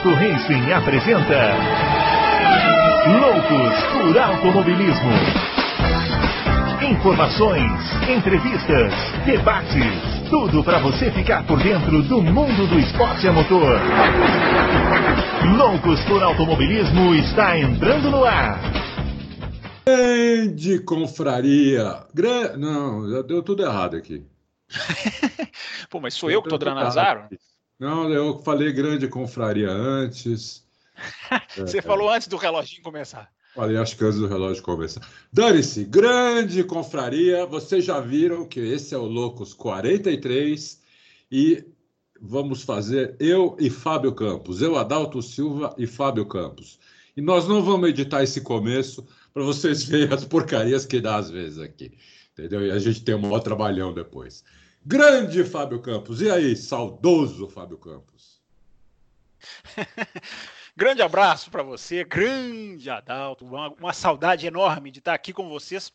Adalto Racing apresenta Loucos por Automobilismo. Informações, entrevistas, debates, tudo para você ficar por dentro do mundo do esporte a motor. Loucos por Automobilismo está entrando no ar. Grande confraria. Gra... Não, já deu tudo errado aqui. Pô, mas sou eu que tô dando azar? Não, eu falei grande confraria antes. Você é, falou antes do reloginho começar. Falei, acho que antes do relógio começar. Dane-se, grande confraria. Vocês já viram que esse é o Loucos 43 e vamos fazer eu e Fábio Campos. Eu, Adalto Silva e Fábio Campos. E nós não vamos editar esse começo para vocês verem as porcarias que dá às vezes aqui. Entendeu? E a gente tem um maior trabalhão depois. Grande Fábio Campos. E aí, saudoso Fábio Campos? grande abraço para você, grande Adalto. Uma, uma, saudade enorme de estar aqui com vocês,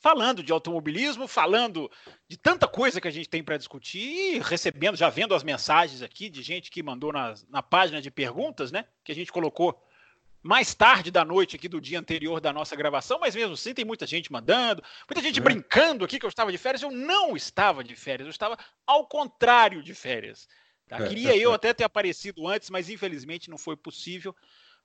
falando de automobilismo, falando de tanta coisa que a gente tem para discutir e recebendo, já vendo as mensagens aqui de gente que mandou na, na página de perguntas, né? Que a gente colocou mais tarde da noite aqui do dia anterior da nossa gravação, mas mesmo assim tem muita gente mandando, muita gente é. brincando aqui que eu estava de férias. Eu não estava de férias, eu estava ao contrário de férias. Tá? É. Queria eu até ter aparecido antes, mas infelizmente não foi possível.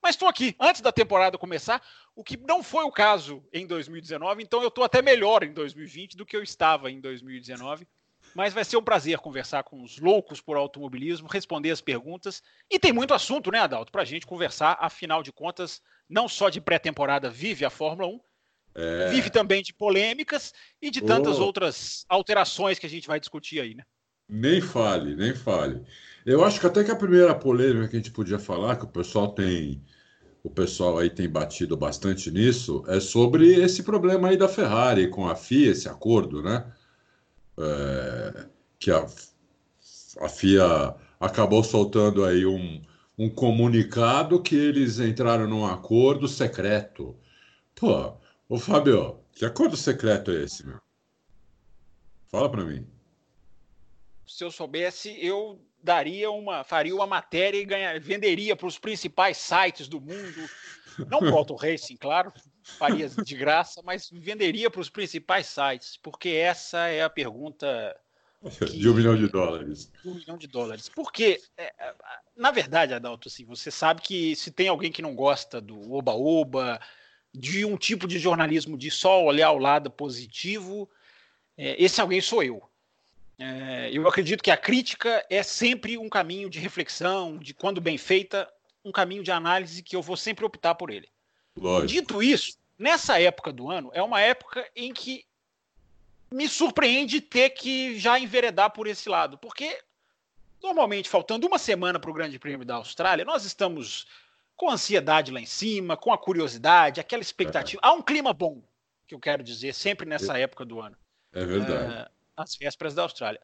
Mas estou aqui, antes da temporada começar, o que não foi o caso em 2019, então eu estou até melhor em 2020 do que eu estava em 2019. Mas vai ser um prazer conversar com os loucos por automobilismo, responder as perguntas. E tem muito assunto, né, Adalto, para a gente conversar. Afinal de contas, não só de pré-temporada vive a Fórmula 1, é... vive também de polêmicas e de tantas oh. outras alterações que a gente vai discutir aí, né? Nem fale, nem fale. Eu acho que até que a primeira polêmica que a gente podia falar, que o pessoal tem, o pessoal aí tem batido bastante nisso, é sobre esse problema aí da Ferrari com a FIA, esse acordo, né? É, que a, a FIA acabou soltando aí um, um comunicado que eles entraram num acordo secreto. Pô, ô Fábio, que acordo secreto é esse, meu? Fala para mim. Se eu soubesse, eu daria uma, faria uma matéria e ganhar, venderia para os principais sites do mundo. Não para o Auto Racing, claro, faria de graça, mas venderia para os principais sites, porque essa é a pergunta. Que... De um milhão de dólares. De um milhão de dólares. Porque, é, na verdade, Adalto, assim, você sabe que se tem alguém que não gosta do oba-oba, de um tipo de jornalismo de só olhar o lado positivo, é, esse alguém sou eu. É, eu acredito que a crítica é sempre um caminho de reflexão, de quando bem feita, um caminho de análise que eu vou sempre optar por ele. Lógico. Dito isso, nessa época do ano, é uma época em que me surpreende ter que já enveredar por esse lado, porque normalmente, faltando uma semana para o Grande Prêmio da Austrália, nós estamos com a ansiedade lá em cima, com a curiosidade, aquela expectativa. É. Há um clima bom, que eu quero dizer, sempre nessa é. época do ano. É verdade. Uh, as vésperas da Austrália.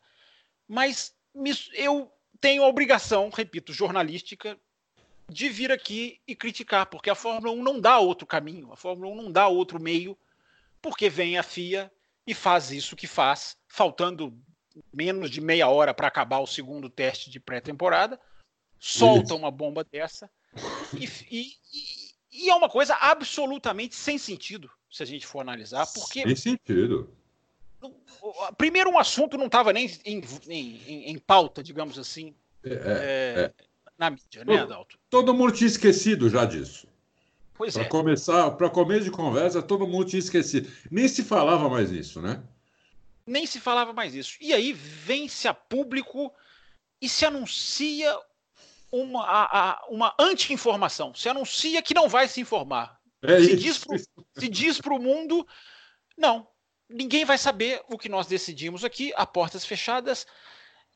Mas me, eu tenho a obrigação, repito, jornalística, de vir aqui e criticar, porque a Fórmula 1 não dá outro caminho, a Fórmula 1 não dá outro meio, porque vem a FIA e faz isso que faz, faltando menos de meia hora para acabar o segundo teste de pré-temporada, solta uma bomba dessa e, e, e, é uma coisa absolutamente sem sentido, se a gente for analisar, porque. Sem sentido. Primeiro, um assunto não estava nem em, em, em, pauta, digamos assim. É, é, é na mídia, né, Adalto? Todo mundo tinha esquecido já disso. Pois pra é. Começar, para começo de conversa, todo mundo tinha esquecido. Nem se falava mais nisso, né? Nem se falava mais isso. E aí vem-se a público e se anuncia uma, a, a, uma anti-informação. Se anuncia que não vai se informar. É se, diz pro, se diz para o mundo, não, ninguém vai saber o que nós decidimos aqui, a portas fechadas.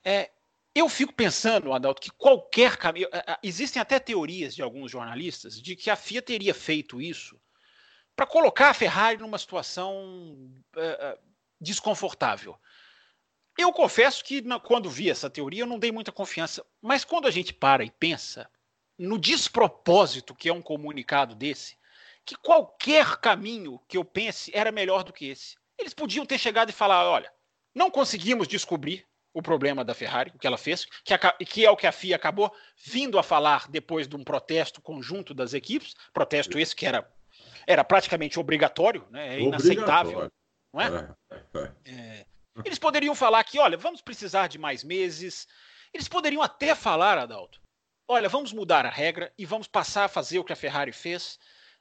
É, eu fico pensando, Adalto, que qualquer caminho. Existem até teorias de alguns jornalistas de que a FIA teria feito isso para colocar a Ferrari numa situação uh, desconfortável. Eu confesso que quando vi essa teoria eu não dei muita confiança, mas quando a gente para e pensa no despropósito que é um comunicado desse, que qualquer caminho que eu pense era melhor do que esse. Eles podiam ter chegado e falar: olha, não conseguimos descobrir o problema da Ferrari, o que ela fez, que, a, que é o que a FIA acabou vindo a falar depois de um protesto conjunto das equipes, protesto esse que era, era praticamente obrigatório, né, é inaceitável, não é? É, é? é. Eles poderiam falar que, olha, vamos precisar de mais meses. Eles poderiam até falar, Adalto, olha, vamos mudar a regra e vamos passar a fazer o que a Ferrari fez,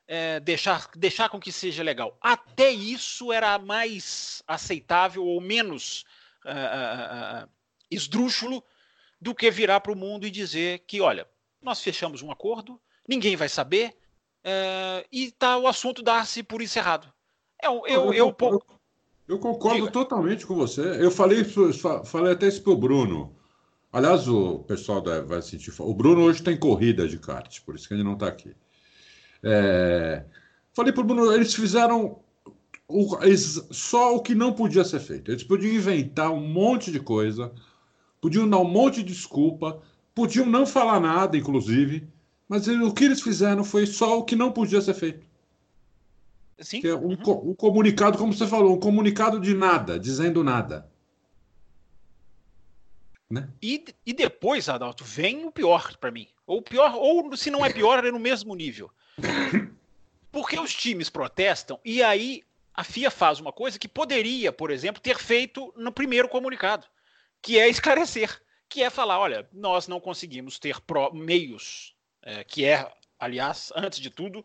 é, deixar, deixar com que seja legal. Até isso era mais aceitável ou menos uh, uh, esdrúxulo do que virar para o mundo e dizer que, olha, nós fechamos um acordo, ninguém vai saber uh, e tá o assunto dar-se por encerrado. Eu, eu, eu, eu, eu concordo Diga. totalmente com você. Eu falei, falei até isso para o Bruno. Aliás, o pessoal vai sentir. O Bruno hoje tem corrida de kart, por isso que ele não está aqui. É... Falei para o Bruno, eles fizeram o, só o que não podia ser feito. Eles podiam inventar um monte de coisa, podiam dar um monte de desculpa, podiam não falar nada, inclusive, mas o que eles fizeram foi só o que não podia ser feito. Sim. Que é um, uhum. um comunicado, como você falou, um comunicado de nada, dizendo nada. Né? E, e depois, Adalto, vem o pior para mim. Ou pior, ou se não é pior, é no mesmo nível. Porque os times protestam e aí a FIA faz uma coisa que poderia, por exemplo, ter feito no primeiro comunicado, que é esclarecer, que é falar, olha, nós não conseguimos ter meios, é, que é, aliás, antes de tudo,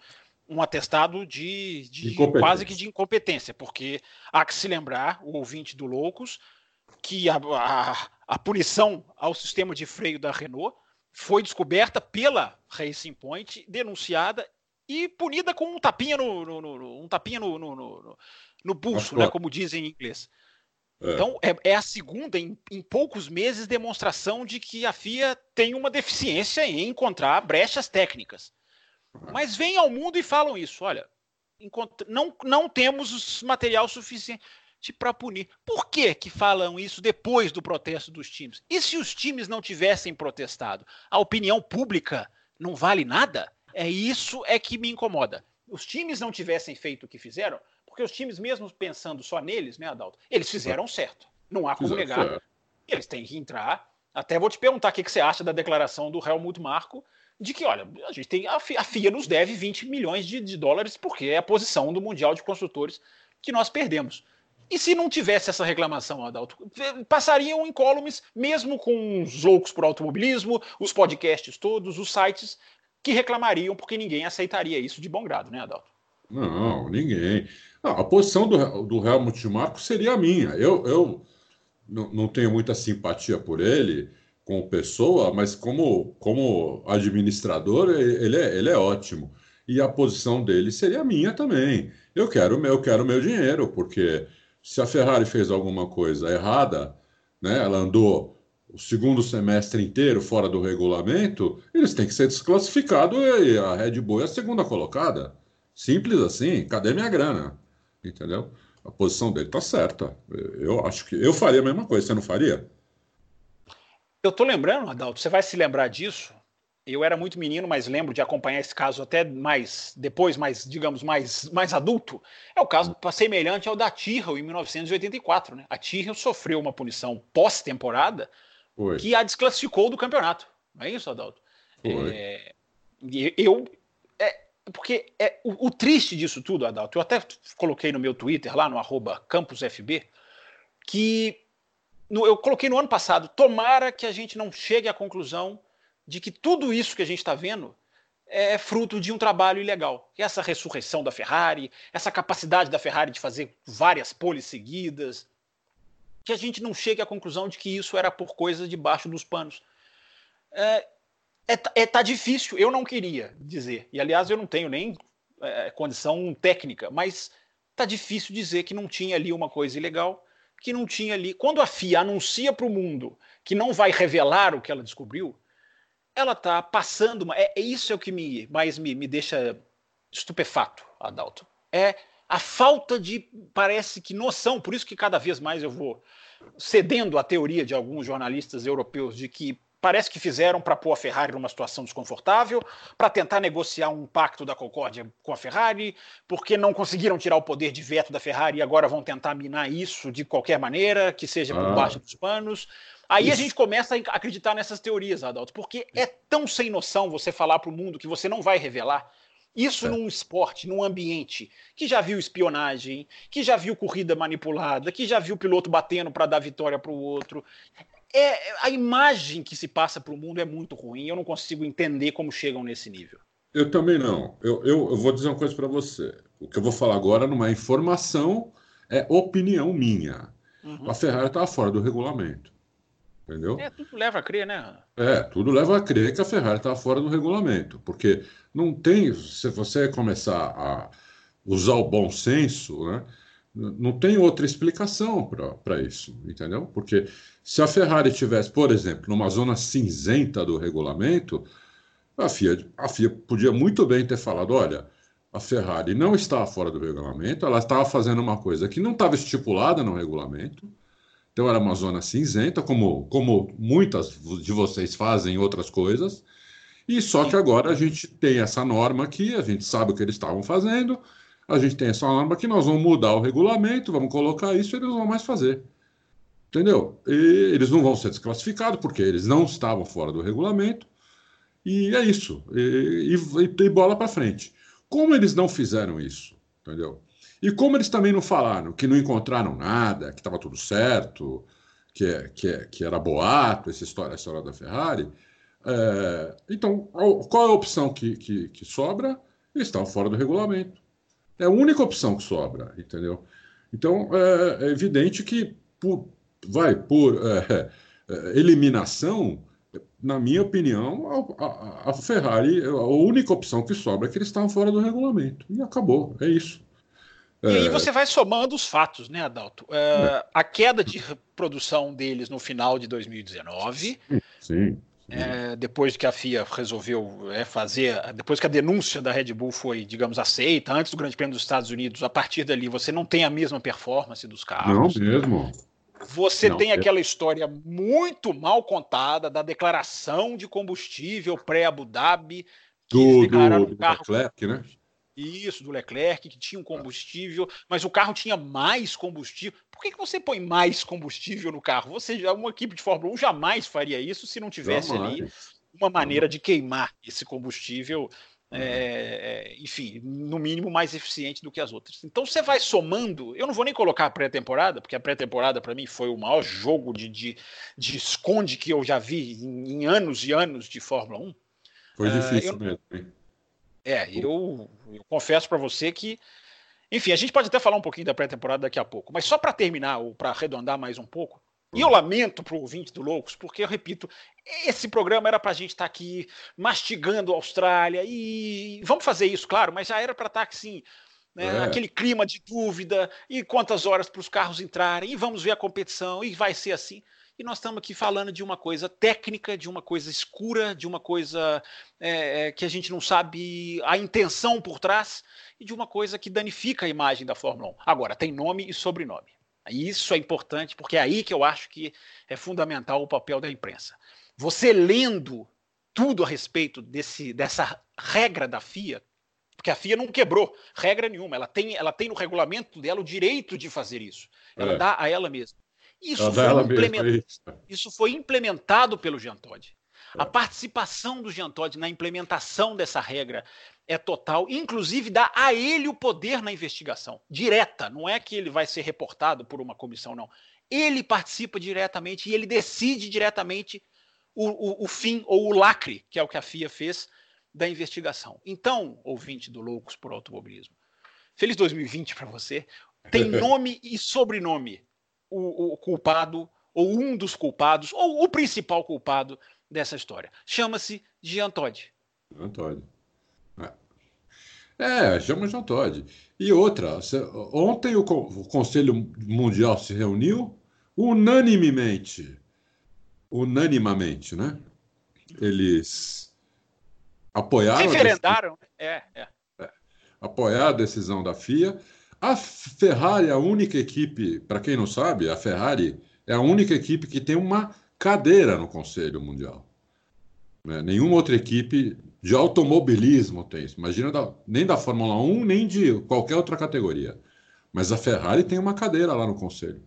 um atestado de, de quase que de incompetência, porque há que se lembrar, o ouvinte do Loucos, que a, a, a punição ao sistema de freio da Renault foi descoberta pela Racing Point, denunciada e punida com um tapinha no, no, no um tapinha no, no, no pulso, né, como dizem em inglês. É. Então, é, é, a segunda, em, em, poucos meses, demonstração de que a FIA tem uma deficiência em encontrar brechas técnicas. Mas vêm ao mundo e falam isso. Olha, não, não temos material suficiente para punir. Por que, que falam isso depois do protesto dos times? E se os times não tivessem protestado? A opinião pública não vale nada? É isso é que me incomoda. Os times não tivessem feito o que fizeram, porque os times, mesmo pensando só neles, né, Adalto, eles fizeram certo. Não há como negar. Eles têm que entrar. Até vou te perguntar o que, que você acha da declaração do Helmut Marko de que, olha, a gente tem a FIA nos deve 20 milhões de, de dólares porque é a posição do Mundial de Construtores que nós perdemos. E se não tivesse essa reclamação, Adalto, passariam incólumes, mesmo com os loucos por automobilismo, os podcasts todos, os sites, que reclamariam porque ninguém aceitaria isso de bom grado, né, Adalto? Não, ninguém. a posição do, do Helmut Marko seria a minha. Eu, eu não, não tenho muita simpatia por ele, como pessoa, mas como, como administrador, ele é, ele é ótimo. E a posição dele seria a minha também. Eu quero eu quero meu dinheiro, porque se a Ferrari fez alguma coisa errada, né, ela andou o segundo semestre inteiro fora do regulamento, eles têm que ser desclassificados e a Red Bull é a segunda colocada. Simples assim, cadê minha grana? Entendeu? A posição dele está certa. Eu acho que eu faria a mesma coisa, você não faria? Eu tô lembrando, Adalto, você vai se lembrar disso. Eu era muito menino, mas lembro de acompanhar esse caso até mais depois, mais, digamos, mais, mais adulto. É o caso semelhante ao da Tyrrell em 1984. Né? A Tyrrell sofreu uma punição pós-temporada que a desclassificou do campeonato. Não é isso, Adalto? É, eu. É, porque é, o, o, triste disso tudo, Adalto, eu até coloquei no meu Twitter, lá no arroba campusfb, que no, eu coloquei no ano passado, tomara que a gente não chegue à conclusão de que tudo isso que a gente está vendo é fruto de um trabalho ilegal. Essa ressurreição da Ferrari, essa capacidade da Ferrari de fazer várias poles seguidas, que a gente não chegue à conclusão de que isso era por coisa debaixo dos panos. É, é, é, tá difícil, eu não queria dizer, e aliás eu não tenho nem é, condição técnica, mas tá difícil dizer que não tinha ali uma coisa ilegal que não tinha ali. Quando a FIA anuncia para o mundo que não vai revelar o que ela descobriu, ela está passando. Uma, é, é, isso é o que me, mais me, me deixa estupefato, Adalto. É a falta de, parece que, noção. Por isso que cada vez mais eu vou cedendo à teoria de alguns jornalistas europeus de que parece que fizeram para pôr a Ferrari numa situação desconfortável, para tentar negociar um pacto da Concórdia com a Ferrari, porque não conseguiram tirar o poder de veto da Ferrari e agora vão tentar minar isso de qualquer maneira, que seja por ah. baixo dos panos. Aí Isso. a gente começa a acreditar nessas teorias, Adalto, porque é tão sem noção você falar para o mundo que você não vai revelar. Isso é. num esporte, num ambiente que já viu espionagem, que já viu corrida manipulada, que já viu o piloto batendo para dar vitória para o outro. É, a imagem que se passa para o mundo é muito ruim. Eu não consigo entender como chegam nesse nível. Eu também não. Eu, eu, eu vou dizer uma coisa para você. O que eu vou falar agora não é informação, é opinião minha. Uhum. A Ferrari estava fora do regulamento. Entendeu? É, tudo leva a crer, né? É, tudo leva a crer que a Ferrari estava fora do regulamento. Porque não tem, se você começar a usar o bom senso, né, não tem outra explicação para isso, entendeu? Porque se a Ferrari tivesse, por exemplo, numa zona cinzenta do regulamento, a FIA, a FIA podia muito bem ter falado: olha, a Ferrari não estava fora do regulamento, ela estava fazendo uma coisa que não estava estipulada no regulamento, então era uma zona cinzenta, como, como muitas de vocês fazem outras coisas. E só que agora a gente tem essa norma aqui, a gente sabe o que eles estavam fazendo, a gente tem essa norma que nós vamos mudar o regulamento, vamos colocar isso e eles não vão mais fazer. Entendeu? E eles não vão ser desclassificados porque eles não estavam fora do regulamento. E é isso. E, e, e bola para frente. Como eles não fizeram isso? Entendeu? E como eles também não falaram que não encontraram nada, que estava tudo certo, que, que, que era boato, essa história, história da Ferrari, é, então, qual é a opção que, que, que sobra? Eles estão fora do regulamento. É a única opção que sobra, entendeu? Então, é, é evidente que, por, vai, por é, é eliminação, na minha opinião, a, a, a, Ferrari, a única opção que sobra é que eles estavam fora do regulamento. E acabou, é isso. E aí é. você vai somando os fatos, né, Adalto? É, a queda de produção deles no final de 2019. Sim. sim. É, depois que a FIA resolveu é, fazer, depois que a denúncia da Red Bull foi, digamos, aceita, antes do Grande Prêmio dos Estados Unidos, a partir dali você não tem a mesma performance dos carros. Não mesmo. Você não, tem aquela história muito mal contada da declaração de combustível pré-Abu Dhabi, que do, declararam do, do carro. Leclerc, né? Isso, do Leclerc, que tinha um combustível, mas o carro tinha mais combustível. Por que, que você põe mais combustível no carro? Você já, uma equipe de Fórmula 1 jamais faria isso se não tivesse ali uma maneira de queimar esse combustível, é, enfim, no mínimo mais eficiente do que as outras. Então você vai somando. Eu não vou nem colocar a pré-temporada, porque a pré-temporada para mim foi o maior jogo de, de, de, esconde que eu já vi em, em anos e anos de Fórmula 1. Foi difícil uh, eu, mesmo. É, eu, eu confesso para você que. Enfim, a gente pode até falar um pouquinho da pré-temporada daqui a pouco, mas só para terminar, ou para arredondar mais um pouco, e eu lamento para o ouvinte do Loucos, porque eu repito, esse programa era para a gente estar tá aqui mastigando a Austrália, e vamos fazer isso, claro, mas já era para estar tá, assim, né, é. aquele clima de dúvida, e quantas horas para os carros entrarem, e vamos ver a competição, e vai ser assim e nós estamos aqui falando de uma coisa técnica, de uma coisa escura, de uma coisa é, é, que a gente não sabe a intenção por trás e de uma coisa que danifica a imagem da Fórmula 1. Agora, tem nome e sobrenome. Isso é importante, porque é aí que eu acho que é fundamental o papel da imprensa. Você lendo tudo a respeito desse, dessa regra da FIA, porque a FIA não quebrou regra nenhuma, ela tem, ela tem no regulamento dela o direito de fazer isso. Ela é. dá a ela mesma. Isso, foi, implementado, isso foi implementado pelo Jean Todt. A é. participação do Jean Todt na implementação dessa regra é total, inclusive dá a ele o poder na investigação, direta. Não é que ele vai ser reportado por uma comissão, não. Ele participa diretamente e ele decide diretamente o, o, o fim ou o lacre, que é o que a FIA fez da investigação. Então, ouvinte do Loucos por Automobilismo, feliz 2020 para você. Tem nome e sobrenome o, o culpado, ou um dos culpados, ou o principal culpado dessa história. Chama-se Jean Todt. Jean Todt. É, é chama Jean Todt. E outra, ontem o, Conselho Mundial se reuniu unanimemente, unanimamente, né? Eles apoiaram. Se referendaram, é, é. é. Apoiaram a decisão da FIA a Ferrari é a única equipe, para quem não sabe, a Ferrari é a única equipe que tem uma cadeira no Conselho Mundial. Né? Nenhuma outra equipe de automobilismo tem isso. Imagina, da, nem da Fórmula 1, nem de qualquer outra categoria. Mas a Ferrari tem uma cadeira lá no Conselho.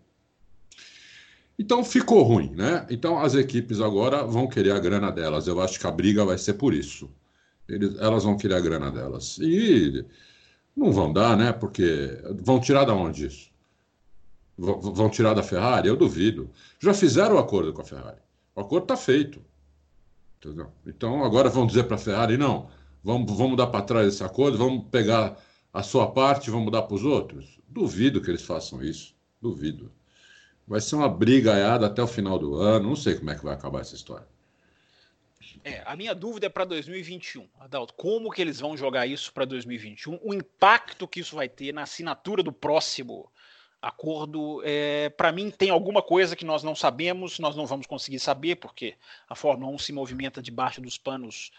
Então ficou ruim, né? Então as equipes agora vão querer a grana delas. Eu acho que a briga vai ser por isso. Eles, elas vão querer a grana delas. E não vão dar, né? Porque vão tirar da onde isso? Vão tirar da Ferrari? Eu duvido. Já fizeram o acordo com a Ferrari. O acordo está feito. Entendeu? Então agora vão dizer para a Ferrari: não, vamos, vamos dar para trás esse acordo, vamos pegar a sua parte e vamos dar para os outros. Duvido que eles façam isso. Duvido. Vai ser uma brigaiada até o final do ano. Não sei como é que vai acabar essa história. É, a minha dúvida é para 2021, Adalto. Como que eles vão jogar isso para 2021? O impacto que isso vai ter na assinatura do próximo acordo, é, para mim, tem alguma coisa que nós não sabemos, nós não vamos conseguir saber, porque a Fórmula 1 se movimenta debaixo dos panos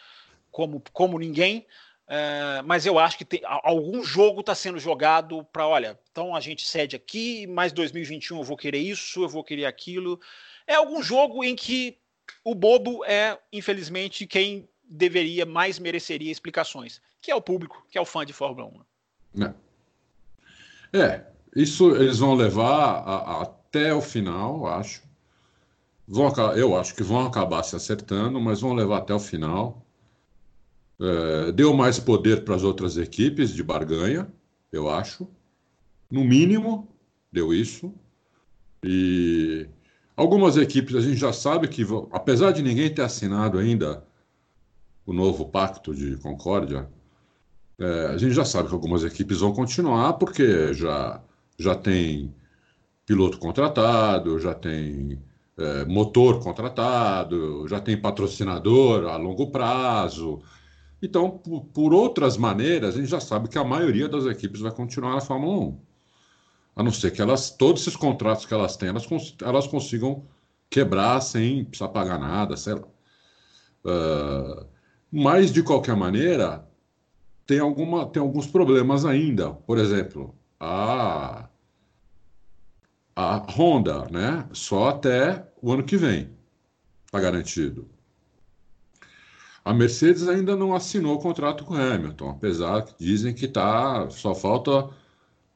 como, como ninguém. É, mas eu acho que tem, algum jogo está sendo jogado para, olha, então a gente cede aqui, mas 2021 eu vou querer isso, eu vou querer aquilo. É algum jogo em que o bobo é, infelizmente, quem deveria mais mereceria explicações, que é o público, que é o fã de Fórmula 1. É, é isso eles vão levar a, a, até o final, acho. Vão, eu acho que vão acabar se acertando, mas vão levar até o final. É, deu mais poder para as outras equipes de barganha, eu acho. No mínimo, deu isso. E algumas equipes a gente já sabe que, apesar de ninguém ter assinado ainda o novo pacto de concórdia, é, a gente já sabe que algumas equipes vão continuar porque já, já tem piloto contratado, já tem é, motor contratado, já tem patrocinador a longo prazo. Então, por, por, outras maneiras, a gente já sabe que a maioria das equipes vai continuar na Fórmula 1. A não ser que elas, todos esses contratos que elas têm, elas, elas consigam quebrar sem precisar pagar nada, sei lá. Uh, mas, de qualquer maneira, tem, alguma, tem alguns problemas ainda. Por exemplo, a, a Honda, né? Só até o ano que vem está garantido. A Mercedes ainda não assinou o contrato com o Hamilton, apesar que dizem que tá, só falta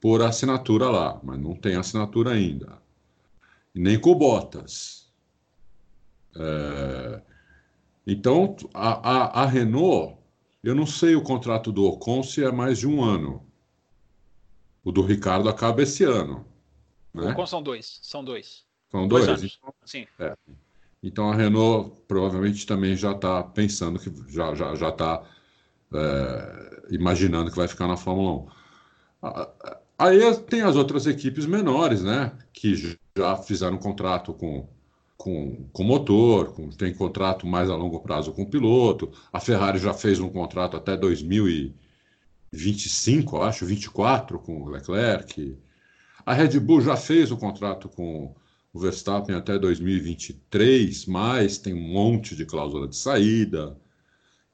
por assinatura lá, mas não tem assinatura ainda. E nem com Bottas. É... Então, a, a, a, Renault, eu não sei o contrato do Ocon se é mais de um ano. O do Ricardo acaba esse ano. Né? O Ocon são dois. São dois. São dois? dois então, Sim. É. Então a Renault provavelmente também já está pensando que já está já, já tá, é, imaginando que vai ficar na Fórmula 1. Aí tem as outras equipes menores, né? Que já fizeram contrato com, com, com motor, com, tem contrato mais a longo prazo com o piloto. A Ferrari já fez um contrato até 2025, acho, 24 com o Leclerc. A Red Bull já fez o contrato com o Verstappen até 2023, mas tem um monte de cláusula de saída.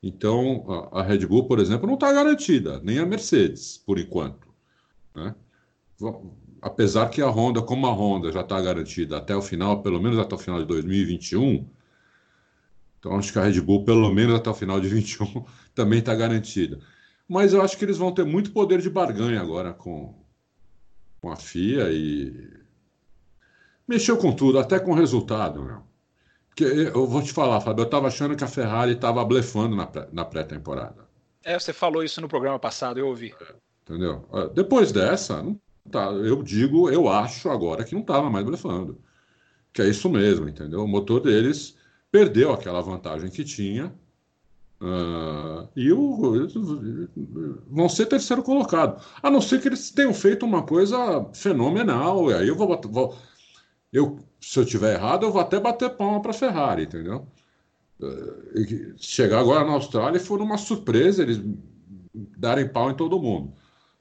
Então, a, a Red Bull, por exemplo, não está garantida, nem a Mercedes, por enquanto. Né? Apesar que a Honda, como a Honda já está garantida até o final, pelo menos até o final de 2021, então acho que a Red Bull, pelo menos até o final de 2021, também está garantida. Mas eu acho que eles vão ter muito poder de barganha agora com, com a FIA e Mexeu com tudo, até com o resultado, meu. Porque eu vou te falar, Fábio, eu estava achando que a Ferrari estava blefando na pré-temporada. É, você falou isso no programa passado, eu ouvi. É, entendeu? É, depois dessa, não tá, eu digo, eu acho agora que não estava mais blefando. Que é isso mesmo, entendeu? O motor deles perdeu aquela vantagem que tinha. Uh, e o, vão ser terceiro colocado. A não ser que eles tenham feito uma coisa fenomenal. E aí eu vou, vou eu, se eu tiver errado, eu vou até bater palma para a Ferrari, entendeu? Eh, chegar agora na Austrália for uma surpresa eles darem pau em todo mundo.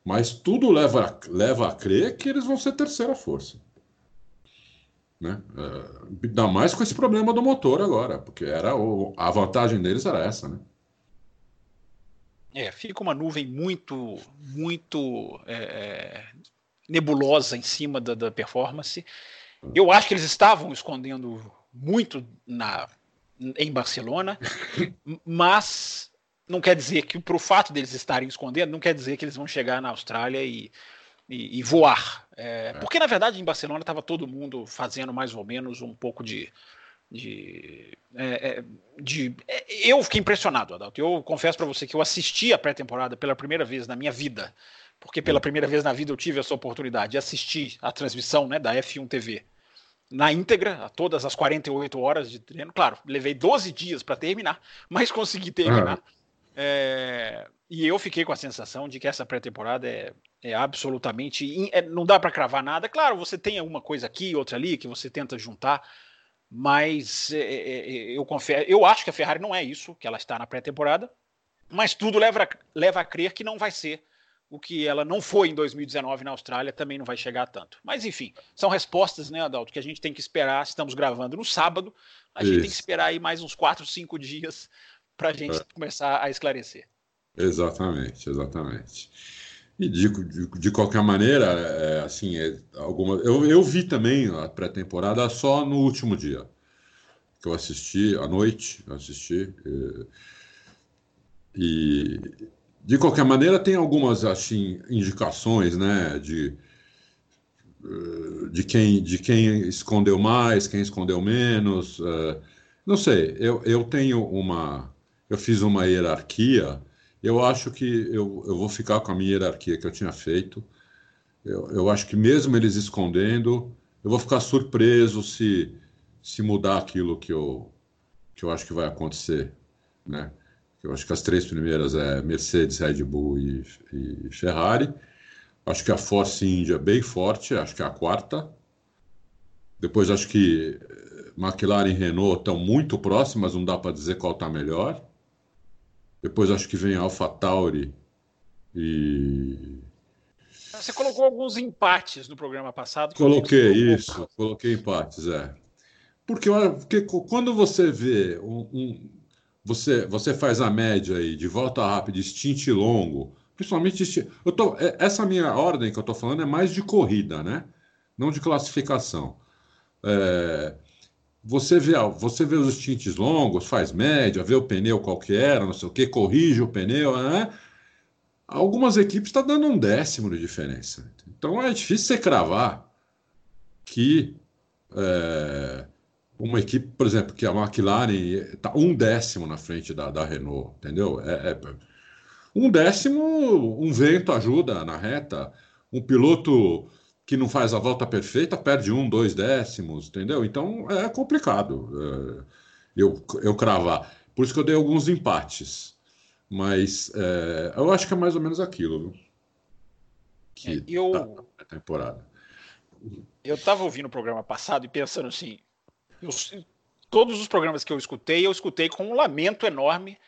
Mas tudo leva, leva a crer que eles vão ser terceira força. Né? Uh, ainda mais com esse problema do motor agora, porque era o, a vantagem deles era essa, né? É, fica uma nuvem muito, muito é, nebulosa em cima da, da performance. Eu acho que eles estavam escondendo muito na, em Barcelona, mas não quer dizer que, para o fato deles estarem escondendo, não quer dizer que eles vão chegar na Austrália e, e, e voar. É, porque, na verdade, em Barcelona estava todo mundo fazendo mais ou menos um pouco de. de, é, é de é, eu fiquei impressionado, Adalto. Eu confesso para você que eu assisti a pré-temporada pela primeira vez na minha vida, porque pela primeira vez na vida eu tive essa oportunidade de assistir a transmissão né, da F1 TV na íntegra, a todas as 48 horas de treino. Claro, levei 12 dias para terminar, mas consegui terminar. Uhum. É, e eu fiquei com a sensação de que essa pré-temporada é, é, absolutamente. É, não dá para cravar nada. Claro, você tem alguma coisa aqui, outra ali, que você tenta juntar, mas é, é, é, eu confesso, eu acho que a Ferrari não é isso, que ela está na pré-temporada, mas tudo leva, leva a crer que não vai ser o que ela não foi em 2019 na Austrália também não vai chegar a tanto. Mas enfim, são respostas, né, Adalto, que a gente tem que esperar. Estamos gravando no sábado, a Isso. gente tem que esperar aí mais uns quatro, cinco dias para a gente é. começar a esclarecer. Exatamente, exatamente. E de, de, de qualquer maneira, é, assim, é, alguma, eu, eu vi também a pré-temporada só no último dia que eu assisti à noite, eu assisti é, e de qualquer maneira, tem algumas assim, indicações né, de, eh, de, quem, de quem escondeu mais, quem escondeu menos. Eh, não sei, eu, eu tenho uma. Eu fiz uma hierarquia. Eu acho que eu, eu vou ficar com a minha hierarquia que eu tinha feito. Eu, eu acho que mesmo eles escondendo, eu vou ficar surpreso se, se mudar aquilo que eu, que eu acho que vai acontecer. Né? Eu acho que as três primeiras é Mercedes, Red Bull e, e Ferrari. Acho que a Force India é bem forte, acho que é a quarta. Depois acho que McLaren e Renault estão muito próximas, não dá para dizer qual está melhor. Depois acho que vem Alpha Tauri e. Você colocou alguns empates no programa passado. Coloquei isso, coloquei empates, é. Porque, porque quando você vê um, um você, você faz a média aí de volta rápida, stint longo, principalmente stint, eu tô, é, essa minha ordem que eu estou falando é mais de corrida, né? Não de classificação. É, você vê, você vê os stints longos, faz média, vê o pneu qual que era, não sei o que, corrige o pneu, né? Algumas equipes estão tá dando um décimo de diferença. Então é difícil você cravar que é, uma equipe, por exemplo, que a McLaren está um décimo na frente da, da Renault, entendeu? É, é, um décimo, um vento ajuda na reta, um piloto que não faz a volta perfeita perde um, dois décimos, entendeu? Então é complicado é, eu, eu cravar. Por isso que eu dei alguns empates. Mas é, eu acho que é mais ou menos aquilo, viu? Que é, eu... Tá, temporada. Eu estava ouvindo o programa passado e pensando assim, eu, todos os programas que eu escutei, eu escutei com um lamento enorme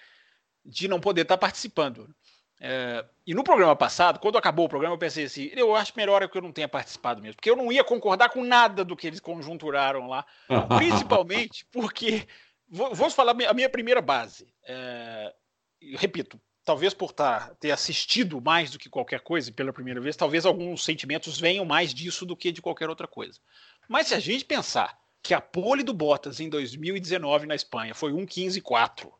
de não poder estar participando. É, e no programa passado, quando acabou o programa, eu pensei assim: eu acho melhor que eu não tenha participado mesmo, porque eu não ia concordar com nada do que eles conjunturaram lá, principalmente porque. Vou, vou falar a minha primeira base. É, repito, talvez por tá, ter assistido mais do que qualquer coisa pela primeira vez, talvez alguns sentimentos venham mais disso do que de qualquer outra coisa. Mas se a gente pensar que a pole do Bottas em 2019 na Espanha foi 1,15,4.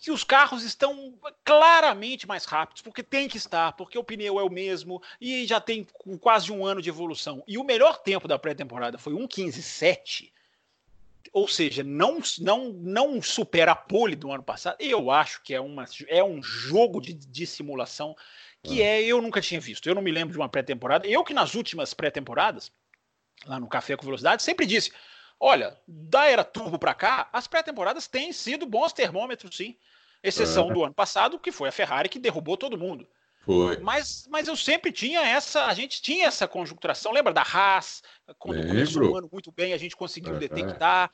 Que os carros estão claramente mais rápidos, porque tem que estar, porque o pneu é o mesmo e já tem quase um ano de evolução. E o melhor tempo da pré-temporada foi 1,15,7. Ou seja, não, não, não supera a pole do ano passado. Eu acho que é, uma, é um jogo de, de simulação que é. é eu nunca tinha visto. Eu não me lembro de uma pré-temporada. Eu que nas últimas pré-temporadas, lá no Café com Velocidade, sempre disse: Olha, da era turbo para cá, as pré-temporadas têm sido bons termômetros, sim. Exceção é. do ano passado, que foi a Ferrari que derrubou todo mundo. Foi. Mas, mas eu sempre tinha essa, a gente tinha essa conjunturação. Lembra da Haas? Quando Lembro. começou o ano muito bem, a gente conseguiu é. detectar.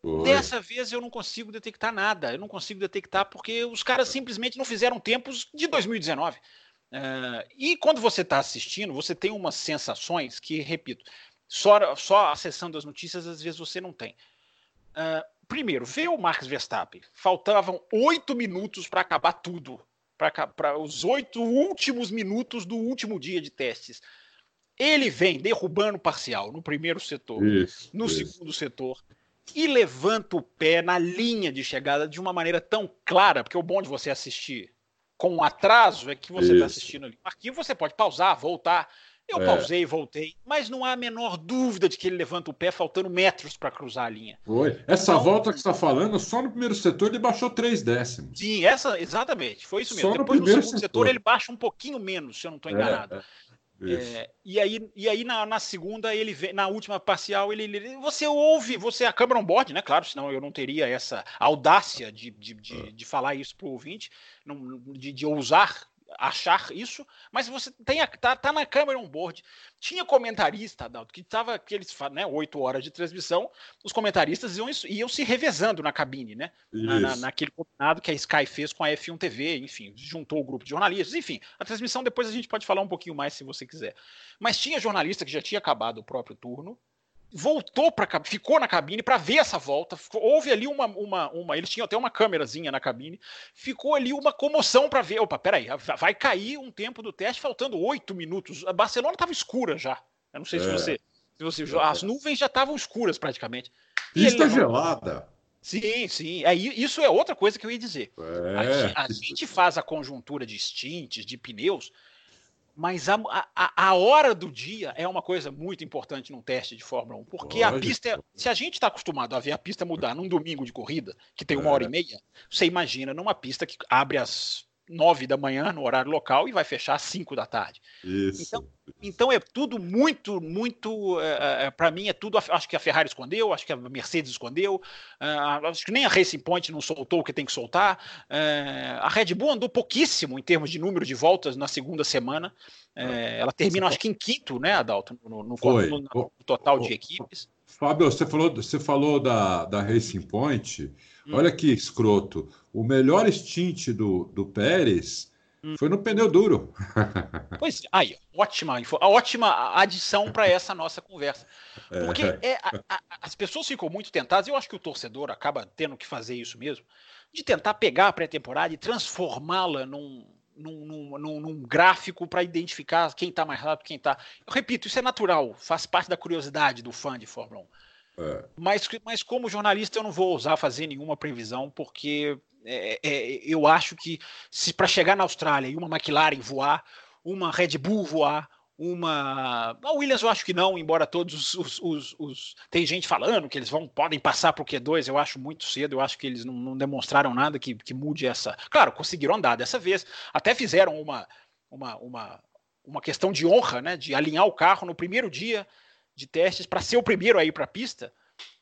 Foi. Dessa vez eu não consigo detectar nada. Eu não consigo detectar porque os caras simplesmente não fizeram tempos de 2019. Uh, e quando você está assistindo, você tem umas sensações que, repito, só, só acessando as notícias, às vezes você não tem. Uh, primeiro, vê o Max Verstappen. Faltavam oito minutos para acabar tudo. Para os oito últimos minutos do último dia de testes. Ele vem derrubando parcial no primeiro setor, isso, no isso. segundo setor, e levanta o pé na linha de chegada de uma maneira tão clara, porque o bom de você assistir com um atraso é que você está assistindo ali. Aqui você pode pausar, voltar Eu é. pausei, voltei, mas não há a menor dúvida de que ele levanta o pé faltando metros para cruzar a linha. Foi. Essa então, volta que você está falando, só no primeiro setor ele baixou três décimos. Sim, essa, exatamente. Foi isso mesmo. Só Depois no, no segundo setor. setor. ele baixa um pouquinho menos, se eu não estou é, enganado. É, é, e aí, e aí na, na, segunda, ele vem, na última parcial, ele, ele, Você ouve, você a câmera on board, né? Claro, senão eu não teria essa audácia de, de, de, ah. de falar isso para o ouvinte, não, de, de ousar achar isso, mas você tem a, tá, tá na câmera on board. Tinha comentarista, Adalto, que estava aqueles, né, oito horas de transmissão, os comentaristas iam, iam se revezando na cabine, né? Na, na, naquele combinado que a Sky fez com a F1 TV, enfim, juntou o grupo de jornalistas, enfim, a transmissão depois a gente pode falar um pouquinho mais se você quiser. Mas tinha jornalista que já tinha acabado o próprio turno, voltou para ficou na cabine para ver essa volta. Houve ali uma, uma, uma, eles tinham até uma câmerazinha na cabine. Ficou ali uma comoção para ver. Opa, peraí, vai cair um tempo do teste faltando oito minutos. A Barcelona estava escura já. Eu não sei é. se você, se você, as nuvens já estavam escuras praticamente. Pista gelada. Sim, sim. É, isso é outra coisa que eu ia dizer. É. A, a gente faz a conjuntura de stints, de pneus, mas a, a, a, hora do dia é uma coisa muito importante num teste de Fórmula 1, porque Lógico. a pista, é, se a gente está acostumado a ver a pista mudar num domingo de corrida, que tem uma é. hora e meia, você imagina numa pista que abre às nove da manhã no horário local e vai fechar às cinco da tarde. Isso. Então, então é tudo muito, muito. É, é para mim é tudo. Acho que a Ferrari escondeu, acho que a Mercedes escondeu, uh, acho que nem a Racing Point não soltou o que tem que soltar. Uh, a Red Bull andou pouquíssimo em termos de número de voltas na segunda semana. Uh, ela termina, acho que em quinto, né, Adalto, no, no, no, no total de equipes. Fábio, você falou, você falou da, da Racing Point. Hum. Olha que escroto. O melhor stint do, do Pérez hum. foi no pneu duro. Pois aí, ótima, ótima adição para essa nossa conversa. Porque é. é a, a, as pessoas ficam muito tentadas, eu acho que o torcedor acaba tendo que fazer isso mesmo, de tentar pegar a pré-temporada e transformá-la num, num, num, num, gráfico para identificar quem está mais rápido, quem está. Eu repito, isso é natural, faz parte da curiosidade do fã de Fórmula 1. É. Mas, mas como jornalista eu não vou ousar fazer nenhuma previsão, porque é, é, eu acho que se para chegar na Austrália e uma McLaren voar, uma Red Bull voar, uma. A Williams eu acho que não, embora todos os, os, os, Tem gente falando que eles vão podem passar para o Q2, eu acho muito cedo, eu acho que eles não, não demonstraram nada que, que, mude essa. Claro, conseguiram andar dessa vez, até fizeram uma, uma, uma, uma questão de honra, né? De alinhar o carro no primeiro dia de testes para ser o primeiro a ir para a pista.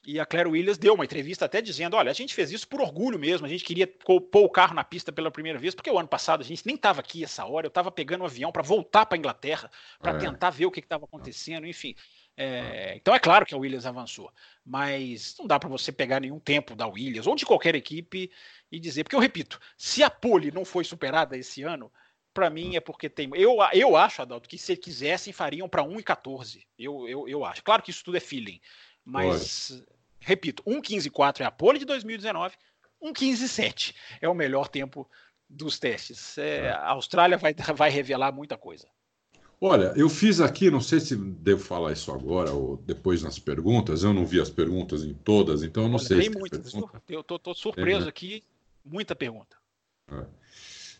E a Claire Williams deu uma entrevista até dizendo: olha, a gente fez isso por orgulho mesmo, a gente queria pôr o carro na pista pela primeira vez, porque o ano passado a gente nem estava aqui essa hora, eu estava pegando um avião para voltar para a Inglaterra, para é. tentar ver o que estava acontecendo, enfim. É, então é claro que a Williams avançou, mas não dá para você pegar nenhum tempo da Williams ou de qualquer equipe e dizer, porque eu repito, se a pole não foi superada esse ano, para mim é porque tem. Eu, eu acho, Adalto, que se quisessem fariam para 1 e 14. Eu, eu, eu acho. Claro que isso tudo é feeling, mas repito, 1,15,4 é a pole de 2019, 1,15,7 é o melhor tempo dos testes. É, a Austrália vai, vai revelar muita coisa. Olha, eu fiz aqui, não sei se devo falar isso agora ou depois nas perguntas, eu não vi as perguntas em todas, então eu não Olha, sei. Tem se muitas, pergunta. eu estou surpreso tem, né? aqui, muita pergunta. É.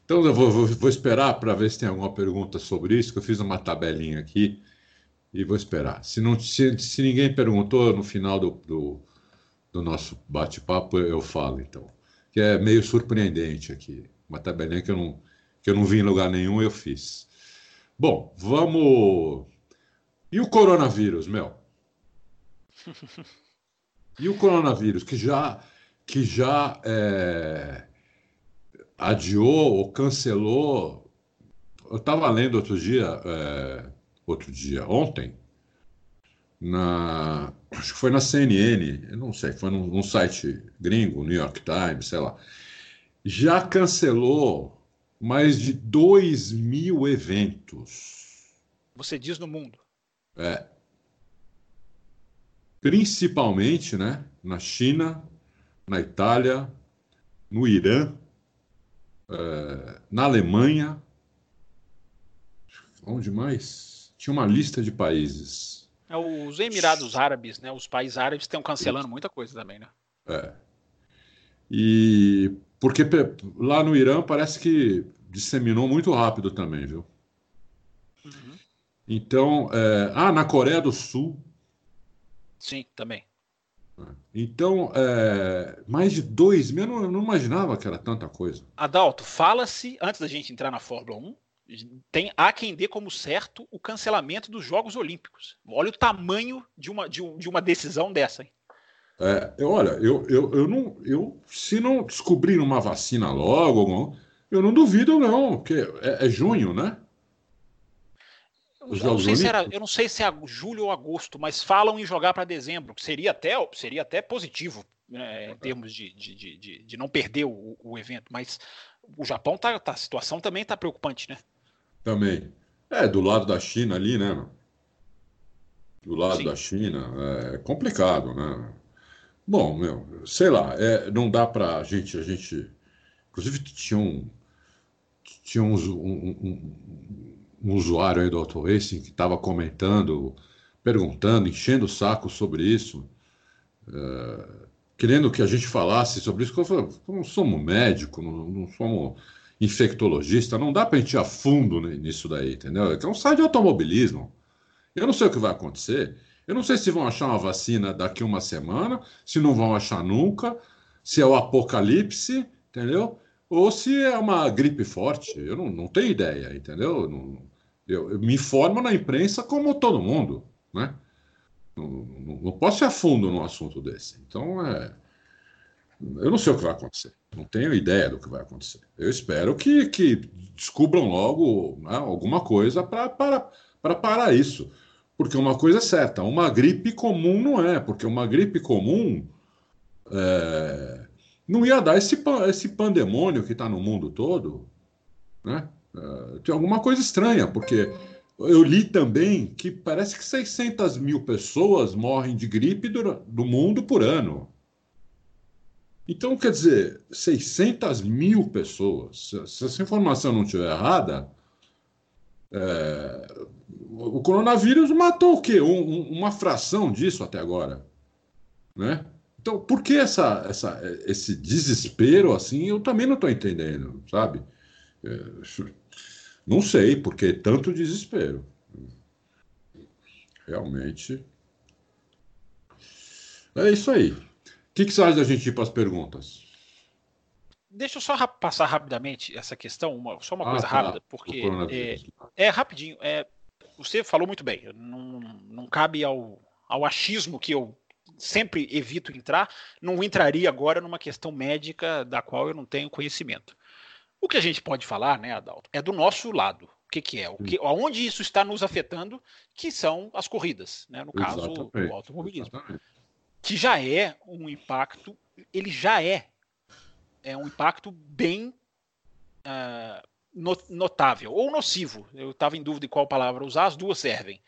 Então eu vou, vou, vou esperar para ver se tem alguma pergunta sobre isso, que eu fiz uma tabelinha aqui e vou esperar. Se, não, se, se ninguém perguntou no final do, do, do nosso bate-papo, eu falo, então. Que é meio surpreendente aqui. Uma tabelinha que eu não, que eu não vi em lugar nenhum, eu fiz. Bom, vamos. E o coronavírus, Mel? E o coronavírus, que já, que já é, adiou ou cancelou. Eu estava lendo outro dia, é, outro dia, ontem, na acho que foi na CNN, eu não sei, foi num, num site gringo, New York Times, sei lá, já cancelou mais de 2 mil eventos. Você diz no mundo? É. Principalmente, né, na China, na Itália, no Irã, é, na Alemanha, onde mais? Tinha uma lista de países. É, os Emirados Árabes, né? Os países árabes estão cancelando muita coisa também, né? É. E porque lá no Irã parece que disseminou muito rápido também, viu? Uhum. Então, é... ah, na Coreia do Sul. Sim, também. Então, é... mais de dois mil, eu não, eu não imaginava que era tanta coisa. Adalto, fala-se, antes da gente entrar na Fórmula 1, tem, há quem dê como certo o cancelamento dos Jogos Olímpicos. Olha o tamanho de uma, de, de uma decisão dessa. Hein? É, eu, olha, eu, eu, eu não, eu, se não descobrir uma vacina logo, eu não duvido, não, porque é, é junho, né? Eu não, sei se era, eu não sei se é julho ou agosto, mas falam em jogar para dezembro, que seria até, seria até positivo né, em termos de, de, de, de não perder o, o, evento. Mas o Japão tá, tá a situação também está preocupante, né? Também. É, do lado da China ali, né? Do lado Sim. da China, é complicado, né? Bom, meu, sei lá, é, não dá para a gente, a gente, inclusive tinha um, tinha um, um, um, um usuário aí do Auto Racing que estava comentando, perguntando, enchendo o saco sobre isso, é, querendo que a gente falasse sobre isso. Eu falei, não somos médico, não, não somos infectologista, não dá para a gente ir a fundo nisso daí, entendeu? É um site de automobilismo. Eu não sei o que vai acontecer. Eu não sei se vão achar uma vacina daqui uma semana, se não vão achar nunca, se é o apocalipse, entendeu? Ou se é uma gripe forte. Eu não, não tenho ideia, entendeu? Não, eu, eu, me informo na imprensa como todo mundo, né? Não, não, não posso ir a fundo num assunto desse. Então, é, eu não sei o que vai acontecer. Não tenho ideia do que vai acontecer. Eu espero que, que descubram logo né, alguma coisa para parar isso. Porque uma coisa é certa, uma gripe comum não é, porque uma gripe comum é, não ia dar esse, esse pandemônio que está no mundo todo. Né? É, tem alguma coisa estranha, porque eu li também que parece que 600 mil pessoas morrem de gripe do, do mundo por ano. Então, quer dizer, 600 mil pessoas, se essa informação não estiver errada, é, o coronavírus matou o quê? Um, um, uma fração disso até agora. Né? Então, por que essa, essa, esse desespero assim? Eu também não estou entendendo, sabe? É, não sei por que tanto desespero. Realmente. É isso aí que, que você acha da gente ir para as perguntas? Deixa eu só ra passar rapidamente essa questão, uma, só uma ah, coisa tá. rápida, porque é, é, rapidinho. É, você falou muito bem, não, não cabe ao, ao achismo que eu sempre evito entrar, não entraria agora numa questão médica da qual eu não tenho conhecimento. O que a gente pode falar, né, Adalto, é do nosso lado. O que, que é? O que, aonde isso está nos afetando, que são as corridas, né? no caso, Exatamente. o automobilismo. Exatamente que já é um impacto, ele já é, é um impacto bem uh, notável ou nocivo. Eu estava em dúvida de qual palavra usar, as duas servem.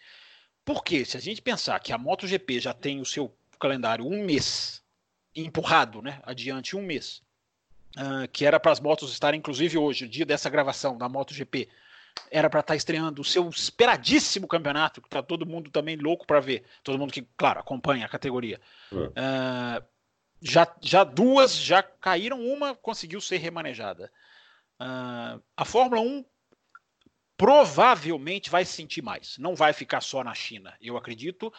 Porque se a gente pensar que a MotoGP já tem o seu calendário um mês empurrado, né, adiante um mês, uh, que era para as motos estarem inclusive hoje, o dia dessa gravação da MotoGP, era para estar tá estreando o seu esperadíssimo campeonato, que está todo mundo também louco para ver. Todo mundo que, claro, acompanha a categoria. É. Uh, já, já duas já caíram, uma conseguiu ser remanejada. Uh, a Fórmula 1 provavelmente vai se sentir mais. Não vai ficar só na China, eu acredito,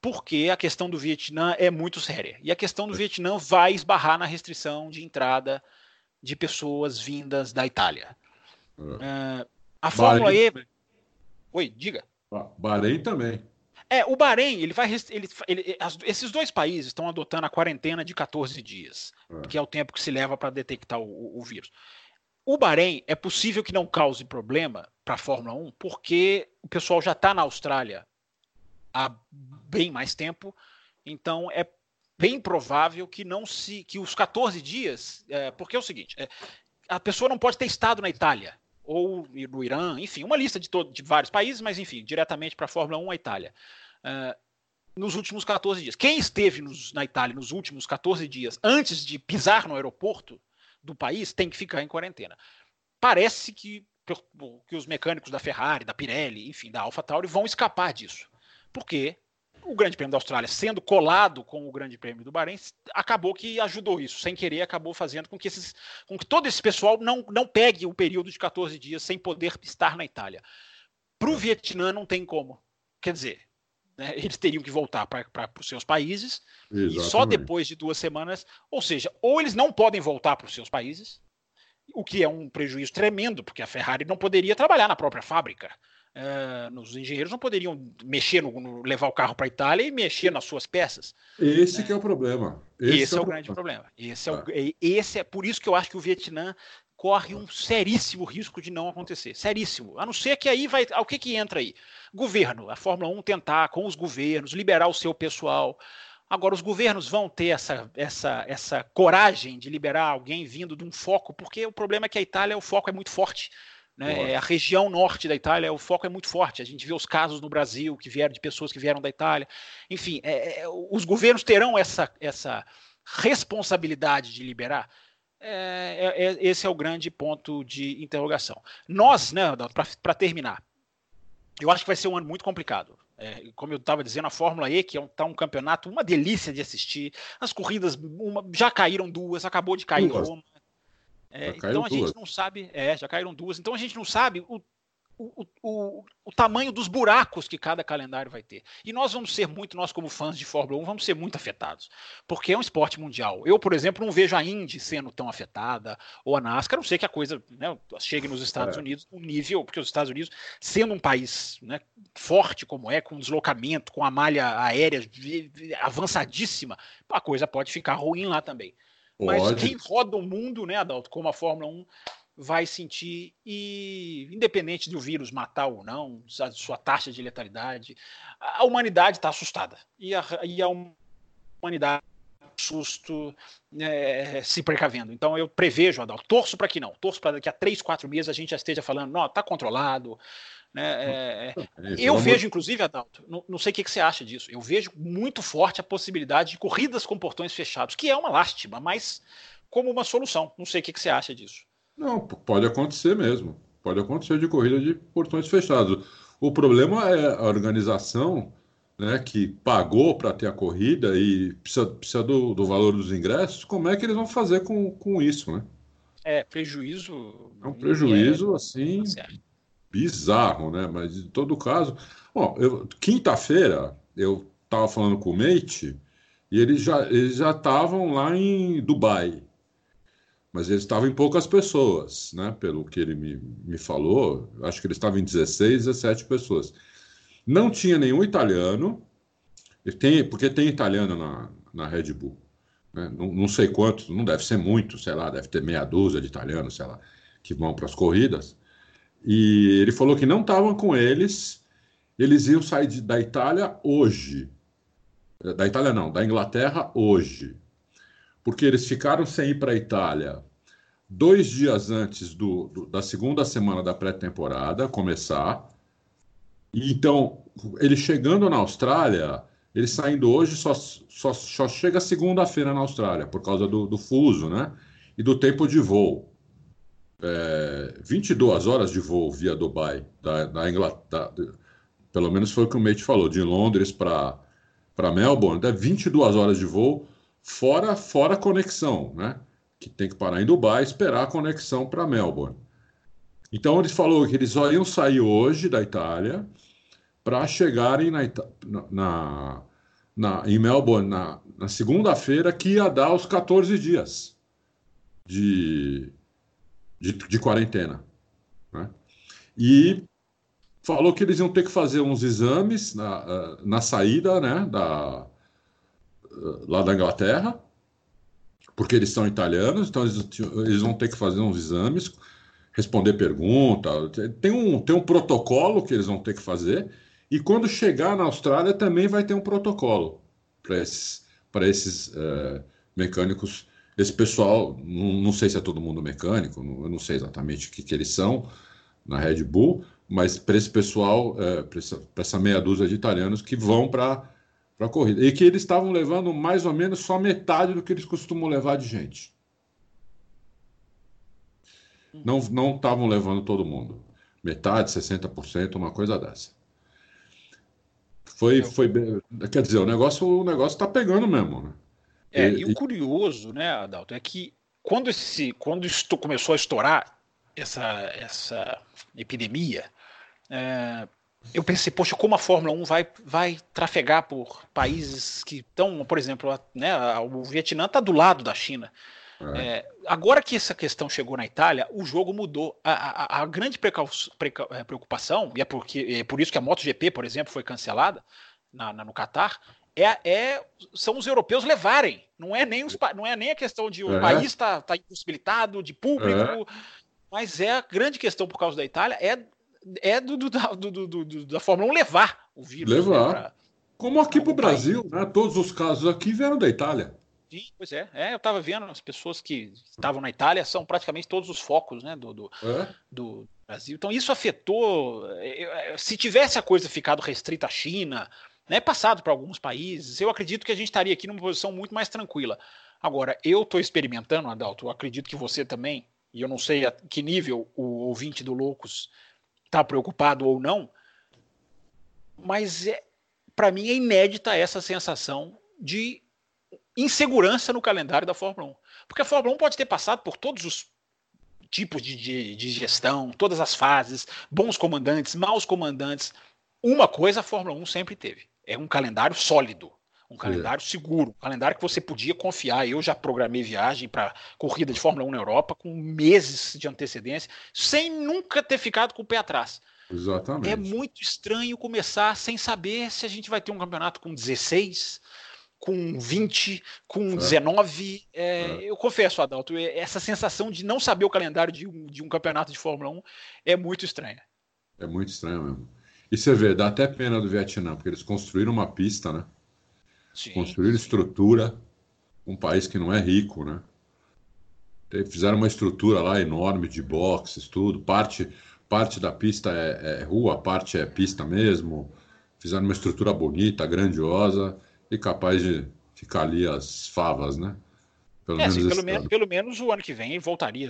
porque a questão do Vietnã é muito séria. E a questão do Vietnã vai esbarrar na restrição de entrada de pessoas vindas da Itália. Uh, a Fórmula E. Oi, diga. Bahrein também. É, o Bahrein, ele vai. Ele, ele, esses dois países estão adotando a quarentena de 14 dias, é. que é o tempo que se leva para detectar o, o, vírus. O Bahrein é possível que não cause problema para a Fórmula 1, porque o pessoal já está na Austrália há bem mais tempo, então é bem provável que não se. que os 14 dias. É, porque é o seguinte: é, a pessoa não pode ter estado na Itália ou no Irã, enfim, uma lista de, de vários países, mas enfim, diretamente para a Fórmula 1, a Itália. Uh, nos últimos 14 dias. Quem esteve nos, na Itália nos últimos 14 dias, antes de pisar no aeroporto do país, tem que ficar em quarentena. Parece que, que os mecânicos da Ferrari, da Pirelli, enfim, da AlphaTauri vão escapar disso. Porque o Grande Prêmio da Austrália sendo colado com o Grande Prêmio do Bahrein, acabou que ajudou isso, sem querer, acabou fazendo com que, esses, com que todo esse pessoal não, não pegue o período de 14 dias sem poder estar na Itália. Para o Vietnã não tem como. Quer dizer, né, eles teriam que voltar para os seus países Exatamente. e só depois de duas semanas, ou seja, ou eles não podem voltar para os seus países, o que é um prejuízo tremendo, porque a Ferrari não poderia trabalhar na própria fábrica. Uh, os engenheiros não poderiam mexer no, no levar o carro para a Itália e mexer nas suas peças. Esse é, que é o problema. Esse, esse é, é, o grande problema. Esse é, o, é. esse é por isso que eu acho que o Vietnã corre um seríssimo risco de não acontecer. Seríssimo. A não ser que aí vai. O que, que entra aí? Governo. A Fórmula 1 tentar, com os governos, liberar o seu pessoal. Agora, os governos vão ter essa, essa, essa coragem de liberar alguém vindo de um foco, porque o problema é que a Itália, o foco é muito forte. Né? A região norte da Itália, o foco é muito forte. A gente vê os casos no Brasil que vieram de pessoas que vieram da Itália. Enfim, é, é, os governos terão essa, essa responsabilidade de liberar. É, é, é esse é o grande ponto de interrogação. Nós, né, para terminar, eu acho que vai ser um ano muito complicado. É, como eu estava dizendo, a Fórmula E, que é um, tá um campeonato, uma delícia de assistir. As corridas uma, já caíram duas, acabou de cair Roma. É, então a gente não sabe, é, já caíram duas. Então a gente não sabe o, o, o, o, tamanho dos buracos que cada calendário vai ter. E nós vamos ser muito, nós como fãs de Fórmula 1, vamos ser muito afetados. Porque é um esporte mundial. Eu, por exemplo, não vejo a Indy sendo tão afetada, ou a NASCAR, não sei que a coisa né, chegue nos Estados é. Unidos, o nível, porque os Estados Unidos, sendo um país né, forte como é, com deslocamento, com a malha aérea avançadíssima, a coisa pode ficar ruim lá também. Mas Pode. quem roda o mundo, né, Adalto, como a Fórmula 1, vai sentir, e independente de o vírus matar ou não, a sua taxa de letalidade, a humanidade está assustada. E a, e a humanidade susto é, se precavendo. Então eu prevejo, Adalto, torço para que não, torço para daqui a três, quatro meses a gente já esteja falando, não, está controlado, né? É, é, eu vejo, inclusive, Adalto, não, não sei o que, que, você acha disso, eu vejo muito forte a possibilidade de corridas com portões fechados, que é uma lástima, mas como uma solução. Não sei o que, que você acha disso. Não, pode acontecer mesmo. Pode acontecer de corrida de portões fechados. O problema é a organização né, que pagou para ter a corrida e precisa, precisa do, do, valor dos ingressos. Como é que eles vão fazer com, com isso, né? É, prejuízo. É um prejuízo, é... assim, tá bizarro, né? Mas em todo caso. Quinta-feira eu estava falando com o Mate e eles já eles já estavam lá em Dubai. Mas eles estavam em poucas pessoas, né? Pelo que ele me, me falou, acho que eles estavam em 16, 17 pessoas. Não tinha nenhum italiano, tem, porque tem italiano na, na Red Bull. Né? Não, não sei quantos, não deve ser muito, sei lá, deve ter meia dúzia de italianos, sei lá, que vão para as corridas. E ele falou que não estavam com eles, eles iam sair de, da Itália hoje. Da Itália não, da Inglaterra hoje. Porque eles ficaram sem ir para a Itália dois dias antes do, do da segunda semana da pré-temporada começar. E então, ele chegando na Austrália, ele saindo hoje só, só, só chega segunda-feira na Austrália, por causa do, do fuso, né? E do tempo de voo é, 22 horas de voo via Dubai, da, da Inglaterra, pelo menos foi o que o Mate falou, de Londres para Melbourne, é 22 horas de voo, fora, fora conexão, né? Que tem que parar em Dubai esperar a conexão para Melbourne. Então ele falou que eles só iam sair hoje da Itália para chegarem na, na, na, em Melbourne na, na segunda-feira, que ia dar os 14 dias de, de, de quarentena. Né? E falou que eles iam ter que fazer uns exames na, eh, na saída né, da, eh, lá da Inglaterra, porque eles são italianos, então eles, eles vão ter que fazer uns exames, responder perguntas. Tem um, tem um protocolo que eles vão ter que fazer, e quando chegar na Austrália também vai ter um protocolo para esses, esses uh, mecânicos esse pessoal, não, não, sei se é todo mundo mecânico, não, eu não sei exatamente o que, que eles são na Red Bull, mas para esse pessoal, é, para essa, essa, meia dúzia de italianos que vão para a corrida. E que eles estavam levando mais ou menos só metade do que eles costumam levar de gente. Não não estavam levando todo mundo. Metade, 60%, uma coisa dessa. Foi, foi quer dizer, o negócio o negócio está pegando mesmo, né? É, e, e o curioso, né, Adalto, é que quando, esse, quando começou a estourar essa, essa epidemia, É, eu pensei, poxa, como a Fórmula 1 vai, vai trafegar por países que estão, por exemplo, né, o Vietnã está do lado da China. É. É, agora que essa questão chegou na Itália, o jogo mudou. A, a, a grande é, preocupação, e é, porque, é por isso que a MotoGP, por exemplo, foi cancelada na, na, no Qatar, é, é, são os europeus levarem. Não é nem, os, não é nem a questão de o é. país estar tá, tá impossibilitado, de público, mas é a grande questão por causa da Itália, é é do, do, do, do, da Fórmula 1 levar o vírus. Né, levar. Né, pra, Como aqui para o Brasil, né? Todos os casos aqui vieram da Itália. Sim, pois é. é eu estava vendo as pessoas que estavam na Itália são praticamente todos os focos né, do, do, é? do Brasil. Então isso afetou. É, se tivesse a coisa ficado restrita à China, né, passado para alguns países, eu acredito que a gente estaria aqui numa posição muito mais tranquila. Agora, eu estou experimentando, Adalto, eu acredito que você também, e eu não sei a que nível o ouvinte do Loucos está preocupado ou não, mas é, para mim é inédita essa sensação de insegurança no calendário da Fórmula 1. Porque a Fórmula 1 pode ter passado por todos os tipos de, de, de gestão, todas as fases, bons comandantes, maus comandantes. Uma coisa a Fórmula 1 sempre teve: é um calendário sólido. Um calendário é. seguro, um calendário que você podia confiar. Eu já programei viagem para corrida de Fórmula 1 na Europa com meses de antecedência, sem nunca ter ficado com o pé atrás. Exatamente. É muito estranho começar sem saber se a gente vai ter um campeonato com 16, com 20, com é. 19. É, é. Eu confesso, Adalto, essa sensação de não saber o calendário de um, de um campeonato de Fórmula 1 é muito estranha. É muito estranho mesmo. E você vê, dá até pena do Vietnã, porque eles construíram uma pista, né? Sim, construíram estrutura, um país que não é rico, né? Fizeram uma estrutura lá enorme de boxes, tudo. Parte, parte da pista é, é rua, parte é pista mesmo. Fizeram uma estrutura bonita, grandiosa e capaz de ficar ali as favas, né? Pelo, é, menos assim, pelo, menos, pelo, menos o ano que vem voltaria,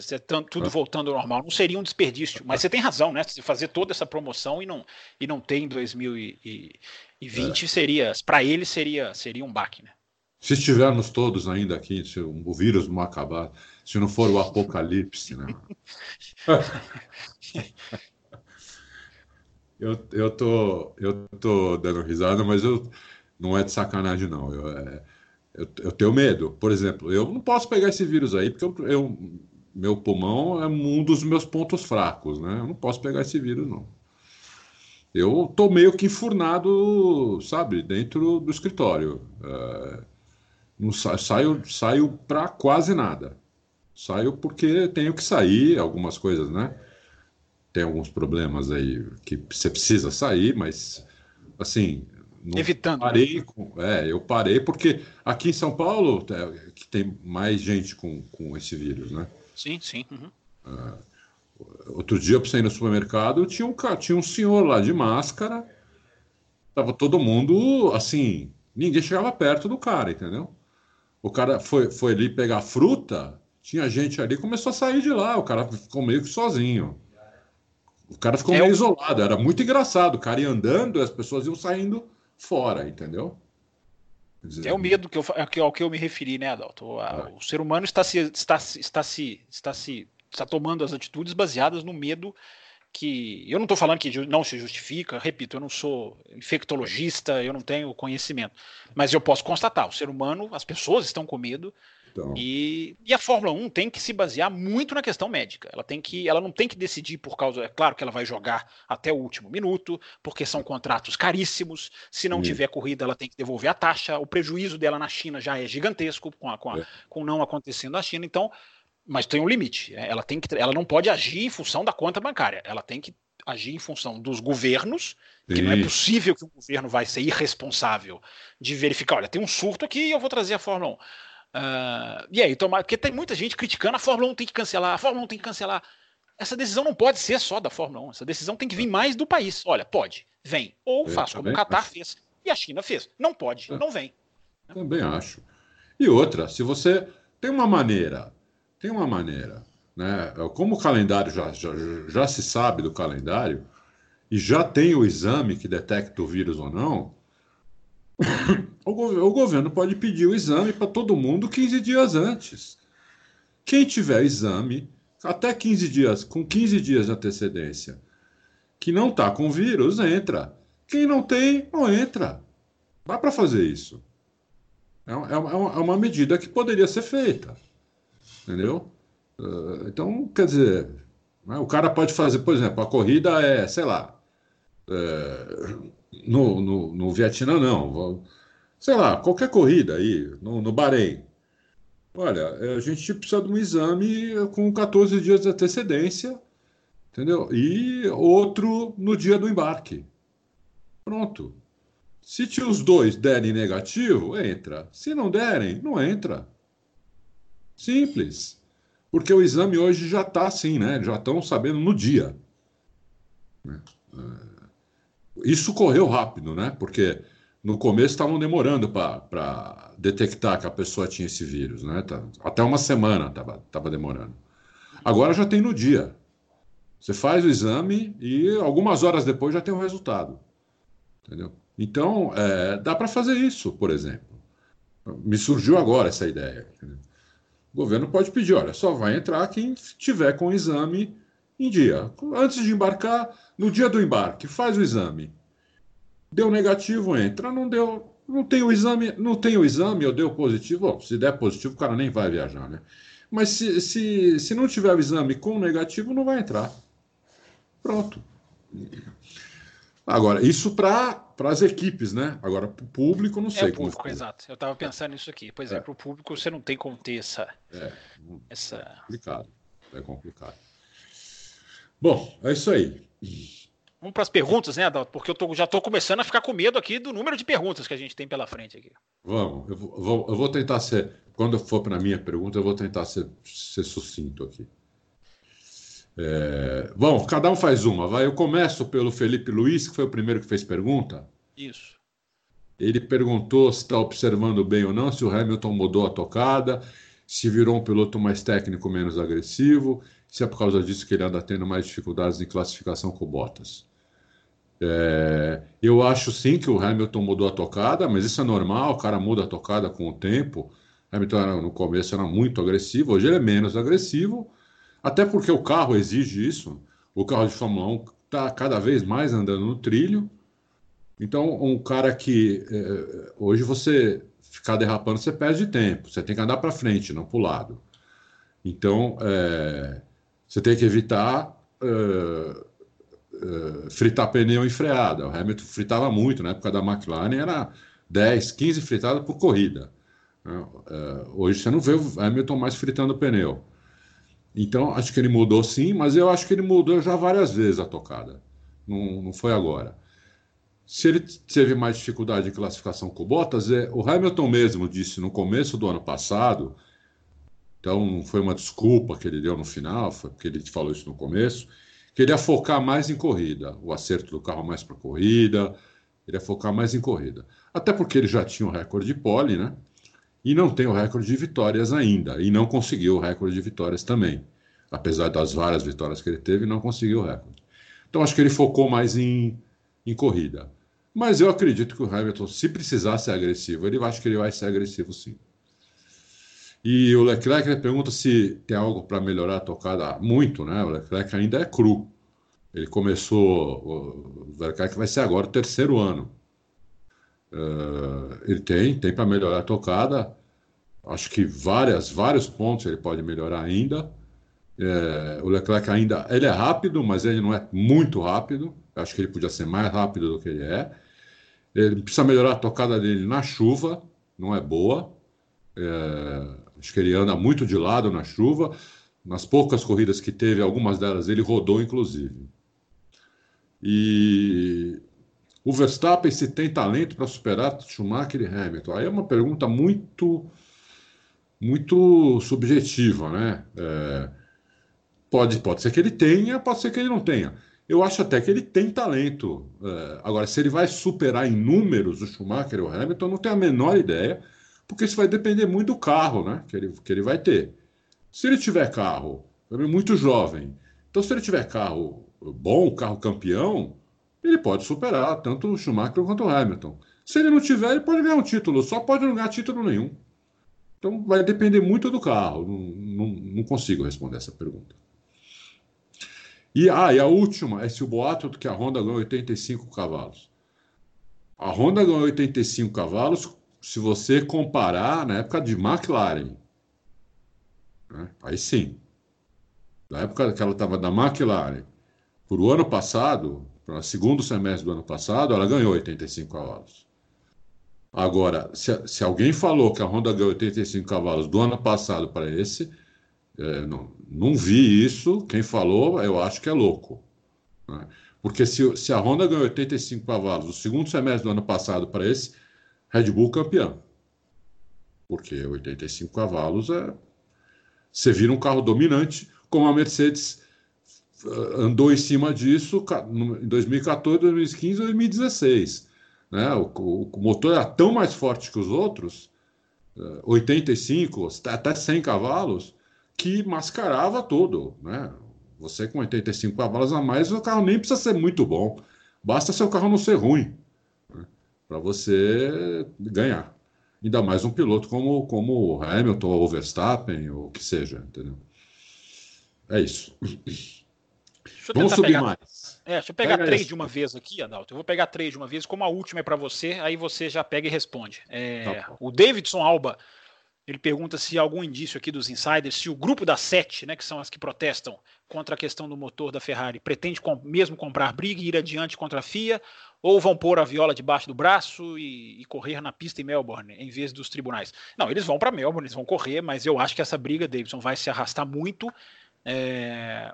tudo é. voltando ao normal. Não seria um desperdício. Mas você tem razão, né? Se fazer toda essa promoção e não, e não ter em 2020 é. seria, para ele seria, seria um baque, né? Se estivermos todos ainda aqui, se o vírus não acabar, se não for o apocalipse, né? eu, eu, tô, eu tô dando risada, mas eu, não é de sacanagem, não. Eu, é, eu, eu, tenho medo. Por exemplo, eu não posso pegar esse vírus aí, porque eu, eu, meu pulmão é um dos meus pontos fracos, né? Eu não posso pegar esse vírus, não. Eu tô meio que enfurnado, sabe, dentro do escritório. É, não sa saio, saio para quase nada. Saio porque tenho que sair, algumas coisas, né? Tem alguns problemas aí que você precisa sair, mas assim, não Evitando. Parei com, é, eu parei porque aqui em São Paulo é, que tem mais gente com, com esse vírus, né? Sim, sim. Uhum. Uh, outro dia, para sair no supermercado, tinha um, tinha um senhor lá de máscara. Tava todo mundo assim, ninguém chegava perto do cara, entendeu? O cara foi, foi ali pegar fruta, tinha gente ali, começou a sair de lá, o cara ficou meio que sozinho. O cara ficou é meio o... isolado, era muito engraçado. O cara ia andando, as pessoas iam saindo fora, entendeu? Dizer, é o medo que eu, é ao que eu me referi, né, Adalto? O, é. o ser humano está se, está, está, se, está se está tomando as atitudes baseadas no medo que eu não estou falando que não se justifica, repito, eu não sou infectologista, eu não tenho conhecimento, mas eu posso constatar, o ser humano, as pessoas estão com medo então... E, e, a Fórmula 1 tem que se basear muito na questão médica. Ela tem que, ela não tem que decidir por causa, é claro que ela vai jogar até o último minuto, porque são contratos caríssimos. Se não tiver corrida, ela tem que devolver a taxa. O prejuízo dela na China já é gigantesco com, a, com, a, é. com não acontecendo na China. Então, mas tem um limite. É, ela tem que, ela não pode agir em função da conta bancária. Ela tem que agir em função dos governos, que Sim. não é possível que um governo vai ser irresponsável de verificar, olha, tem um surto aqui e eu vou trazer a Fórmula 1. Uh, e aí, tomar, porque tem muita gente criticando a Fórmula 1 tem que cancelar, a Fórmula 1 tem que cancelar. Essa decisão não pode ser só da Fórmula 1, essa decisão tem que vir mais do país. Olha, pode, vem. Ou Eu faz como o Qatar acho. fez e a China fez. Não pode, é. não vem. Também acho. E outra, se você tem uma maneira, tem uma maneira, né? Como o calendário já, já, já se sabe do calendário e já tem o exame que detecta o vírus ou não, o, o governo pode pedir o exame para todo mundo 15 dias antes. Quem tiver exame, até 15 dias, com 15 dias de antecedência, que não está com vírus entra. Quem não tem, não entra. Dá para fazer isso. É, é, é, é, uma medida que poderia ser feita. Entendeu? Uh, então, quer dizer, né, o cara pode fazer, por exemplo, a corrida é, sei lá, é, no, no, no Vietnã não, sei lá, qualquer corrida aí, no, no Bahrein. Olha, a gente precisa de um exame com 14 dias de antecedência, entendeu? E outro no dia do embarque. Pronto. Se os dois derem negativo, entra. Se não derem, não entra. Simples. Porque o exame hoje já está assim, né? Já estão sabendo no dia. Né? Isso correu rápido, né? Porque no começo estavam demorando para detectar que a pessoa tinha esse vírus, né? Tá, até uma semana estava demorando. Agora já tem no dia. Você faz o exame e algumas horas depois já tem o resultado. Entendeu? Então, é, dá para fazer isso, por exemplo. Me surgiu agora essa ideia. O governo pode pedir, olha, só vai entrar quem tiver com o exame em dia. Antes de embarcar, no dia do embarque, faz o exame. Deu negativo, entra. Não deu, não tem o exame, não tem o exame, ou deu positivo, bom, se der positivo, o cara nem vai viajar, né? Mas se, se, se não tiver o exame com negativo, não vai entrar. Pronto. Agora, isso para as equipes, né? Agora, para o público, não sei. É o público, exato. Eu estava pensando nisso aqui. Pois é, é para o público você não tem como ter essa. É, essa... é complicado. É complicado. Bom, é isso aí. Vamos para as perguntas, né, Adalto? Porque eu tô, já estou começando a ficar com medo aqui do número de perguntas que a gente tem pela frente aqui. Vamos, eu vou, eu vou tentar ser. Quando for para a minha pergunta, eu vou tentar ser, ser sucinto aqui. É, bom, cada um faz uma. Vai, eu começo pelo Felipe Luiz, que foi o primeiro que fez pergunta. Isso. Ele perguntou se está observando bem ou não, se o Hamilton mudou a tocada, se virou um piloto mais técnico, menos agressivo, se é por causa disso que ele anda tendo mais dificuldades em classificação com Bottas. É, eu acho sim que o Hamilton mudou a tocada, mas isso é normal, o cara muda a tocada com o tempo. Hamilton era, no começo era muito agressivo, hoje ele é menos agressivo, até porque o carro exige isso. O carro de Fórmula 1 está cada vez mais andando no trilho. Então, um cara que é, hoje você ficar derrapando, você perde tempo. Você tem que andar para frente, não para o lado. Então, é, você tem que evitar é, é, fritar pneu em freada. O Hamilton fritava muito na época da McLaren, era 10, 15 fritadas por corrida. É, hoje você não vê o Hamilton mais fritando pneu. Então, acho que ele mudou sim, mas eu acho que ele mudou já várias vezes a tocada. Não, não foi agora. Se ele teve mais dificuldade de classificação com Bottas, é, o Hamilton mesmo disse no começo do ano passado, então não foi uma desculpa que ele deu no final, foi porque ele falou isso no começo, que ele ia focar mais em corrida, o acerto do carro mais para corrida, ele ia focar mais em corrida. Até porque ele já tinha o recorde de pole, né? e não tem o recorde de vitórias ainda, e não conseguiu o recorde de vitórias também. Apesar das várias vitórias que ele teve, não conseguiu o recorde. Então acho que ele focou mais em, em corrida. Mas eu acredito que o Hamilton, se precisar ser agressivo, ele acho que ele vai ser agressivo sim. E o Leclerc pergunta se tem algo para melhorar a tocada. Muito, né? O Leclerc ainda é cru. Ele começou. O Leclerc vai ser agora o terceiro ano. Uh, ele tem, tem para melhorar a tocada. Acho que várias, vários pontos ele pode melhorar ainda. É, o Leclerc ainda, ele é rápido, mas ele não é muito rápido. Acho que ele podia ser mais rápido do que ele é. Ele precisa melhorar a tocada dele na chuva, não é boa. É, acho que ele anda muito de lado na chuva. Nas poucas corridas que teve, algumas delas ele rodou, inclusive. E o Verstappen se tem talento para superar Schumacher e Hamilton? Aí é uma pergunta muito, muito subjetiva, né? É, pode, pode ser que ele tenha, pode ser que ele não tenha. Eu acho até que ele tem talento. É, agora, se ele vai superar em números o Schumacher e o Hamilton, não tenho a menor ideia, porque isso vai depender muito do carro né, que, ele, que ele vai ter. Se ele tiver carro, ele é muito jovem. Então, se ele tiver carro bom, carro campeão, ele pode superar tanto o Schumacher quanto o Hamilton. Se ele não tiver, ele pode ganhar um título, só pode não ganhar título nenhum. Então vai depender muito do carro. Não, não, não consigo responder essa pergunta. E, ah, e a última é se o boato que a Honda ganhou 85 cavalos. A Honda ganhou 85 cavalos se você comparar na época de McLaren. Né? Aí sim. Na época que ela estava da McLaren, por o ano passado, para o segundo semestre do ano passado, ela ganhou 85 cavalos. Agora, se, se, alguém falou que a Honda ganhou 85 cavalos do ano passado para esse, é, não, não vi isso. Quem falou, eu acho que é louco. Né? Porque se, se, a Honda ganhou 85 cavalos no segundo semestre do ano passado para esse, Red Bull campeão. Porque 85 cavalos é. Você vira um carro dominante, como a Mercedes ah, andou em cima disso em 2014, 2015 e 2016. Né? O, o, motor era tão mais forte que os outros, 85, ah, até 100 cavalos, que mascarava tudo. Né? Você com 85 cavalos a mais, o carro nem precisa ser muito bom. Basta seu carro não ser ruim? Para você ganhar. Ainda mais um piloto como, como Hamilton ou Verstappen, ou o que seja, entendeu? É isso. Vamos subir pegar, mais. É, deixa eu pegar pega três esse. de uma vez aqui, Adalto. Eu vou pegar três de uma vez, como a última é para você, aí você já pega e responde. É, tá o Davidson Alba, ele pergunta se há algum indício aqui dos insiders, se o grupo das sete, né, que são as que protestam contra a questão do motor da Ferrari, pretende com, mesmo comprar briga e ir adiante contra a FIA, ou vão pôr a viola debaixo do braço e, e correr na pista em Melbourne, em vez dos tribunais. Não, eles vão para Melbourne, eles vão correr, mas eu acho que essa briga, Davidson, vai se arrastar muito. É,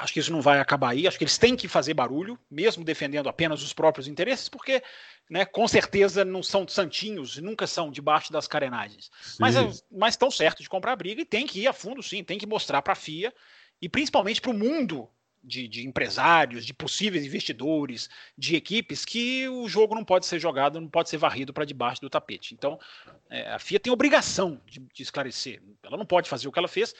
Acho que isso não vai acabar aí. Acho que eles têm que fazer barulho, mesmo defendendo apenas os próprios interesses, porque, né, com certeza não são santinhos, nunca são debaixo das carenagens. Mas, é, mas estão certos de comprar briga e tem que ir a fundo, sim. Tem que mostrar para a FIA e principalmente para o mundo de, de, empresários, de possíveis investidores, de equipes, que o jogo não pode ser jogado, não pode ser varrido para debaixo do tapete. Então, é, a FIA tem obrigação de, de, esclarecer. Ela não pode fazer o que ela fez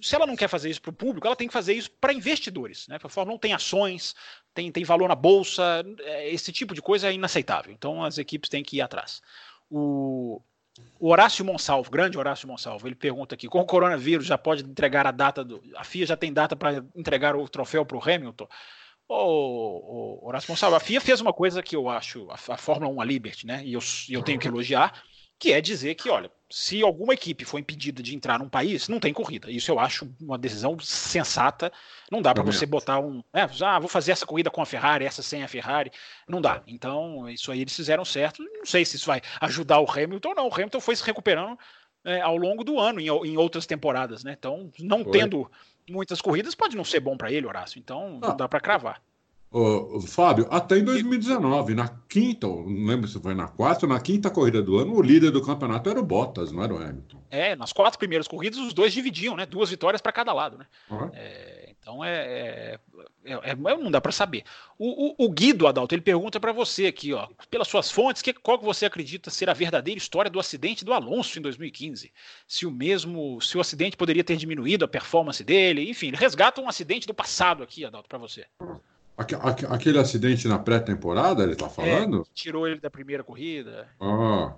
se ela não quer fazer isso para o público, ela tem que fazer isso para investidores. Né? A Fórmula 1 tem ações, tem, tem valor na bolsa, é, esse tipo de coisa é inaceitável. Então as equipes têm que ir atrás. O, o Horácio Monsalvo, grande Horácio Monsalvo, ele pergunta aqui: com o coronavírus já pode entregar a data do. A FIA já tem data para entregar o troféu para o Hamilton? Ô, Horácio Monsalvo, a FIA fez uma coisa que eu acho, a, a Fórmula 1, a Liberty, né? E eu, eu tenho que elogiar que é dizer que, olha, se alguma equipe for impedida de entrar num país, não tem corrida. Isso eu acho uma decisão sensata. Não dá para você botar um. É, ah, vou fazer essa corrida com a Ferrari, essa sem a Ferrari. Não dá. Então, isso aí eles fizeram certo. Não sei se isso vai ajudar o Hamilton ou não. O Hamilton foi se recuperando é, ao longo do ano, em, em, outras temporadas, né? Então, não foi. tendo muitas corridas, pode não ser bom para ele, Horácio. Então, não ah. dá para cravar. Ô, Fábio, até em 2019, na quinta, não lembro se foi na quarta ou na quinta corrida do ano, o líder do campeonato era o Bottas, não era o Hamilton. É, nas quatro primeiras corridas, os dois dividiam, né? Duas vitórias para cada lado, né? Uhum. É, então é, é, é, não dá para saber. O, o, o, Guido Adalto ele pergunta para você aqui, ó, pelas suas fontes, que, qual que você acredita ser a verdadeira história do acidente do Alonso em 2015? Se o mesmo, se o acidente poderia ter diminuído a performance dele, enfim, ele resgata um acidente do passado aqui, Adalto, para você. Uhum. Aquele acidente na pré-temporada, ele está falando? É, tirou ele da primeira corrida. Ah.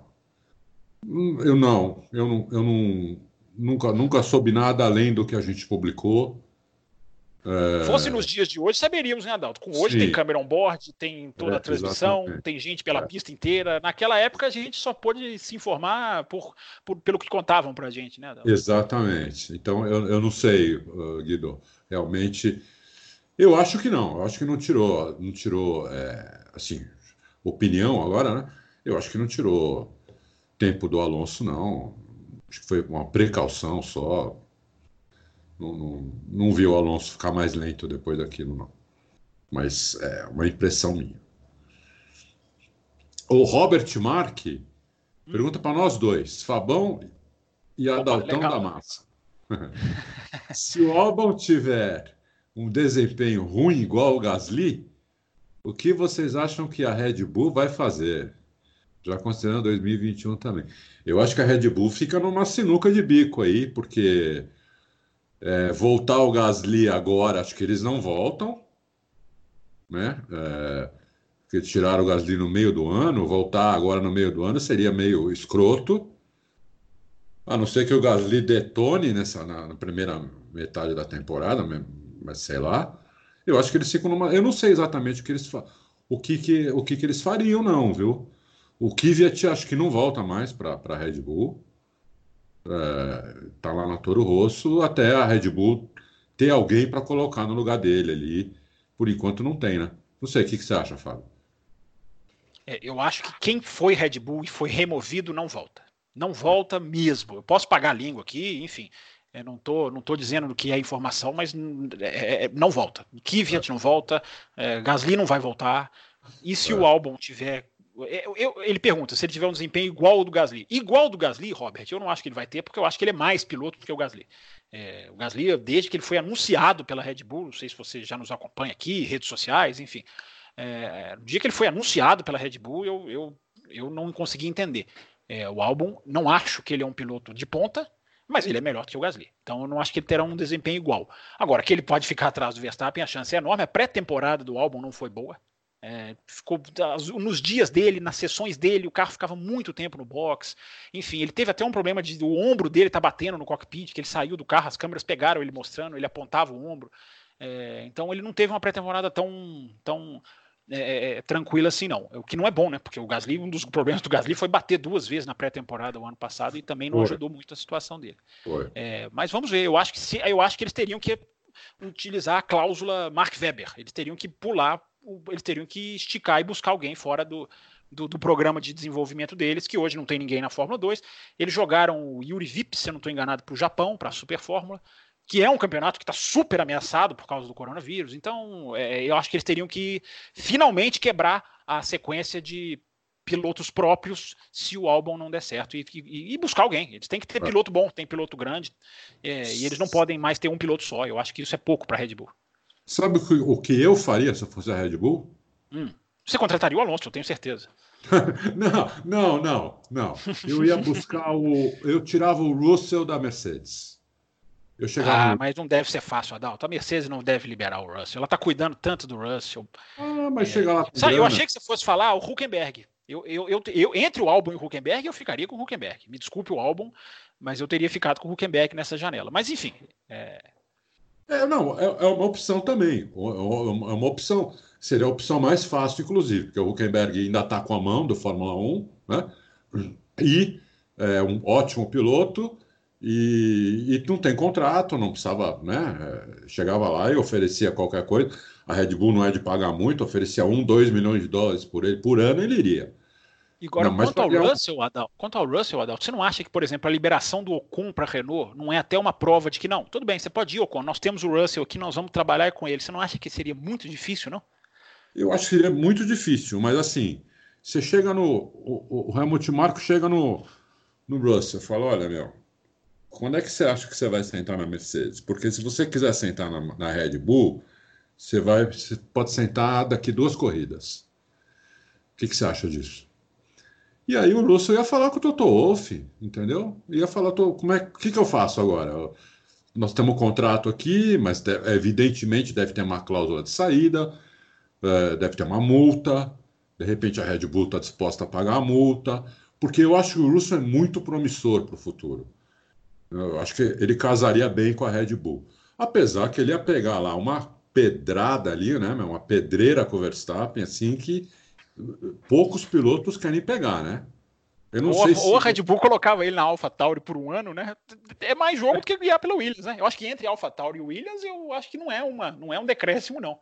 Hum, eu não. Eu não, eu não nunca, nunca soube nada além do que a gente publicou. É... Fosse nos dias de hoje, saberíamos, né, Adalto? Com hoje Sim. tem câmera on-board, tem toda é, a transmissão, exatamente. tem gente pela é. pista inteira. Naquela época a gente só pôde se informar por, por pelo que contavam para a gente, né, Adalto? Exatamente. Então eu, eu não sei, uh, Guido. Realmente eu acho que não. Eu acho que não tirou, não tirou, é, assim, opinião agora, né? Eu acho que não tirou tempo do Alonso, não. Acho que foi uma precaução só. Não, não, não vi o Alonso ficar mais lento depois daquilo, não. Mas é uma impressão minha. O Robert Mark pergunta para nós dois, Fabão e Adaltão da Massa. Se o Albon tiver um desempenho ruim igual o Gasly, o que vocês acham que a Red Bull vai fazer? Já considerando 2021 também. Eu acho que a Red Bull fica numa sinuca de bico aí, porque é, voltar o Gasly agora, acho que eles não voltam, né? É, tiraram o Gasly no meio do ano, voltar agora no meio do ano seria meio escroto. A não ser que o Gasly detone nessa, na, na primeira metade da temporada, mas sei lá. Eu acho que eles ficam numa. Eu não sei exatamente o que eles, o que, que, o que, que eles fariam, não, viu? O Kvyat acho que não volta mais para a Red Bull. É, tá lá na Toro Rosso até a Red Bull ter alguém para colocar no lugar dele ali. Por enquanto não tem, né? Não sei, o que, que você acha, Fábio? É, eu acho que quem foi Red Bull e foi removido não volta. Não volta mesmo. Eu posso pagar a língua aqui, enfim. Eu não tô, não tô dizendo que é informação, mas é, é, não volta. Kvyat não volta, é, Gasly não vai voltar. E se o é. álbum tiver eu, eu, ele pergunta se ele tiver um desempenho igual ao do Gasly. Igual ao do Gasly, Robert, eu não acho que ele vai ter, porque eu acho que ele é mais piloto do que o Gasly. É, o Gasly, desde que ele foi anunciado pela Red Bull, não sei se você já nos acompanha aqui, redes sociais, enfim. É, no dia que ele foi anunciado pela Red Bull, eu, eu, eu não consegui entender. É, o álbum, não acho que ele é um piloto de ponta, mas ele é melhor que o Gasly. Então eu não acho que ele terá um desempenho igual. Agora, que ele pode ficar atrás do Verstappen, a chance é enorme. A pré-temporada do álbum não foi boa. É, ficou nos dias dele, nas sessões dele, o carro ficava muito tempo no box. Enfim, ele teve até um problema de o ombro dele tá batendo no cockpit, que ele saiu do carro, as câmeras pegaram ele mostrando, ele apontava o ombro. É, então ele não teve uma pré-temporada tão, tão é, é, é, tranquila assim, não. O que não é bom, né? Porque o Gasly, um dos problemas do Gasly foi bater duas vezes na pré-temporada o ano passado e também não ajudou muito a situação dele. É, mas vamos ver, eu acho que se, eu acho que eles teriam que utilizar a cláusula Mark Webber. Eles teriam que pular, eles teriam que esticar e buscar alguém fora do, do, do, programa de desenvolvimento deles, que hoje não tem ninguém na Fórmula 2. Eles jogaram o Yuri Vip, se eu não estou enganado, para o Japão, para a Super Fórmula que é um campeonato que está super ameaçado por causa do coronavírus. Então, é, eu acho que eles teriam que finalmente quebrar a sequência de pilotos próprios se o álbum não der certo e, e, e buscar alguém. Eles têm que ter piloto bom, tem piloto grande é, e eles não podem mais ter um piloto só. Eu acho que isso é pouco para a Red Bull. Sabe o que eu faria se eu fosse a Red Bull? Hum. Você contrataria o Alonso, eu tenho certeza. não, não, não, não. Eu ia buscar o. Eu tirava o Russell da Mercedes. Eu chegava... Ah, mas não deve ser fácil, Adalto. A Mercedes não deve liberar o Russell. Ela está cuidando tanto do Russell. Ah, mas é... chega lá. Sabe, eu achei que você fosse falar o Huckenberg. Eu, eu, eu, eu, entre o álbum e o Huckenberg, eu ficaria com o Huckenberg. Me desculpe o álbum, mas eu teria ficado com o Huckenberg nessa janela. Mas enfim. É, é não, é, é, uma opção também. É uma opção. Seria a opção mais fácil, inclusive, porque o Huckenberg ainda está com a mão do Fórmula 1, né? E é um ótimo piloto e, e, não tem contrato, não precisava, né? Chegava lá e oferecia qualquer coisa. A Red Bull não é de pagar muito, oferecia um, dois milhões de dólares por ele por ano, ele iria. agora, não, quanto, ao Russell, Adal, quanto ao Russell, Adal, você não acha que, por exemplo, a liberação do Ocon para a Renault não é até uma prova de que não, tudo bem, você pode ir, Ocon, nós temos o Russell aqui, nós vamos trabalhar com ele. Você não acha que seria muito difícil, não? Eu acho que seria muito difícil, mas assim, você chega no. O, o Helmut Marko chega no, no Russell, fala: olha, meu, quando é que você acha que você vai sentar na Mercedes? Porque se você quiser sentar na, na Red Bull, você vai, você pode sentar daqui duas corridas. O que, que você acha disso? E aí o Russell ia falar com o Toto Wolff, entendeu? Ia falar, como é, o que, que eu faço agora? Nós temos um contrato aqui, mas evidentemente deve ter uma cláusula de saída, é, deve ter uma multa, de repente a Red Bull está disposta a pagar a multa, porque eu acho que o Russell é muito promissor para o futuro. Eu acho que ele casaria bem com a Red Bull. Apesar que ele ia pegar lá uma pedrada ali, né? Uma pedreira com o Verstappen, assim, que poucos pilotos querem pegar, né? Eu não ou, sei se... ou a Red Bull colocava ele na Alpha Tauri por um ano, né? É mais jogo do que guiar pela Williams, né? Eu acho que entre Alpha Tauri e Williams, eu acho que não é, uma, não é um decréscimo, não.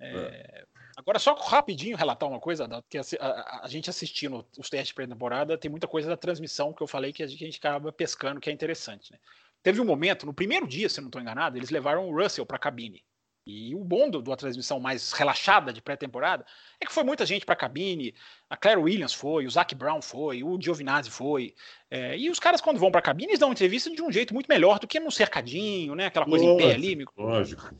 É... É. Agora, só rapidinho relatar uma coisa, que a, a, a gente assistindo os testes de pré-temporada, tem muita coisa da transmissão que eu falei que a gente acaba pescando, que é interessante. Né? Teve um momento, no primeiro dia, se não estou enganado, eles levaram o Russell para a cabine. E o bom da transmissão mais relaxada de pré-temporada é que foi muita gente para a cabine. A Claire Williams foi, o Zac Brown foi, o Giovinazzi foi. É, e os caras, quando vão para a cabine, eles dão entrevista de um jeito muito melhor do que no cercadinho, né? Aquela coisa lógico, em pé ali. Lógico.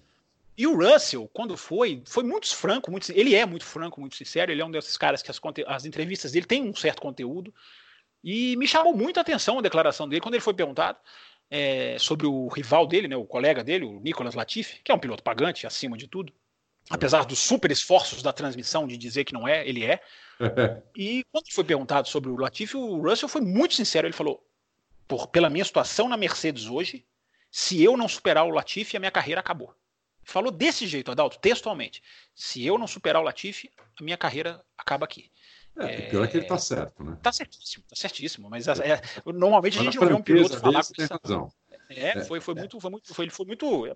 E o Russell, quando foi, foi muito franco, muito, ele é muito franco, muito sincero, ele é um desses caras que as, as entrevistas dele têm um certo conteúdo. E me chamou muito a atenção a declaração dele quando ele foi perguntado é, sobre o rival dele, né, o colega dele, o Nicolas Latifi, que é um piloto pagante acima de tudo, apesar dos super esforços da transmissão de dizer que não é, ele é. e quando foi perguntado sobre o Latifi, o Russell foi muito sincero. Ele falou: por, pela minha situação na Mercedes hoje, se eu não superar o Latifi, a minha carreira acabou. Falou desse jeito, Adalto, textualmente. Se eu não superar o Latifi, a minha carreira acaba aqui. É, é pior é que ele tá certo, né? Tá certíssimo, tá certíssimo. Mas é, normalmente a gente não vê um piloto falar com essa... razão. É, foi, foi muito, foi muito, foi, ele foi muito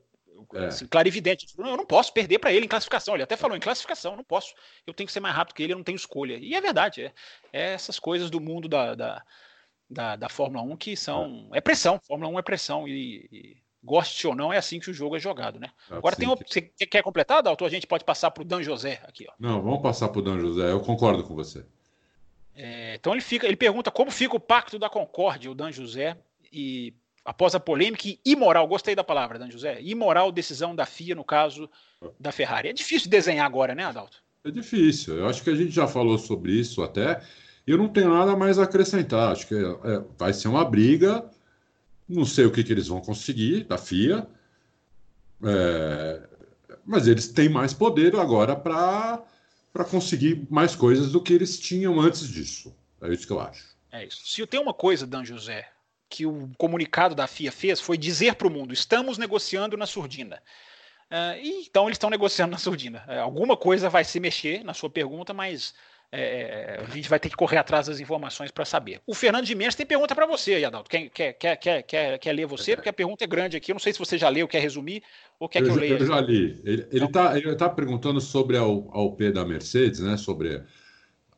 é. assim, clarividente. Eu não posso perder para ele em classificação. Ele até falou em classificação, não posso. Eu tenho que ser mais rápido que ele, eu não tenho escolha. E é verdade, é, é essas coisas do mundo da, da, da, da, Fórmula 1 que são. É pressão. Fórmula 1 é pressão. E, e goste ou não, é assim que o jogo é jogado, né? É Agora tem. Você quer completar, Dalton? A gente pode passar para o Dan José aqui, ó. Não, vamos passar para o Dan José. Eu concordo com você. É, então ele fica, ele pergunta como fica o pacto da concórdia, o Dan José, e após a polêmica e imoral, gostei da palavra, Dan José, imoral decisão da FIA no caso da Ferrari. É difícil desenhar agora, né, Adalto? É difícil. Eu acho que a gente já falou sobre isso até. Eu não tenho nada mais a acrescentar. Acho que é, é, vai ser uma briga. Não sei o que, que eles vão conseguir da FIA. É, mas eles têm mais poder agora para conseguir mais coisas do que eles tinham antes disso. É isso que eu acho. É isso. Se tenho uma coisa, Dan José, que o comunicado da FIA fez foi dizer para o mundo: estamos negociando na surdina. Uh, e, então eles estão negociando na surdina. Uh, alguma coisa vai se mexer na sua pergunta, mas é, a gente vai ter que correr atrás das informações para saber. O Fernando de Mendes tem pergunta para você, Adalto. Quer, quer, quer, quer, quer, quer ler você? Porque a pergunta é grande aqui. Eu não sei se você já leu, quer resumir, ou quer eu que eu leia. Eu já li. Ele está ele tá, ele tá perguntando sobre a, UP da Mercedes, né? sobre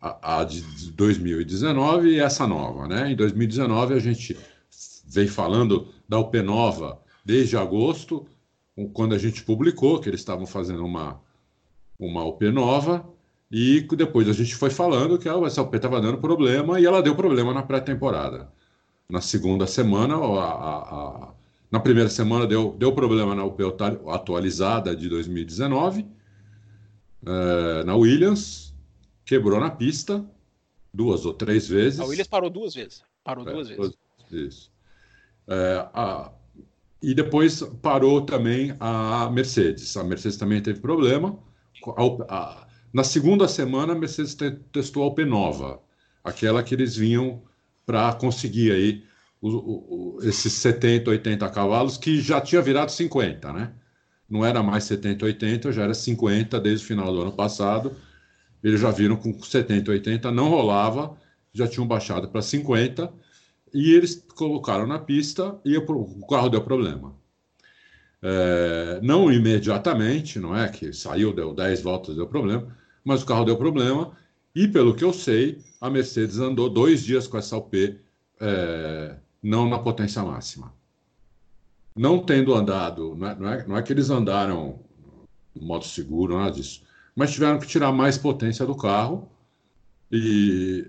a, a de 2019 e essa nova. Né? Em 2019 a gente vem falando da UP Nova desde agosto, quando a gente publicou que eles estavam fazendo uma, uma UP Nova, e depois a gente foi falando que essa UP estava dando problema e ela deu problema na pré-temporada. Na segunda semana, a, a, a, na primeira semana deu, deu problema na UP atualizada de 2019, é, na Williams, quebrou na pista duas ou três vezes. A Williams parou duas vezes. Parou é, duas vezes. Isso. É, a, e depois parou também a Mercedes. A Mercedes também teve problema. A, a, na segunda semana, a Mercedes te, testou a Alpe Nova, aquela que eles vinham para conseguir aí o, o, esses 70, 80 cavalos, que já tinha virado 50, né? Não era mais 70, 80, já era 50 desde o final do ano passado. Eles já viram com 70, 80 não rolava, já tinham baixado para 50 e eles colocaram na pista e o carro deu problema. É, não imediatamente, não é que saiu, deu 10 voltas, deu problema, mas o carro deu problema e, pelo que eu sei, a Mercedes andou dois dias com essa UP é, não na potência máxima. Não tendo andado, não é, não é, não é que eles andaram no modo seguro, nada disso, mas tiveram que tirar mais potência do carro e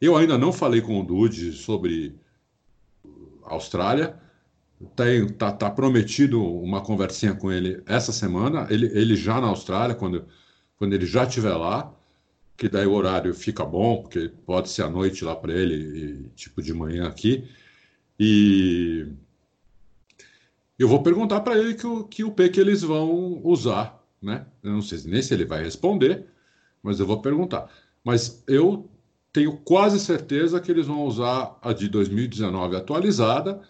eu ainda não falei com o Dude sobre Austrália. Tem, tá, tá, prometido uma conversinha com ele essa semana. Ele, ele já na Austrália, quando, quando ele já estiver lá, que daí o horário fica bom, porque pode ser à noite lá para ele, e, tipo de manhã aqui. E eu vou perguntar para ele que o, que o P que eles vão usar, né? Eu não sei nem se ele vai responder, mas eu vou perguntar. Mas eu tenho quase certeza que eles vão usar a de 2019 atualizada,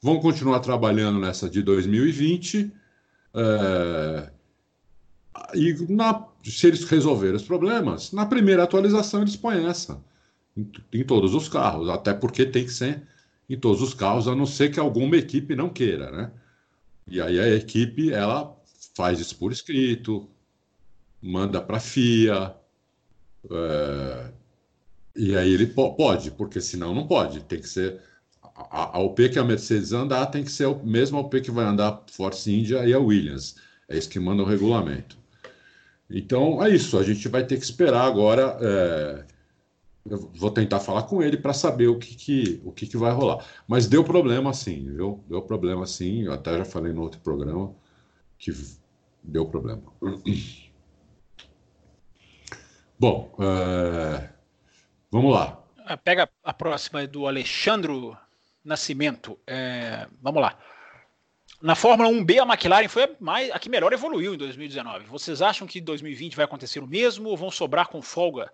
vão continuar trabalhando nessa de 2020. É, e na, se eles resolverem os problemas, na primeira atualização eles põem essa em, em, todos os carros, até porque tem que ser em todos os carros, a não ser que alguma equipe não queira, né? E aí a equipe ela faz isso por escrito, manda para a FIA, é, e aí ele pode, porque senão não pode. Tem que ser. A, a OP que a Mercedes andar tem que ser o mesmo OP que vai andar Force India e a Williams. É isso que manda o regulamento. Então é isso. A gente vai ter que esperar agora. É... Vou tentar falar com ele para saber o que, que, o que, que vai rolar. Mas deu problema sim, viu? Deu problema sim. Eu até já falei no outro programa que deu problema. Bom, é... Vamos lá. Ah, pega a próxima do Alexandro Nascimento. É, vamos lá. Na Fórmula 1B, a McLaren foi a, mais, a que melhor evoluiu em 2019. Vocês acham que 2020 vai acontecer o mesmo ou vão sobrar com folga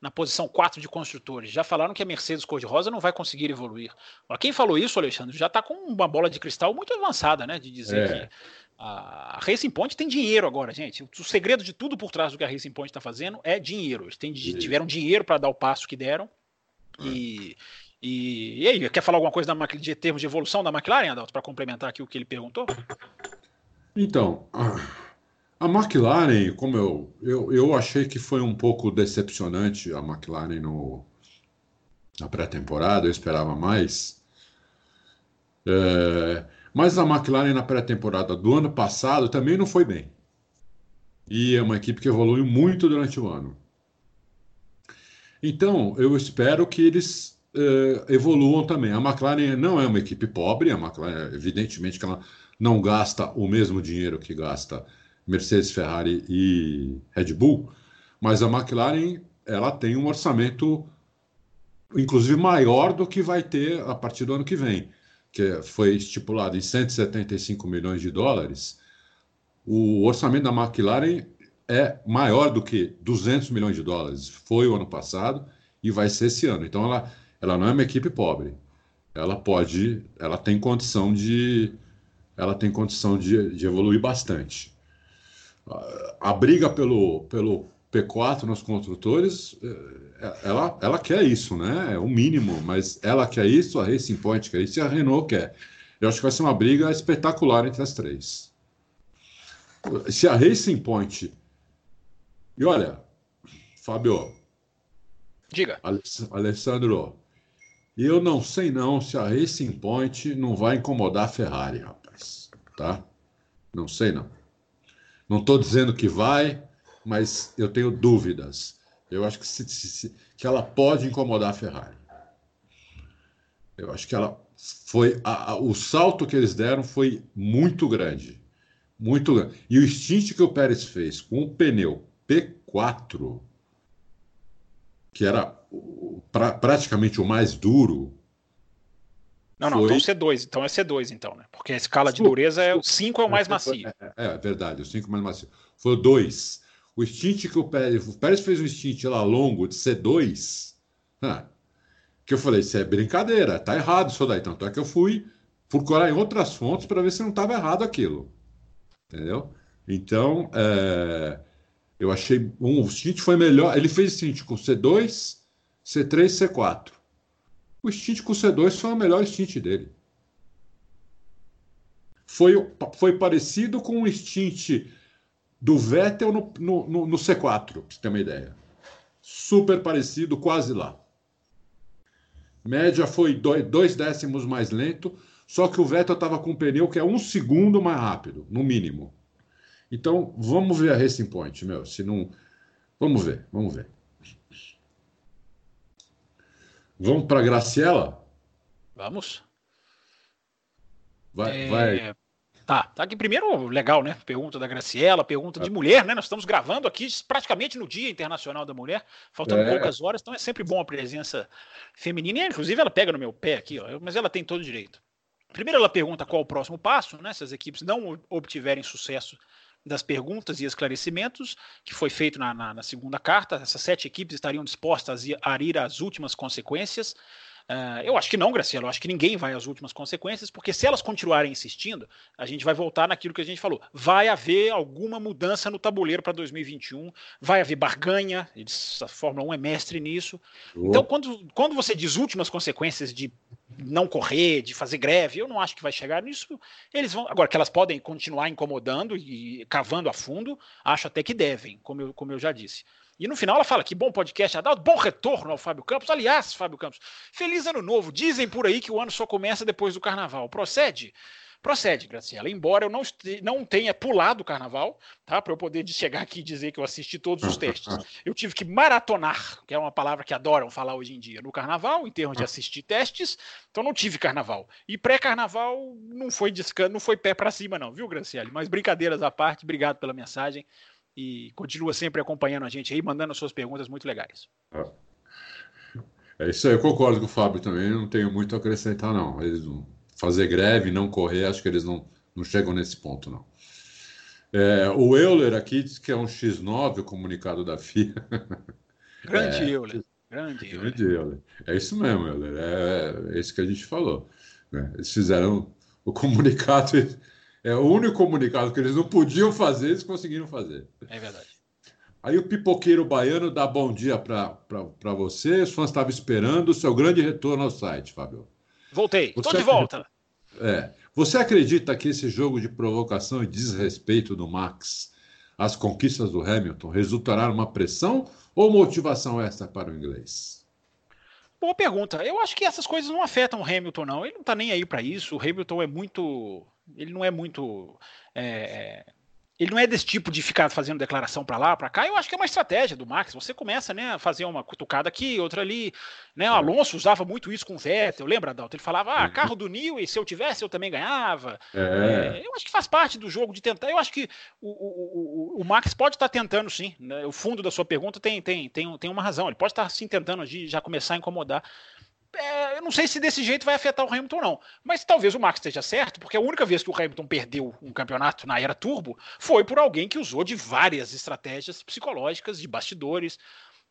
na posição 4 de construtores? Já falaram que a Mercedes cor-de-rosa não vai conseguir evoluir. Quem falou isso, Alexandre, já está com uma bola de cristal muito avançada, né? De dizer é. que A Racing Point tem dinheiro agora, gente. O segredo de tudo por trás do que a Racing Point está fazendo é dinheiro. Eles têm, tiveram dinheiro para dar o passo que deram. É. E, e, e, aí, quer falar alguma coisa da, de termos de evolução da McLaren, Adalto, para complementar aqui o que ele perguntou? Então, a McLaren, como eu, eu, eu achei que foi um pouco decepcionante a McLaren no, na pré-temporada, eu esperava mais. É, mas a McLaren na pré-temporada do ano passado também não foi bem. E é uma equipe que evoluiu muito durante o ano. Então, eu espero que eles uh, evoluam também. A McLaren não é uma equipe pobre, a McLaren, evidentemente que ela não gasta o mesmo dinheiro que gasta Mercedes, Ferrari e Red Bull, mas a McLaren ela tem um orçamento inclusive maior do que vai ter a partir do ano que vem que foi estipulado em 175 milhões de dólares, o orçamento da McLaren é maior do que 200 milhões de dólares. Foi o ano passado e vai ser esse ano. Então ela, ela não é uma equipe pobre. Ela pode, ela tem condição de, ela tem condição de, de evoluir bastante. A, a briga pelo, pelo P4 nos construtores, é, ela, ela quer isso, né? É o mínimo, mas ela quer isso, a Racing Point quer isso e a Renault quer. Eu acho que vai ser uma briga espetacular entre as três. Se a Racing Point. E olha, Fábio. Diga. Alessandro, eu não sei não se a Racing Point não vai incomodar a Ferrari, rapaz. Tá? Não sei não. Não estou dizendo que vai, mas eu tenho dúvidas. Eu acho que, se, se, que ela pode incomodar a Ferrari. Eu acho que ela foi. A, a, o salto que eles deram foi muito grande. Muito grande. E o stint que o Pérez fez com o pneu P4, que era pra, praticamente o mais duro. Não, não, foi... então C2, então é C2, então, né? Porque a escala de dureza é o 5 é o mais macio. É, é, é verdade, o 5 é o mais macio. Foi o 2 o stint que o Pérez, o Pérez fez um stint lá longo de C2, né? que eu falei, isso é brincadeira, tá errado isso daí. Tanto é que eu fui procurar em outras fontes para ver se não estava errado aquilo. Entendeu? Então, é, eu achei. Um, o stint foi melhor. Ele fez stint com C2, C3, C4. O stint com C2 foi o melhor stint dele. Foi, foi parecido com o stint do Vettel no, no, no, no C4, para você ter uma ideia. Super parecido, quase lá. Média foi dois, dois décimos mais lento, só que o Vettel estava com um pneu que é um segundo mais rápido, no mínimo. Então, vamos ver a Racing Point, meu. Se não. Vamos ver, vamos ver. Vamos para Graciela? Vamos. Vai, é... vai, Tá, tá aqui primeiro, legal, né? Pergunta da Graciela, pergunta de mulher, né? Nós estamos gravando aqui praticamente no Dia Internacional da Mulher, faltando é. poucas horas, então é sempre bom a presença feminina. E, inclusive, ela pega no meu pé aqui, ó, mas ela tem todo direito. Primeiro, ela pergunta qual o próximo passo, né? Se as equipes não obtiverem sucesso das perguntas e esclarecimentos, que foi feito na, na, na segunda carta, essas sete equipes estariam dispostas a ir às últimas consequências. Uh, eu acho que não, Graciela. Eu acho que ninguém vai às últimas consequências, porque se elas continuarem insistindo, a gente vai voltar naquilo que a gente falou. Vai haver alguma mudança no tabuleiro para 2021, vai haver barganha, a Fórmula 1 é mestre nisso. Então, quando, quando você diz últimas consequências de não correr, de fazer greve, eu não acho que vai chegar nisso. Eles vão. Agora, que elas podem continuar incomodando e cavando a fundo, acho até que devem, como eu, como eu já disse. E no final ela fala que bom podcast, Adalto, bom retorno ao Fábio Campos. Aliás, Fábio Campos, feliz ano novo. Dizem por aí que o ano só começa depois do carnaval. Procede? Procede, Graciela. Embora eu não, não tenha pulado o carnaval, tá? Para eu poder chegar aqui e dizer que eu assisti todos os testes. Eu tive que maratonar, que é uma palavra que adoram falar hoje em dia, no carnaval, em termos de assistir testes. Então não tive carnaval. E pré-carnaval não foi descanso, não foi pé para cima, não, viu, Graciela? Mas brincadeiras à parte, obrigado pela mensagem e continua sempre acompanhando a gente aí, mandando suas perguntas muito legais. É, é isso aí, eu concordo com o Fábio também, não tenho muito a acrescentar, não. Eles não fazer greve, não correr, acho que eles não, não chegam nesse ponto, não. É, o Euler aqui diz que é um X9, o comunicado da FIA. Grande é, Euler. Grande, grande Euler. Euler. É isso mesmo, Euler. É, é isso que a gente falou. Né? Eles fizeram o comunicado É o único comunicado que eles não podiam fazer, eles conseguiram fazer. É verdade. Aí o pipoqueiro baiano dá bom dia para você. Os fãs estavam esperando o seu grande retorno ao site, Fábio. Voltei, estou de volta. É. Você acredita que esse jogo de provocação e desrespeito do Max às conquistas do Hamilton resultará numa pressão ou motivação extra para o inglês? Boa pergunta. Eu acho que essas coisas não afetam o Hamilton, não. Ele não está nem aí para isso. O Hamilton é muito. Ele não é muito. É ele não é desse tipo de ficar fazendo declaração para lá, para cá. Eu acho que é uma estratégia do Max. Você começa, né, a fazer uma cutucada aqui, outra ali. Né? O Alonso usava muito isso com o Vettel. Lembra, Adalto? Ele falava: ah, uhum. carro do e se eu tivesse, eu também ganhava. É. É, eu acho que faz parte do jogo de tentar. Eu acho que o, o, o, o Max pode estar tá tentando, sim. Né? O fundo da sua pergunta tem, tem, tem, tem uma razão. Ele pode estar, tá, sim, tentando já começar a incomodar é, eu não sei se desse jeito vai afetar o Hamilton, não. Mas talvez o Max esteja certo, porque a única vez que o Hamilton perdeu um campeonato na era turbo foi por alguém que usou de várias estratégias psicológicas, de bastidores,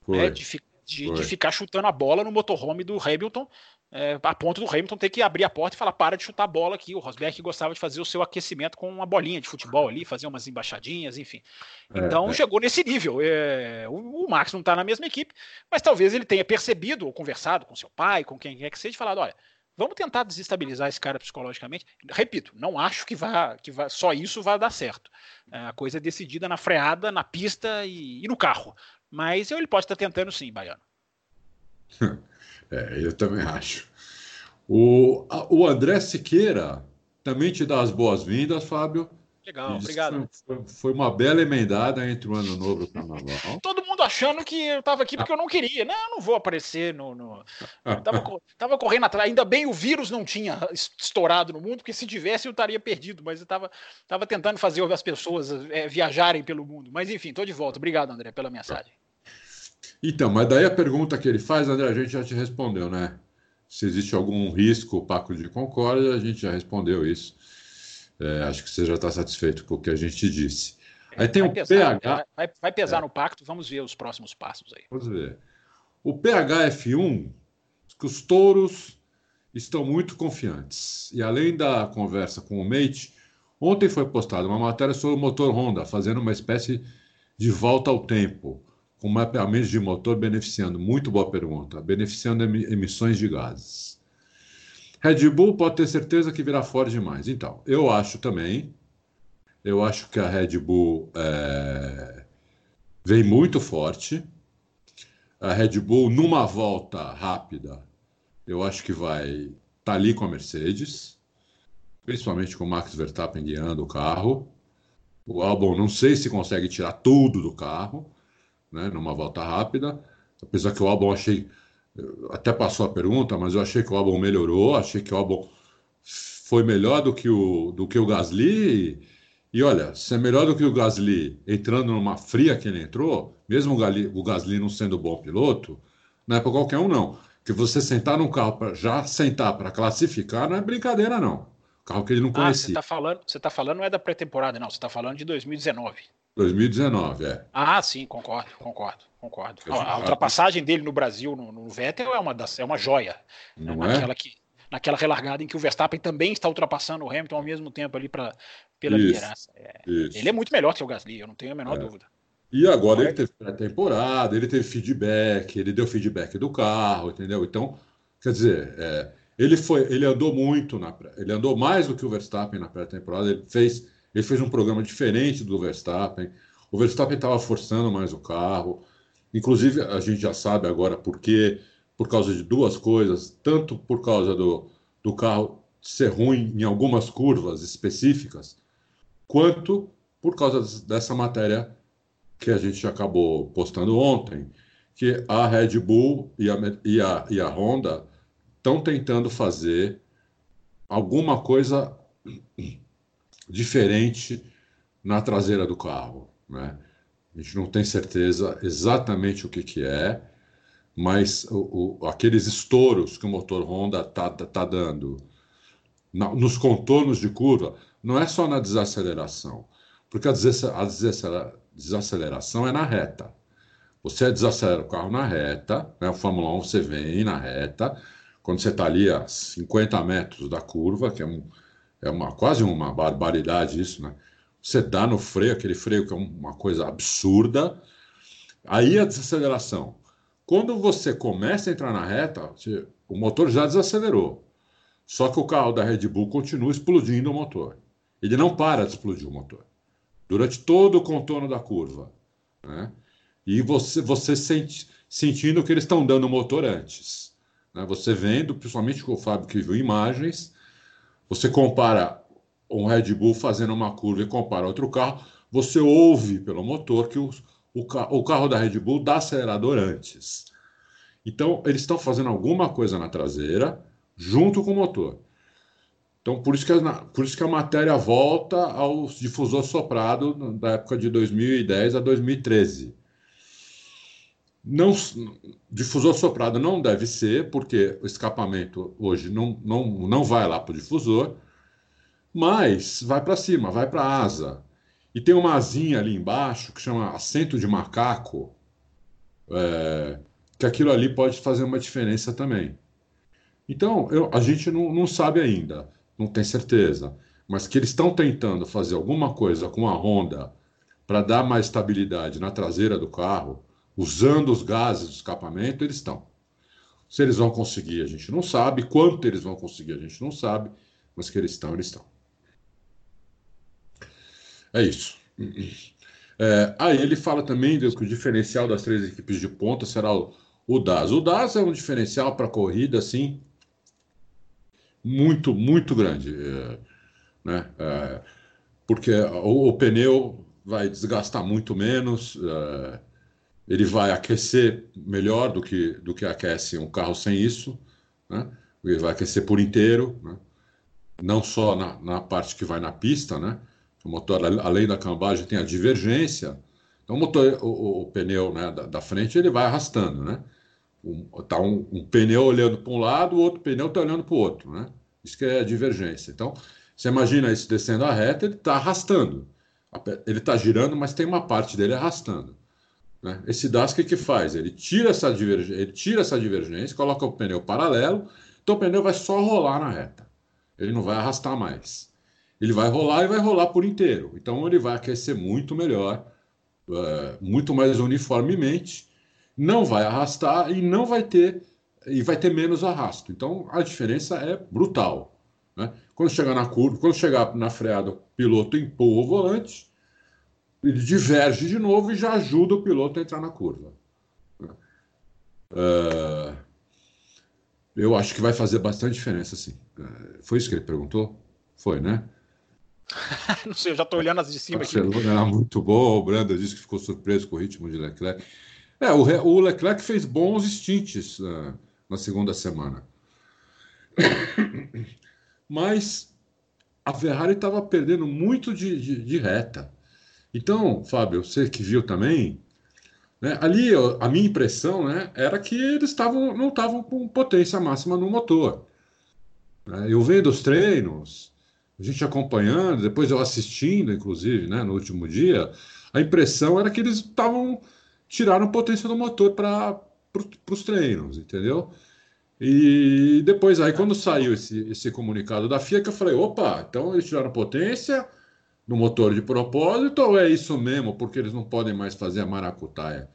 né, de, de, de, ficar chutando a bola no motorhome do Hamilton é, a ponto do Hamilton ter que abrir a porta e falar: para de chutar a bola aqui. O Rosberg gostava de fazer o seu aquecimento com uma bolinha de futebol ali, fazer umas embaixadinhas, enfim. É, então é. chegou nesse nível. É, o, o, Max não está na mesma equipe, mas talvez ele tenha percebido ou conversado com seu pai, com quem quer que seja, e falado: olha. Vamos tentar desestabilizar esse cara psicologicamente. Repito, não acho que, vá, que vá, só isso vai dar certo. É, a coisa é decidida na freada, na pista e, e no carro. Mas ele pode estar tentando sim, Baiano. É, eu também acho. O, o André Siqueira também te dá as boas-vindas, Fábio. Legal, obrigado. Foi, foi, uma bela emendada entre o Ano Novo e o Carnaval. Todo mundo achando que eu estava aqui porque eu não queria. Não, eu não vou aparecer no. no... Tava, tava, correndo atrás. Ainda bem o vírus não tinha estourado no mundo, porque se tivesse eu estaria perdido. Mas eu estava tava tentando fazer as pessoas é, viajarem pelo mundo. Mas enfim, estou de volta. Obrigado, André, pela mensagem. Então, mas daí a pergunta que ele faz, André, a gente já te respondeu, né? Se existe algum risco, pacto de concórdia, a gente já respondeu isso. É, acho que você já está satisfeito com o que a gente disse. Aí tem vai o pesar, PH. Vai, vai pesar é. no pacto, vamos ver os próximos passos aí. Vamos ver. O PHF1, que os touros estão muito confiantes. E além da conversa com o Mate, ontem foi postada uma matéria sobre o motor Honda, fazendo uma espécie de volta ao tempo com mapeamento de motor beneficiando, muito boa pergunta, beneficiando emissões de gases. Red Bull pode ter certeza que virá forte demais. Então, eu acho também, eu acho que a Red Bull é, vem muito forte. A Red Bull, numa volta rápida, eu acho que vai estar tá ali com a Mercedes, principalmente com o Max Verstappen guiando o carro. O Albon não sei se consegue tirar tudo do carro, né, numa volta rápida. Apesar que o Albon achei, até passou a pergunta, mas eu achei que o Albon melhorou, achei que o Albon foi melhor do que o, do que o Gasly. E, e olha, se é melhor do que o Gasly entrando numa fria que ele entrou, mesmo o, Gali, o Gasly não sendo bom piloto, não é para qualquer um, não. Que você sentar num carro para já sentar para classificar não é brincadeira, não. Carro que ele não conhecia. Ah, você está falando, você tá falando não é da pré-temporada, não. Você está falando de 2019. 2019, é. Ah, sim, concordo, concordo, concordo. A, a ultrapassagem dele no Brasil, no, no, Vettel, é uma, das, é uma joia. Não né? naquela, é? que, naquela relargada em que o Verstappen também está ultrapassando o Hamilton ao mesmo tempo ali pra, pela isso, liderança. É, ele é muito melhor que o Gasly, eu não tenho a menor é. dúvida. E agora ele teve pré-temporada, ele teve feedback, ele deu feedback do carro, entendeu? Então, quer dizer, é, ele foi, ele andou muito na pré, ele andou mais do que o Verstappen na pré-temporada, ele fez ele fez um programa diferente do Verstappen. O Verstappen estava forçando mais o carro. Inclusive, a gente já sabe agora por quê. Por causa de duas coisas. Tanto por causa do, do carro ser ruim em algumas curvas específicas, quanto por causa dessa matéria que a gente acabou postando ontem, que a Red Bull e a, e a, e a Honda estão tentando fazer alguma coisa diferente na traseira do carro. Né? A gente não tem certeza exatamente o que, que é, mas o, o, aqueles estouros que o motor Honda está tá dando na, nos contornos de curva, não é só na desaceleração, porque a, desacelera, desaceleração é na reta. Você desacelera o carro na reta, né? o Fórmula 1 você vem na reta, quando você está ali a 50 metros da curva, que é um, é uma, quase uma barbaridade isso, né? Você dá no freio, aquele freio que é uma coisa absurda, aí a desaceleração. Quando você começa a entrar na reta, você, o motor já desacelerou. Só que o carro da Red Bull continua explodindo o motor. Ele não para de explodir o motor durante todo o contorno da curva. Né? E você, você sente, sentindo que eles estão dando o motor antes. Né? Você vendo, principalmente com o Fábio que viu imagens, você compara um Red Bull fazendo uma curva e compara outro carro, você ouve pelo motor que o, o, o carro da Red Bull dá acelerador antes. Então, eles estão fazendo alguma coisa na traseira junto com o motor. Então, por isso que a, por isso que a matéria volta ao difusor soprado da época de 2010 a 2013. Não, difusor soprado não deve ser, porque o escapamento hoje não, não, não vai lá para o difusor, mas vai para cima, vai para a asa. E tem uma asinha ali embaixo que chama assento de macaco, é, que aquilo ali pode fazer uma diferença também. Então, eu, a gente não, não sabe ainda, não tem certeza, mas que eles estão tentando fazer alguma coisa com a Honda para dar mais estabilidade na traseira do carro, usando os gases do escapamento, eles estão. Se eles vão conseguir, a gente não sabe. Quanto eles vão conseguir, a gente não sabe. Mas que eles estão, eles estão. É isso. É, aí ele fala também que o diferencial das três equipes de ponta será o, o DAS. O DAS é um diferencial para corrida, assim, muito, muito grande. É, né? É, porque o, o, pneu vai desgastar muito menos, é, ele vai aquecer melhor do que, do que aquece um carro sem isso, né? ele vai aquecer por inteiro, né? não só na, na parte que vai na pista, né? O motor, além da cambagem, tem a divergência. Então, o, motor, o, o pneu né, da, da, frente ele vai arrastando, né? Um, tá um, um pneu olhando para um lado, o outro pneu está olhando para o outro, né? Isso que é a divergência. Então, você imagina isso descendo a reta, ele está arrastando. Ele está girando, mas tem uma parte dele arrastando. Né? Esse DAS, o que, que faz? Ele tira, essa divergência, ele tira essa divergência, coloca o pneu paralelo, então o pneu vai só rolar na reta. Ele não vai arrastar mais. Ele vai rolar e vai rolar por inteiro. Então ele vai aquecer muito melhor, uh, muito mais uniformemente, não vai arrastar e não vai ter e vai ter menos arrasto. Então a diferença é brutal. Né? Quando chegar na curva, quando chegar na freada, o piloto empurra o volante, ele diverge de novo e já ajuda o piloto a entrar na curva. Uh, eu acho que vai fazer bastante diferença, sim. Uh, foi isso que ele perguntou? Foi, né? não sei, eu já estou olhando as de cima Barcelona aqui. Era muito boa, o Branda disse que ficou surpreso com o ritmo de Leclerc. É, o, o Leclerc fez bons stints uh, na segunda semana. Mas a Ferrari estava perdendo muito de, de, de, reta. Então, Fábio, você que viu também, né, ali a minha impressão né, era que eles não estavam com potência máxima no motor. Né, eu vendo os treinos, a gente acompanhando, depois eu assistindo, inclusive, né, no último dia, a impressão era que eles estavam tiraram potência do motor para pro, os treinos, entendeu? E depois, aí, quando saiu esse, esse comunicado da FIA, que eu falei: opa, então eles tiraram potência no motor de propósito ou é isso mesmo, porque eles não podem mais fazer a maracutaia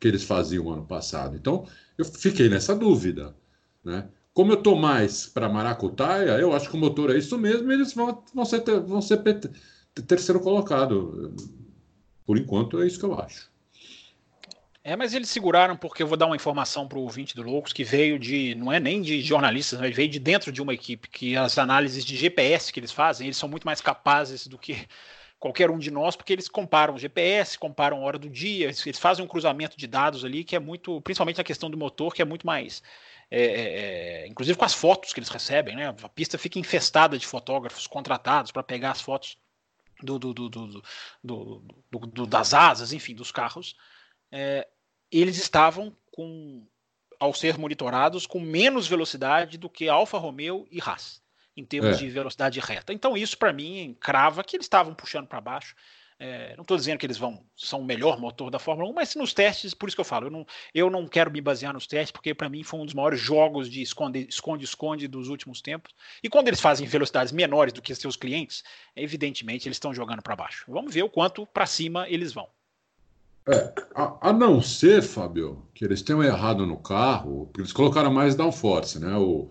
que eles faziam ano passado? Então, eu fiquei nessa dúvida, né? Como eu estou mais para maracutaia, eu acho que o motor é isso mesmo eles vão, vão ser, vão ser terceiro colocado. Por enquanto, é isso que eu acho. É, mas eles seguraram porque eu vou dar uma informação para o ouvinte do Loucos que veio de, não é nem de jornalistas, mas veio de dentro de uma equipe que as análises de GPS que eles fazem, eles são muito mais capazes do que qualquer um de nós, porque eles comparam GPS, comparam hora do dia, eles fazem um cruzamento de dados ali que é muito, principalmente na questão do motor, que é muito mais, é, é, é inclusive com as fotos que eles recebem, né? A pista fica infestada de fotógrafos contratados para pegar as fotos do, do, do, do, das asas, enfim, dos carros é, eles estavam com, ao ser monitorados, com menos velocidade do que Alfa Romeo e Haas, em termos é. de velocidade reta. Então, isso para mim crava que eles estavam puxando para baixo. É, não estou dizendo que eles vão são o melhor motor da Fórmula 1, mas nos testes, por isso que eu falo, eu não, eu não quero me basear nos testes, porque para mim foi um dos maiores jogos de esconde-esconde dos últimos tempos. E quando eles fazem velocidades menores do que seus clientes, evidentemente eles estão jogando para baixo. Vamos ver o quanto para cima eles vão. É, a, a, não ser, Fábio, que eles tenham errado no carro, porque eles colocaram mais downforce, né? O,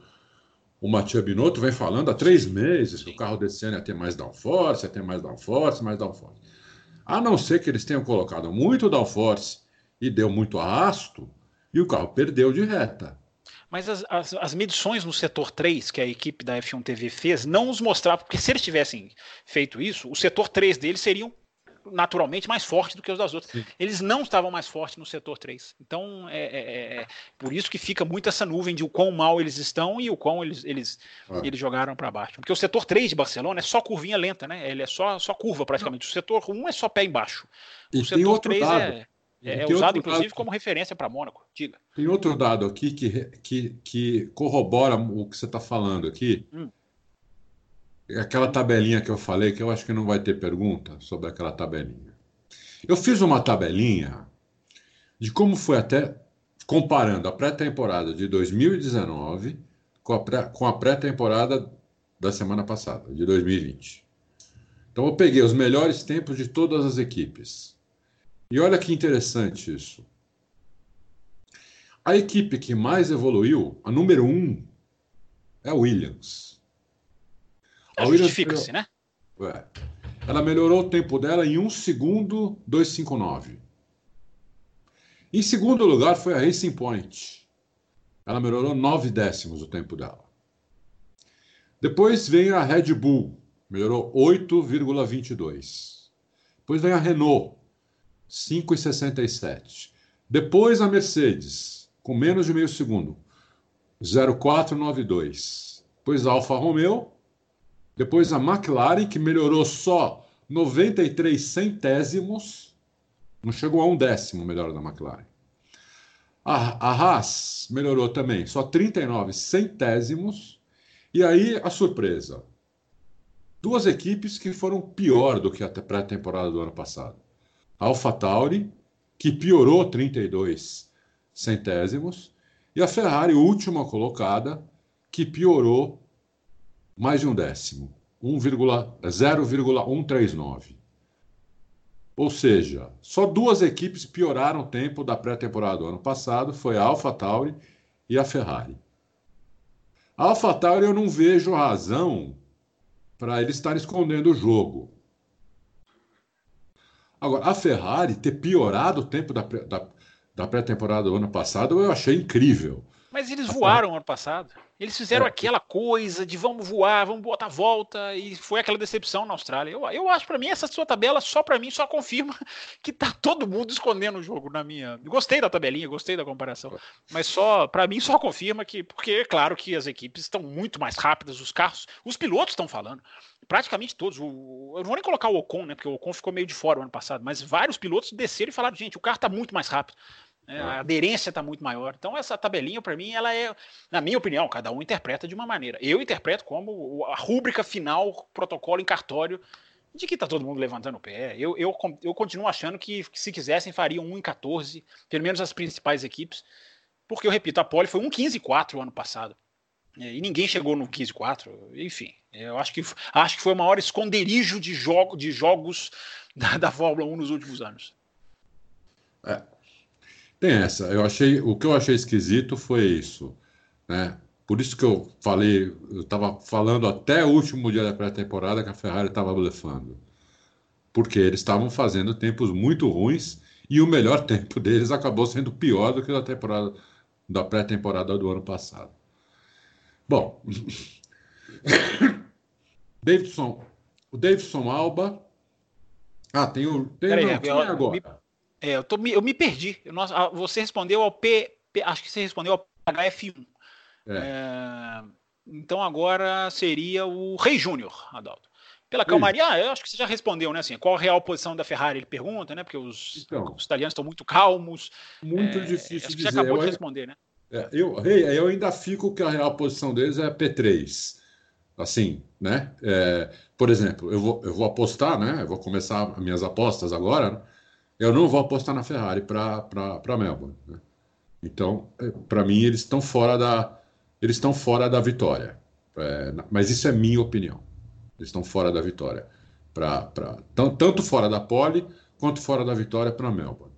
o Binotto vem falando há três meses que o carro desse ano ia ter mais downforce, ia ter mais downforce, mais downforce. A não ser que eles tenham colocado muito downforce e deu muito arrasto, e o carro perdeu de reta. Mas as, as, as, medições no setor 3 que a equipe da F1 TV fez não os mostravam, porque se eles tivessem feito isso, o setor 3 deles seriam naturalmente mais forte do que os das outras. Sim. Eles não estavam mais fortes no setor 3. Então, é, é, é, é, por isso que fica muito essa nuvem de o quão mal eles estão e o quão eles, eles, ah. eles jogaram para baixo. Porque o setor 3 de Barcelona é só curvinha lenta, né? Ele é só, só curva praticamente. O setor 1 é só pé embaixo. O e setor 3 dado. é. É, é usado, inclusive, dado, como referência para Mônaco. Diga. Tem outro dado aqui que, que, que corrobora o que você está falando aqui. Hum aquela tabelinha que eu falei, que eu acho que não vai ter pergunta sobre aquela tabelinha. Eu fiz uma tabelinha de como foi até comparando a pré-temporada de 2019 com a pré-temporada da semana passada, de 2020. Então eu peguei os melhores tempos de todas as equipes. E olha que interessante isso. A equipe que mais evoluiu, a número um, é a Williams. A Justifica-se, né? É. Ela melhorou o tempo dela em 1 segundo 259. Em segundo lugar foi a Racing Point. Ela melhorou 9 décimos o tempo dela. Depois vem a Red Bull, melhorou 8,22. Depois vem a Renault, 5,67. Depois a Mercedes, com menos de meio segundo, 0,492. Depois a Alfa Romeo, depois a McLaren, que melhorou só 93 centésimos, não chegou a um décimo melhor da McLaren. A, a Haas melhorou também, só 39 centésimos. E aí a surpresa: duas equipes que foram pior do que a pré-temporada do ano passado. A AlphaTauri, que piorou 32 centésimos, e a Ferrari, última colocada, que piorou mais de um décimo, 0,139. Ou seja, só duas equipes pioraram o tempo da pré-temporada do ano passado, foi a AlphaTauri e a Ferrari. A AlphaTauri eu não vejo razão para eles estarem escondendo o jogo. Agora, a Ferrari ter piorado o tempo da, da, da pré-temporada do ano passado, eu achei incrível. Mas eles voaram ano passado. Eles fizeram é. aquela coisa de vamos voar, vamos botar volta, e foi aquela decepção na Austrália. Eu, eu acho, para mim, essa sua tabela, só para mim, só confirma que tá todo mundo escondendo o jogo na minha. Gostei da tabelinha, gostei da comparação, mas só, para mim, só confirma que, porque é claro que as equipes estão muito mais rápidas, os carros, os pilotos estão falando, praticamente todos. O, eu não vou nem colocar o Ocon, né, porque o Ocon ficou meio de fora o ano passado, mas vários pilotos desceram e falaram, gente, o carro tá muito mais rápido. É, a aderência está muito maior. Então, essa tabelinha, para mim, ela é, na minha opinião, cada um interpreta de uma maneira. Eu interpreto como a rúbrica final, protocolo em cartório, de que está todo mundo levantando o pé. Eu, eu, eu continuo achando que, se quisessem, fariam 1 em 14, pelo menos as principais equipes, porque eu repito, a Pole foi 1 15 4 ano passado. É, e ninguém chegou no 15-4, enfim. Eu acho que, acho que foi o maior esconderijo de, jogo, de jogos da, da Fórmula 1 nos últimos anos. É, tem essa. Eu achei, o que eu achei esquisito foi isso, né? Por isso que eu falei, eu estava falando até o último dia da pré-temporada que a Ferrari estava blefando. Porque eles estavam fazendo tempos muito ruins e o melhor tempo deles acabou sendo pior do que da temporada da pré-temporada do ano passado. Bom, Davidson, o Davidson Alba. Ah, tem o. Tem, Peraí, não, eu, agora. É, eu, tô, eu me perdi. Eu, nossa, você respondeu ao P, P, Acho que você respondeu ao HF1. É. É, então agora seria o Rei Júnior, Adalto. Pela calmaria, ah, eu acho que você já respondeu, né? Assim, qual a real posição da Ferrari? Ele pergunta, né? Porque os, então, os italianos estão muito calmos. Muito é, difícil acho que você acabou eu, de responder, né? É, eu, eu ainda fico que a real posição deles é P3. Assim, né? É, por exemplo, eu vou, eu vou apostar, né? Eu vou começar minhas apostas agora. Eu não vou apostar na Ferrari para Melbourne. Né? Então, é, para mim, eles estão fora da eles estão fora da vitória. É, mas isso é minha opinião. Eles estão fora da vitória. Pra, pra, tanto fora da pole quanto fora da vitória para Melbourne.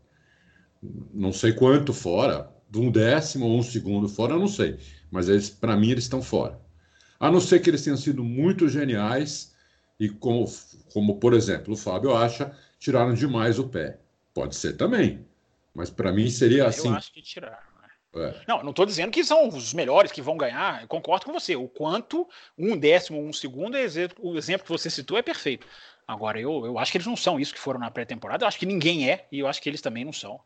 Não sei quanto fora, de um décimo ou um segundo fora, eu não sei. Mas para mim, eles estão fora. A não ser que eles tenham sido muito geniais e, como, como por exemplo, o Fábio acha, tiraram demais o pé. Pode ser também. Mas para mim seria assim. Eu acho que tiraram. Né? É. Não, não estou dizendo que são os melhores que vão ganhar. Eu concordo com você. O quanto um décimo, um segundo, o exemplo que você citou é perfeito. Agora, eu, eu acho que eles não são isso que foram na pré-temporada. Eu acho que ninguém é, e eu acho que eles também não são.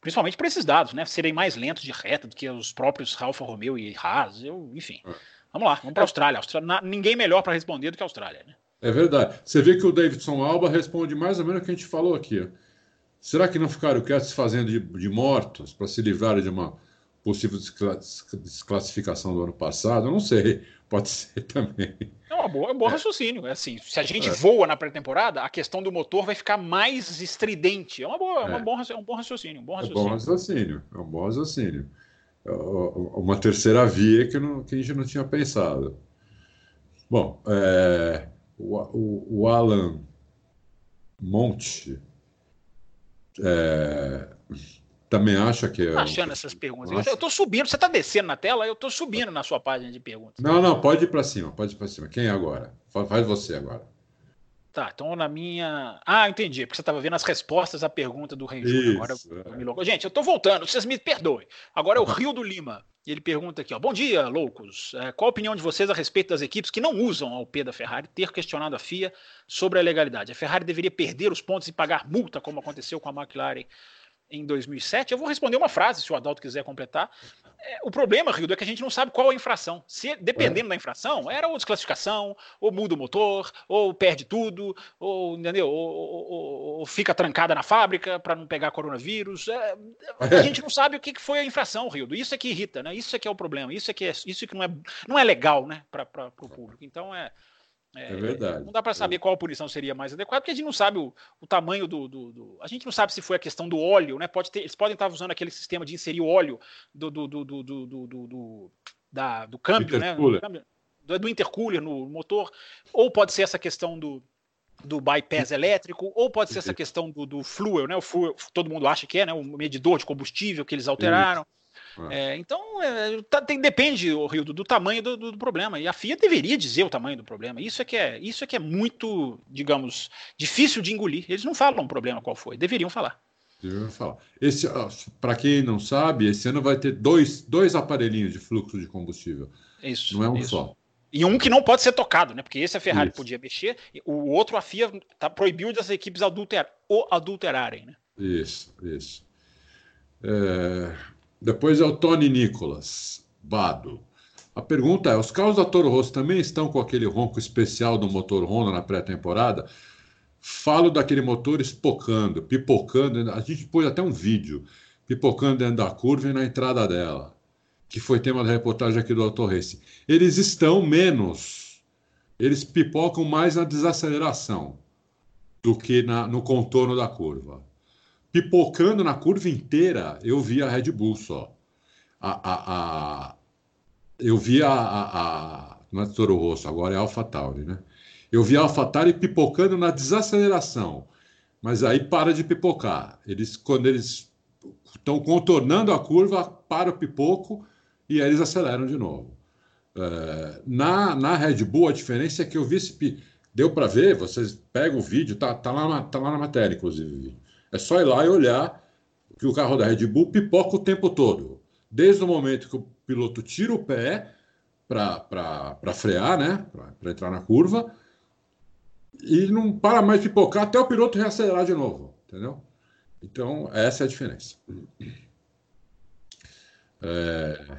Principalmente para esses dados, né? Serem mais lentos de reta do que os próprios Alfa Romeo e Haas. Eu, enfim. É. Vamos lá, vamos para a Austrália. Austrália. Ninguém melhor para responder do que a Austrália, né? É verdade. Você vê que o Davidson Alba responde mais ou menos o que a gente falou aqui. Será que não ficaram quietos fazendo de, de mortos para se livrarem de uma possível desclassificação do ano passado? Eu não sei. Pode ser também. É uma boa, é um bom é. raciocínio. É assim, se a gente é. voa na pré-temporada, a questão do motor vai ficar mais estridente. É, uma boa, é. Uma bom, é um bom raciocínio. Um bom raciocínio. É um bom raciocínio. É um bom raciocínio. É, uma terceira via que, não, que a gente não tinha pensado. Bom, é, o, o, o, Alan Monte é, também acha que. É achando essas perguntas. Nossa. Eu estou subindo, você está descendo na tela, eu estou subindo na sua página de perguntas. Não, não, pode ir para cima, pode ir para cima. Quem é agora? Faz você agora. Tá, então na minha. Ah, entendi, porque você estava vendo as respostas à pergunta do Rei Júnior. Agora é. Gente, eu estou voltando, vocês me perdoem. Agora é o Rio do Lima. E ele pergunta aqui: ó, Bom dia, loucos. É, qual a opinião de vocês a respeito das equipes que não usam ao P da Ferrari ter questionado a FIA sobre a legalidade? A Ferrari deveria perder os pontos e pagar multa, como aconteceu com a McLaren em 2007. Eu vou responder uma frase, se o Adalto quiser completar. É, o problema, Rio, é que a gente não sabe qual é a infração. Se dependendo é. da infração, era ou desclassificação, ou muda o motor, ou perde tudo, ou entendeu? Ou, ou, ou fica trancada na fábrica para não pegar coronavírus. É, a gente não sabe o que foi a infração, Rio. Isso é que irrita, né? Isso é que é o problema. Isso é que é, isso que não é, não é legal, né, para o público. Então é é, é, verdade. Não dá para saber qual punição seria mais adequada, porque a gente não sabe o, o tamanho do, do, do, A gente não sabe se foi a questão do óleo, né? Pode ter, eles podem estar usando aquele sistema de inserir o óleo do, do, do, do, do, do, do, da, do câmbio, né? Do, câmbio, do, intercooler no motor, ou pode ser essa questão do, do bypass elétrico, ou pode ser essa questão do, do fluel, né? O fluel, todo mundo acha que é, né? O medidor de combustível que eles alteraram. Isso. É. é, então, é, tá, tem, depende, o Rio, do, do tamanho do, do, do, problema. E a FIA deveria dizer o tamanho do problema. Isso é que é, isso é que é muito, digamos, difícil de engolir. Eles não falam o problema qual foi, deveriam falar. Deveriam falar. Esse, para quem não sabe, esse ano vai ter dois, dois aparelhinhos de fluxo de combustível. Isso. Não é um isso. só. E um que não pode ser tocado, né? Porque esse a Ferrari isso. podia mexer, o outro a FIA tá, proibiu das equipes adulter, o adulterarem, né? Isso, isso. É, depois é o Tony Nicolas, Bado. A pergunta é: os carros da Toro Rosso também estão com aquele ronco especial do motor Honda na pré-temporada? Falo daquele motor espocando, pipocando. A gente pôs até um vídeo pipocando dentro da curva e na entrada dela, que foi tema da reportagem aqui do Auto Race. Eles estão menos, eles pipocam mais na desaceleração do que na, no contorno da curva pipocando na curva inteira, eu vi a Red Bull só. A, a, a eu vi a, a. Não é Toro Rosso, agora é AlphaTauri, né? Eu vi a AlphaTauri pipocando na desaceleração, mas aí para de pipocar. Eles, quando eles estão contornando a curva, para o pipoco e aí eles aceleram de novo. É, na, na Red Bull, a diferença é que eu vi esse. Deu para ver, vocês pegam o vídeo, tá, tá, lá, tá lá na matéria, inclusive. É só ir lá e olhar que o carro da Red Bull pipoca o tempo todo. Desde o momento que o piloto tira o pé para frear, né? Para entrar na curva, e não para mais pipocar até o piloto reacelerar de novo. Entendeu? Então, essa é a diferença. É...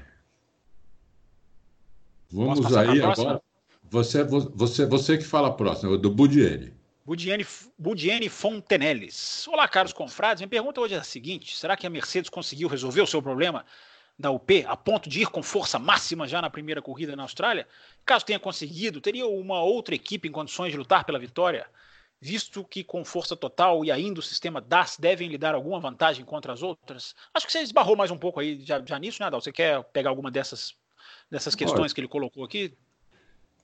Vamos aí agora. Você, você, você que fala a próxima, do Budiene. Budiene, Budiene Fontenelles. Olá, caros confrades. Minha pergunta hoje é a seguinte: será que a Mercedes conseguiu resolver o seu problema da UP, a ponto de ir com força máxima já na primeira corrida na Austrália? Caso tenha conseguido, teria uma outra equipe em condições de lutar pela vitória? Visto que com força total e ainda o sistema DAS devem lhe dar alguma vantagem contra as outras? Acho que você esbarrou mais um pouco aí já, já nisso, né, Adal? Você quer pegar alguma dessas, dessas questões Olha, que ele colocou aqui?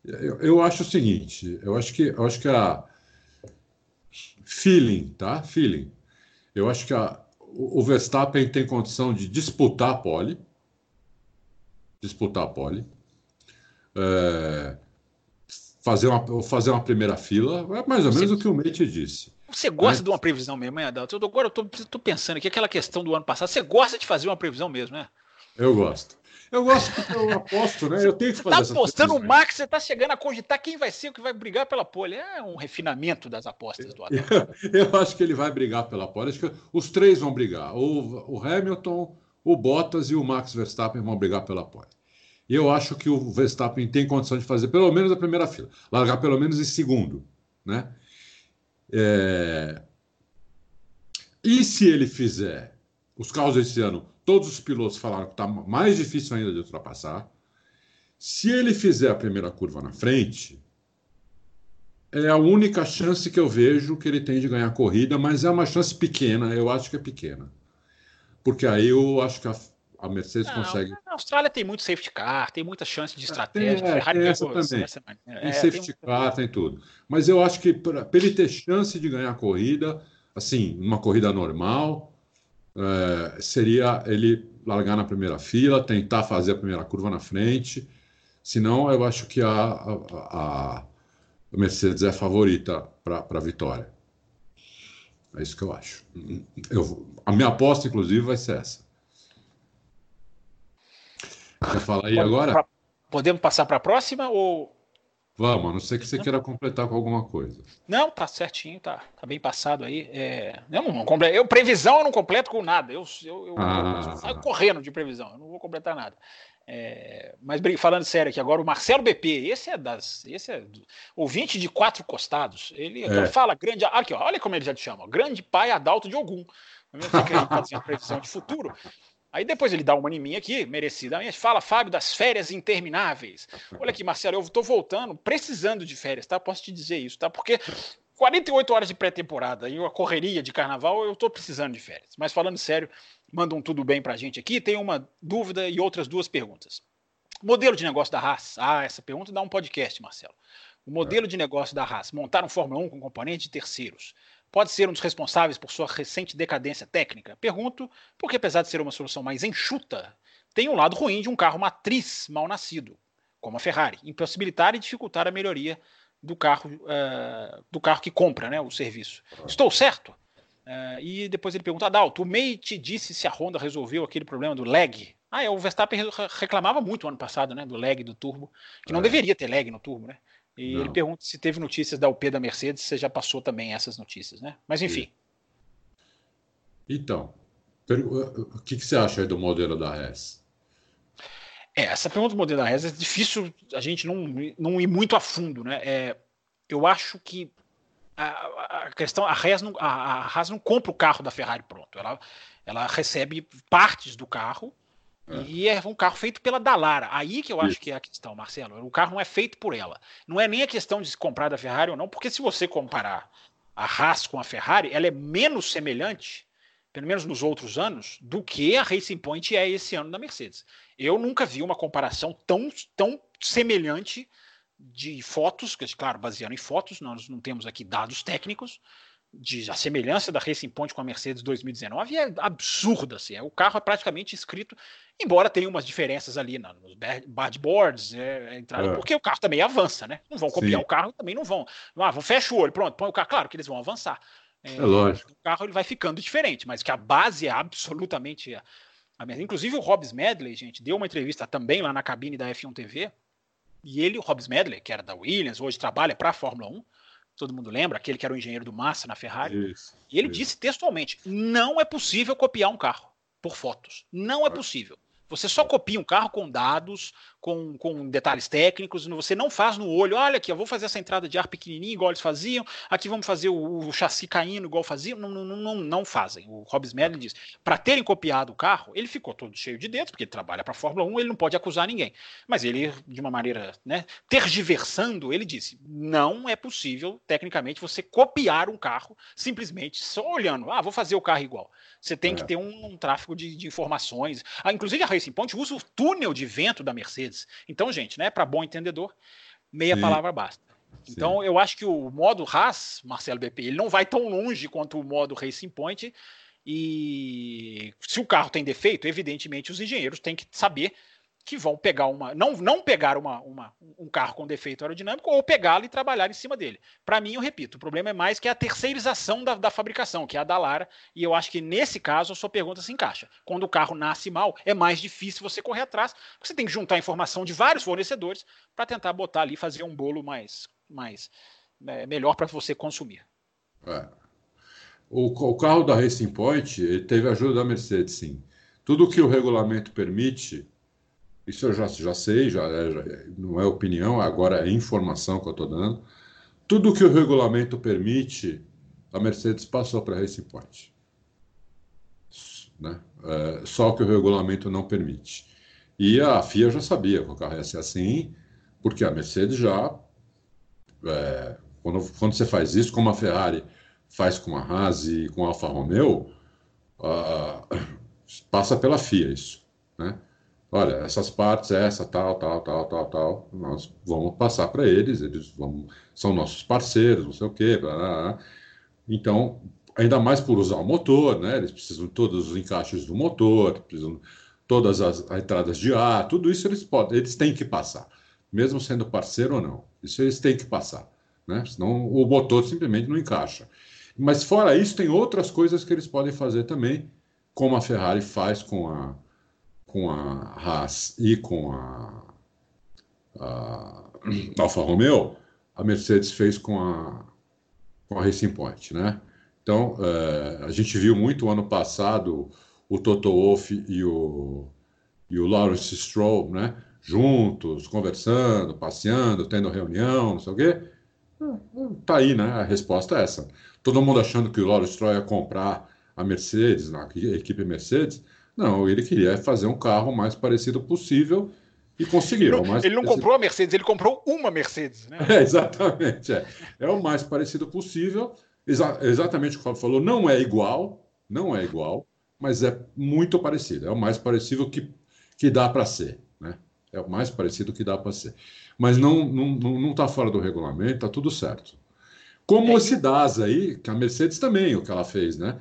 Eu, eu, acho o seguinte, eu acho que eu acho que a feeling, tá? Feeling. Eu acho que a, o Verstappen tem condição de disputar a pole, disputar a pole, é, fazer, uma, fazer uma primeira fila, é mais ou menos Você... o que o Mate disse. Você gosta é. de uma previsão mesmo, hein, Adalto? Agora eu tô, tô, pensando aqui, aquela questão do ano passado, você gosta de fazer uma previsão mesmo, né? Eu gosto. Eu gosto porque eu aposto, né? Eu tenho que fazer. Você tá apostando o Max, você tá chegando a cogitar quem vai ser o que vai brigar pela pole. É um refinamento das apostas do Adão. Eu, eu acho que ele vai brigar pela pole. Acho que os três vão brigar. O, o Hamilton, o Bottas e o Max Verstappen vão brigar pela pole. E eu acho que o Verstappen tem condição de fazer pelo menos a primeira fila, largar pelo menos em segundo, né? É... E se ele fizer os carros esse ano todos os pilotos falaram que está mais difícil ainda de ultrapassar. Se ele fizer a primeira curva na frente, é a única chance que eu vejo que ele tem de ganhar a corrida, mas é uma chance pequena, eu acho que é pequena. Porque aí eu acho que a, a Mercedes não, consegue. A Austrália tem muito safety car, tem muita chance de estratégia. É, tem, essa também. Essa, é, tem safety tem car, tem tudo. Mas eu acho que para ele ter chance de ganhar a corrida, assim, uma corrida normal, é, seria ele largar na primeira fila, tentar fazer a primeira curva na frente. Senão, eu acho que a, a, a Mercedes é a favorita para a vitória. É isso que eu acho. Eu, a minha aposta, inclusive, vai ser essa. Quer falar aí agora? Podemos passar para a próxima ou Vamos, a não ser que você queira completar com alguma coisa. Não, tá certinho, tá, tá bem passado aí. É, eu não, não completo, eu previsão eu não completo com nada. Eu, eu, eu, ah. eu saio correndo de previsão, eu não vou completar nada. É, mas falando sério aqui agora, o Marcelo BP, esse é das, esse é ouvinte de quatro costados. Ele é. fala grande, aqui, ó, olha como ele já te chama, grande pai Adalto de Ogum. Fica fazer uma previsão de futuro. Aí depois ele dá uma em mim aqui, merecidamente. Fala, Fábio, das férias intermináveis. Olha aqui, Marcelo, eu estou voltando, precisando de férias, tá? Posso te dizer isso, tá? Porque 48 horas de pré-temporada e uma correria de carnaval, eu estou precisando de férias. Mas falando sério, manda um tudo bem pra gente aqui. Tem uma dúvida e outras duas perguntas. Modelo de negócio da Haas. Ah, essa pergunta dá um podcast, Marcelo. O modelo de negócio da Haas, montar um Fórmula 1 com componente de terceiros pode ser um dos responsáveis por sua recente decadência técnica? Pergunto, porque apesar de ser uma solução mais enxuta, tem um lado ruim de um carro matriz mal nascido, como a Ferrari, impossibilitar e dificultar a melhoria do carro, uh, do carro que compra né, o serviço. Estou certo? Uh, e depois ele pergunta, Adalto, o Mate disse se a Honda resolveu aquele problema do lag. Ah, é, o Verstappen reclamava muito ano passado, né, do lag do turbo, que não é. deveria ter lag no turbo, né? E não. ele pergunta se teve notícias da UP da Mercedes, você já passou também essas notícias, né? Mas enfim. Então, o que, que você acha aí do modelo da RES? É, essa pergunta do modelo da RES é difícil a gente não, não ir muito a fundo, né? É, eu acho que a, a questão, a RES não, a, a Haas não compra o carro da Ferrari pronto, ela, ela recebe partes do carro é. E é um carro feito pela Dallara. Aí que eu acho que é a questão, Marcelo. O carro não é feito por ela. Não é nem a questão de se comprar da Ferrari ou não, porque se você comparar a Haas com a Ferrari, ela é menos semelhante, pelo menos nos outros anos, do que a Racing Point é esse ano da Mercedes. Eu nunca vi uma comparação tão, tão semelhante de fotos, que, claro, baseando em fotos, nós não temos aqui dados técnicos, de a semelhança da Racing Point com a Mercedes 2019 é absurda. Assim. O carro é praticamente escrito, embora tenha umas diferenças ali na, nos badboards, é, entrada, é. porque o carro também avança, né? Não vão copiar Sim. o carro, também não vão. Ah, vão fecha o olho, pronto, põe o carro. Claro que eles vão avançar. É, é lógico. O carro ele vai ficando diferente, mas que a base é absolutamente a, a mesma. Inclusive o Hobbs Medley, gente, deu uma entrevista também lá na cabine da F1 TV. E ele, o Hobbs Medley, que era da Williams, hoje trabalha para a Fórmula 1 todo mundo lembra, aquele que era o engenheiro do Massa na Ferrari. Isso, e ele isso. disse textualmente: não é possível copiar um carro por fotos. Não é possível. Você só copia um carro com dados, com, com detalhes técnicos, você não faz no olho, olha aqui, eu vou fazer essa entrada de ar pequenininha igual eles faziam, aqui vamos fazer o, o chassi caindo igual faziam, não, não, não, não fazem. O Hobbs Medley diz, para terem copiado o carro, ele ficou todo cheio de dedos, porque ele trabalha para a Fórmula 1, ele não pode acusar ninguém. Mas ele, de uma maneira, né, tergiversando, ele disse, não é possível, tecnicamente, você copiar um carro simplesmente só olhando, ah, vou fazer o carro igual. Você tem é. que ter um, um tráfego de, de, informações. Ah, inclusive a Racing Point usa o túnel de vento da Mercedes. Então, gente, né, para bom entendedor, meia Sim. palavra basta. Sim. Então, eu acho que o modo Haas, Marcelo BP, ele não vai tão longe quanto o modo Racing Point. E se o carro tem defeito, evidentemente os engenheiros têm que saber que vão pegar uma. Não, não pegar uma, uma, um carro com defeito aerodinâmico ou pegá-lo e trabalhar em cima dele. Para mim, eu repito, o problema é mais que a terceirização da, da, fabricação, que é a da Lara, e eu acho que nesse caso a sua pergunta se encaixa. Quando o carro nasce mal, é mais difícil você correr atrás, porque você tem que juntar informação de vários fornecedores para tentar botar ali fazer um bolo mais, mais é, melhor para você consumir. É. O, o, carro da Racing Point teve ajuda da Mercedes, sim. Tudo que o regulamento permite isso eu já, já sei, já, é, já, não é opinião, agora é informação que eu estou dando. Tudo que o regulamento permite, a Mercedes passou para Racing Point. Né? É, só que o regulamento não permite. E a FIA já sabia que o carro ia ser assim, porque a Mercedes já. É, quando, quando você faz isso, como a Ferrari faz com a Haas e com a Alfa Romeo, passa pela FIA isso. Né? Olha, essas partes, essa, tal, tal, tal, tal, tal, nós vamos passar para eles, eles vão, são nossos parceiros, não sei o quê, blá, blá, blá. então, ainda mais por usar o motor, né, eles precisam de todos os encaixes do motor, precisam todas as, as entradas de ar, tudo isso eles podem, eles têm que passar, mesmo sendo parceiro ou não, isso eles têm que passar, né, senão o motor simplesmente não encaixa. Mas fora isso, tem outras coisas que eles podem fazer também, como a Ferrari faz com a, com a Haas e com a, a Alfa Romeo, a Mercedes fez com a, com a Racing Point, né? Então, é, a gente viu muito ano passado o Toto Wolff e o, e o Lawrence Stroll, né? Juntos, conversando, passeando, tendo reunião, não sei o quê. Tá aí, né? A resposta é essa. Todo mundo achando que o Lawrence Stroll ia comprar a Mercedes, a equipe Mercedes, não, ele queria fazer um carro mais parecido possível e conseguiu. Ele não, ele não comprou a Mercedes, ele comprou uma Mercedes. Né? É, exatamente. É. é o mais parecido possível. Exa exatamente o que o Fábio falou, não é igual, não é igual, mas é muito parecido. É o mais parecido que, que dá para ser. Né? É o mais parecido que dá para ser. Mas não está não, não, tá fora do regulamento, está tudo certo. Como é, esse DAS aí, que a Mercedes também, o que ela fez, né?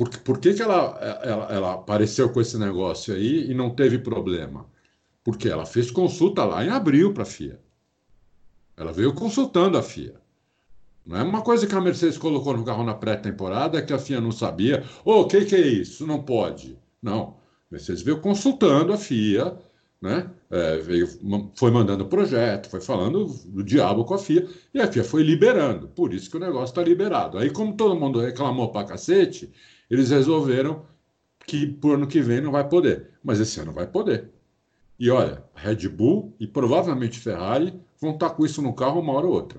Por, por que, que ela, ela, ela apareceu com esse negócio aí e não teve problema? Porque ela fez consulta lá em abril para a FIA. Ela veio consultando a FIA. Não é uma coisa que a Mercedes colocou no carro na pré-temporada que a FIA não sabia. Ô, oh, o que, que é isso? Não pode. Não. A Mercedes veio consultando a FIA, né? É, veio, foi mandando projeto, foi falando do diabo com a FIA, e a FIA foi liberando. Por isso que o negócio está liberado. Aí, como todo mundo reclamou pra cacete, eles resolveram que por ano que vem não vai poder, mas esse ano vai poder. E olha, Red Bull e provavelmente Ferrari vão estar com isso no carro uma hora ou outra.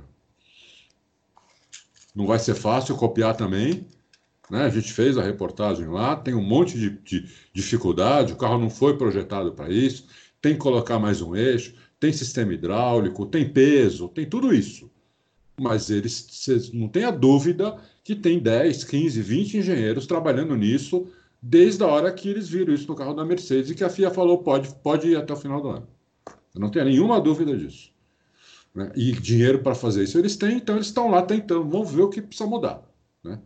Não vai ser fácil copiar também. Né? A gente fez a reportagem lá, tem um monte de, de dificuldade, o carro não foi projetado para isso, tem que colocar mais um eixo, tem sistema hidráulico, tem peso, tem tudo isso. Mas eles, não tenha dúvida que tem 10, 15, 20 engenheiros trabalhando nisso desde a hora que eles viram isso no carro da Mercedes e que a FIA falou pode, pode ir até o final do ano. Eu não tenho nenhuma dúvida disso. Né? E dinheiro para fazer isso eles têm, então eles estão lá tentando, vamos ver o que precisa mudar. Né?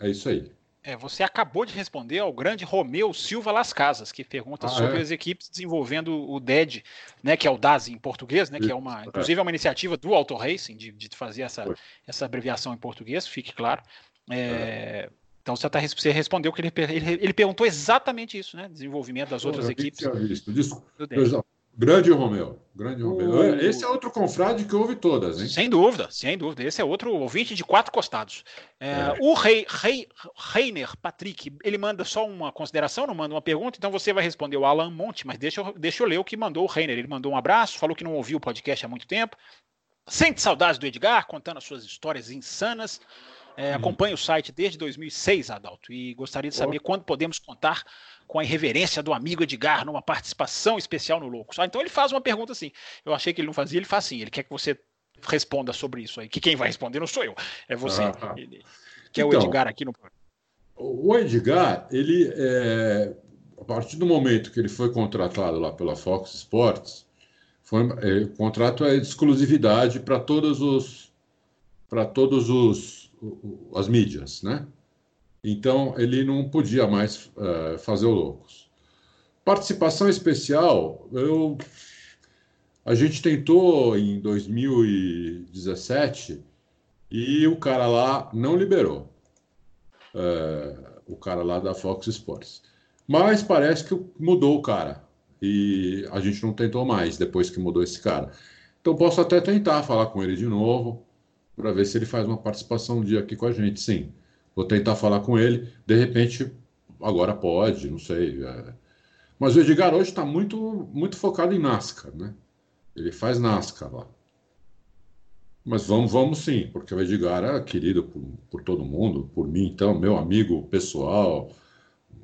É isso aí. É, você acabou de responder ao grande Romeu Silva Las Casas, que pergunta ah, sobre é? as equipes desenvolvendo o DED, né, que é o DAS em português, né, que é uma, inclusive é uma iniciativa do Auto Racing de, de fazer essa, essa abreviação em português, fique claro. É, é. então você, tá, você respondeu que ele, ele, ele, perguntou exatamente isso, né, desenvolvimento das outras equipes. Desculpa, eu, já, Grande Romeu. Grande Romeu. Esse é outro confrade que ouve todas, hein? Sem dúvida, sem dúvida. Esse é outro ouvinte de quatro costados. É, é. O Rei, Rei, Reiner Patrick, ele manda só uma consideração, não manda uma pergunta, então você vai responder o Alan Monte, mas deixa eu, deixa eu ler o que mandou o Reiner. Ele mandou um abraço, falou que não ouviu o podcast há muito tempo. Sente saudades do Edgar, contando as suas histórias insanas. É, hum. Acompanha o site desde 2006, Adalto, e gostaria de saber oh. quando podemos contar com a irreverência do amigo Edgar numa participação especial no Loucos. Ah, então ele faz uma pergunta assim. Eu achei que ele não fazia, ele faz assim. Ele quer que você responda sobre isso aí. Que quem vai responder não sou eu, é você. Ah, ah. Ele, que é então, o Edgar aqui no O Edgar, ele é, a partir do momento que ele foi contratado lá pela Fox Sports, foi, é, o contrato é de exclusividade para todos os para todos os as mídias, né? Então, ele não podia mais uh, fazer o Loucos. Participação especial, eu, a gente tentou em 2017 e o cara lá não liberou. Uh, o cara lá da Fox Sports. Mas parece que mudou o cara. E a gente não tentou mais depois que mudou esse cara. Então posso até tentar falar com ele de novo para ver se ele faz uma participação um dia aqui com a gente, sim. Vou tentar falar com ele. De repente, agora pode, não sei. É... Mas o Edgar hoje está muito, muito focado em NASCAR, né? Ele faz NASCAR lá. Mas vamos, vamos sim, porque o Edgar é querido por, por todo mundo, por mim, então, meu amigo pessoal,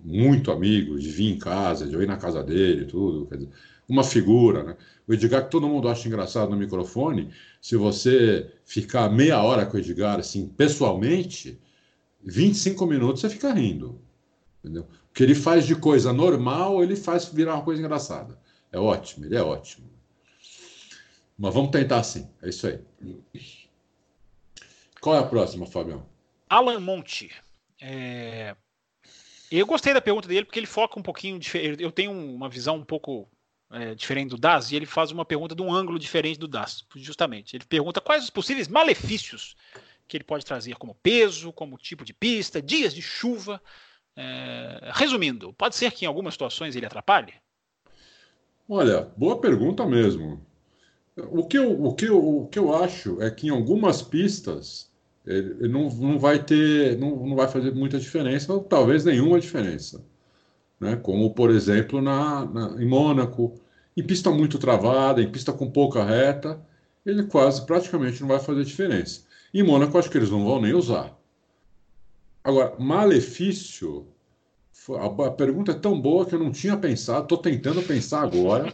muito amigo, de vir em casa, de eu ir na casa dele, tudo. Dizer, uma figura, né? O Edgar, que todo mundo acha engraçado no microfone, se você ficar meia hora com o Edgar, assim, pessoalmente, 25 minutos você fica rindo. Entendeu? O que ele faz de coisa normal, ele faz virar uma coisa engraçada. É ótimo, ele é ótimo. Mas vamos tentar assim, é isso aí. Qual é a próxima, Fabião? Alan Monte. É... Eu gostei da pergunta dele porque ele foca um pouquinho. Eu tenho uma visão um pouco é, diferente do Das e ele faz uma pergunta de um ângulo diferente do Das, justamente. Ele pergunta quais os possíveis malefícios que ele pode trazer como peso, como tipo de pista, dias de chuva. É... Resumindo, pode ser que em algumas situações ele atrapalhe? Olha, boa pergunta mesmo. O que eu, o que eu, o que eu acho é que em algumas pistas ele não, não vai ter, não, não vai fazer muita diferença, ou talvez nenhuma diferença. Né? Como, por exemplo, na, na, em Mônaco, em pista muito travada, em pista com pouca reta, ele quase praticamente não vai fazer diferença. Em Mônaco, acho que eles não vão nem usar. Agora, malefício. A pergunta é tão boa que eu não tinha pensado, estou tentando pensar agora.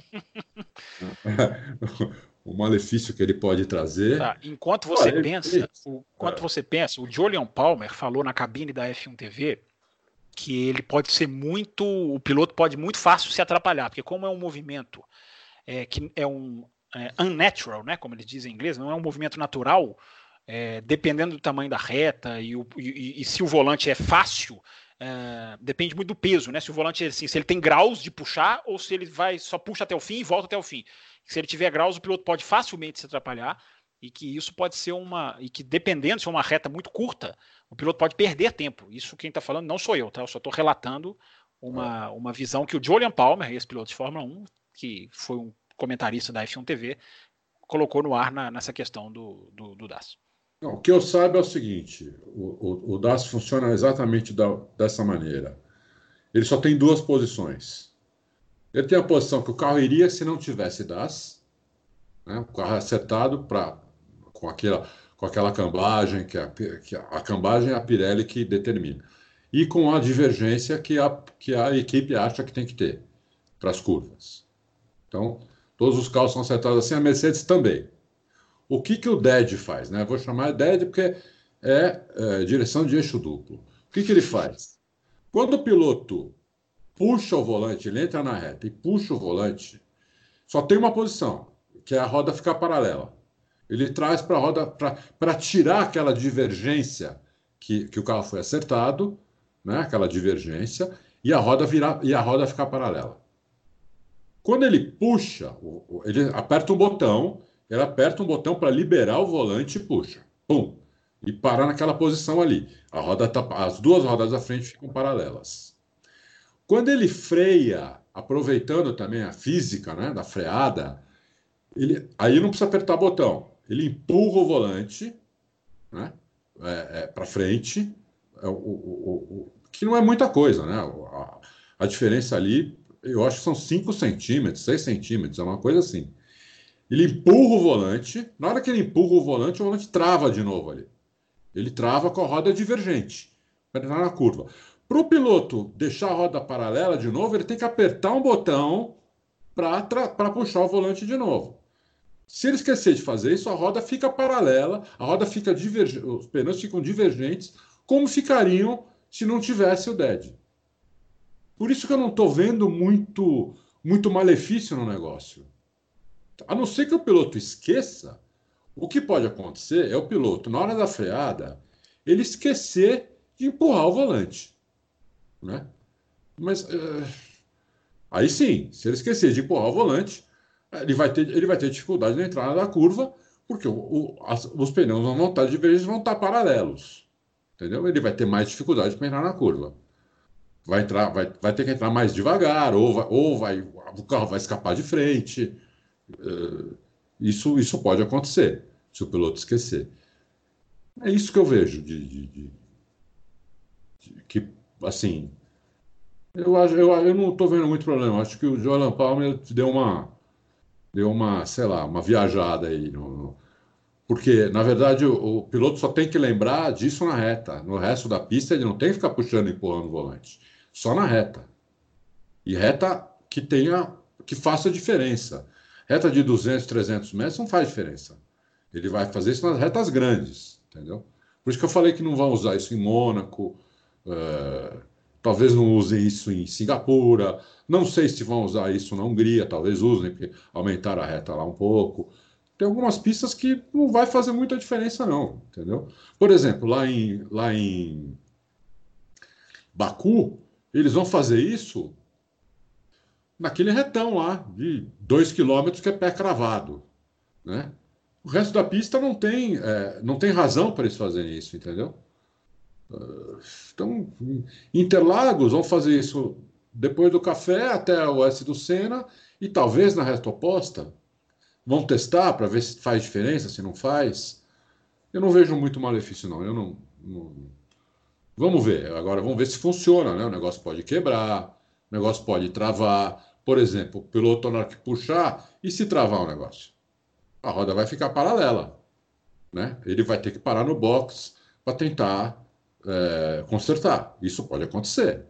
o malefício que ele pode trazer. Tá, enquanto você ah, pensa, o, enquanto é. você pensa, o Julian Palmer falou na cabine da F1 TV que ele pode ser muito, o piloto pode muito fácil se atrapalhar, porque como é um movimento é, que é um é, unnatural, né, como eles dizem em inglês, não é um movimento natural, é, dependendo do tamanho da reta e, o, e, e se o volante é fácil, é, depende muito do peso, né? Se o volante assim, se ele tem graus de puxar ou se ele vai só puxa até o fim e volta até o fim. Se ele tiver graus, o piloto pode facilmente se atrapalhar e que isso pode ser uma e que dependendo se é uma reta muito curta, o piloto pode perder tempo. Isso quem está falando não sou eu, tá? Eu só estou relatando uma, uma visão que o Julian Palmer, esse piloto de Fórmula 1, que foi um comentarista da F1 TV, colocou no ar na, nessa questão do, do, do DAS. O que eu saiba é o seguinte: o, o, o DAS funciona exatamente da, dessa maneira. Ele só tem duas posições. Ele tem a posição que o carro iria se não tivesse DAS, né? o carro é acertado pra, com, aquela, com aquela cambagem, que, a, que a, a cambagem é a Pirelli que determina, e com a divergência que a, que a equipe acha que tem que ter para as curvas. Então, todos os carros são acertados assim, a Mercedes também. O que, que o DED faz? Né? Vou chamar de DED porque é, é, direção de eixo duplo. O que, que ele faz? Quando o piloto puxa o volante, ele entra na reta e puxa o volante, só tem uma posição, que é a roda ficar paralela. Ele traz para a roda, para tirar aquela divergência que, que o carro foi acertado, né? aquela divergência, e a roda virar e a roda ficar paralela. Quando ele puxa, ele aperta um botão ele aperta um botão para liberar o volante e puxa. Pum! E parar naquela posição ali. A roda tá, as duas rodas da frente ficam paralelas. Quando ele freia, aproveitando também a física né, da freada, ele, aí não precisa apertar botão. Ele empurra o volante né, é, é, para frente, é, o, o, o, que não é muita coisa. Né? A, a diferença ali, eu acho que são 5 centímetros, 6 centímetros, é uma coisa assim. Ele empurra o volante, na hora que ele empurra o volante, o volante trava de novo ali. Ele trava com a roda divergente, para entrar na curva. Para o piloto deixar a roda paralela de novo, ele tem que apertar um botão para puxar o volante de novo. Se ele esquecer de fazer isso, a roda fica paralela, a roda fica divergente, os pneus ficam divergentes, como ficariam se não tivesse o DED. Por isso que eu não estou vendo muito, muito malefício no negócio. A não ser que o piloto esqueça, o que pode acontecer é o piloto, na hora da freada, ele esquecer de empurrar o volante. Né? Mas uh, aí sim, se ele esquecer de empurrar o volante, ele vai ter, ele vai ter dificuldade na entrada da curva, porque o, o, as, os pneus vão estar divergentes, vão estar paralelos. Entendeu? Ele vai ter mais dificuldade para entrar na curva. Vai, entrar, vai, vai ter que entrar mais devagar, ou, vai, ou vai, o carro vai escapar de frente. Uh, isso, isso pode acontecer, se o piloto esquecer. É isso que eu vejo de, de, de, de que, assim, eu, eu, eu não estou vendo muito problema. Acho que o Jordan Palmer deu uma, deu uma, sei lá, uma viajada aí. No... Porque, na verdade, o, o, piloto só tem que lembrar disso na reta. No resto da pista, ele não tem que ficar puxando e empurrando o volante. Só na reta. E reta que tenha, que faça diferença. Reta de 200, 300 metros não faz diferença. Ele vai fazer isso nas retas grandes, entendeu? Por isso que eu falei que não vão usar isso em Mônaco, uh, talvez não usem isso em Singapura, não sei se vão usar isso na Hungria, talvez usem, porque aumentaram a reta lá um pouco. Tem algumas pistas que não vai fazer muita diferença, não, entendeu? Por exemplo, lá em, lá em Baku, eles vão fazer isso naquele retão lá, de 2 km que é pé cravado. Né? O resto da pista não tem, é, não tem razão para eles fazerem isso, entendeu? Ah, então, Interlagos vão fazer isso depois do café até o S do Senna e talvez na resta oposta. Vão testar para ver se faz diferença, se não faz. Eu não vejo muito malefício, não. Eu não, não... Vamos ver. Agora vamos ver se funciona, né? O negócio pode quebrar, o negócio pode travar. Por exemplo, o piloto na hora que puxar, e se travar o negócio? A roda vai ficar paralela. Né? Ele vai ter que parar no box para tentar é, consertar. Isso pode acontecer.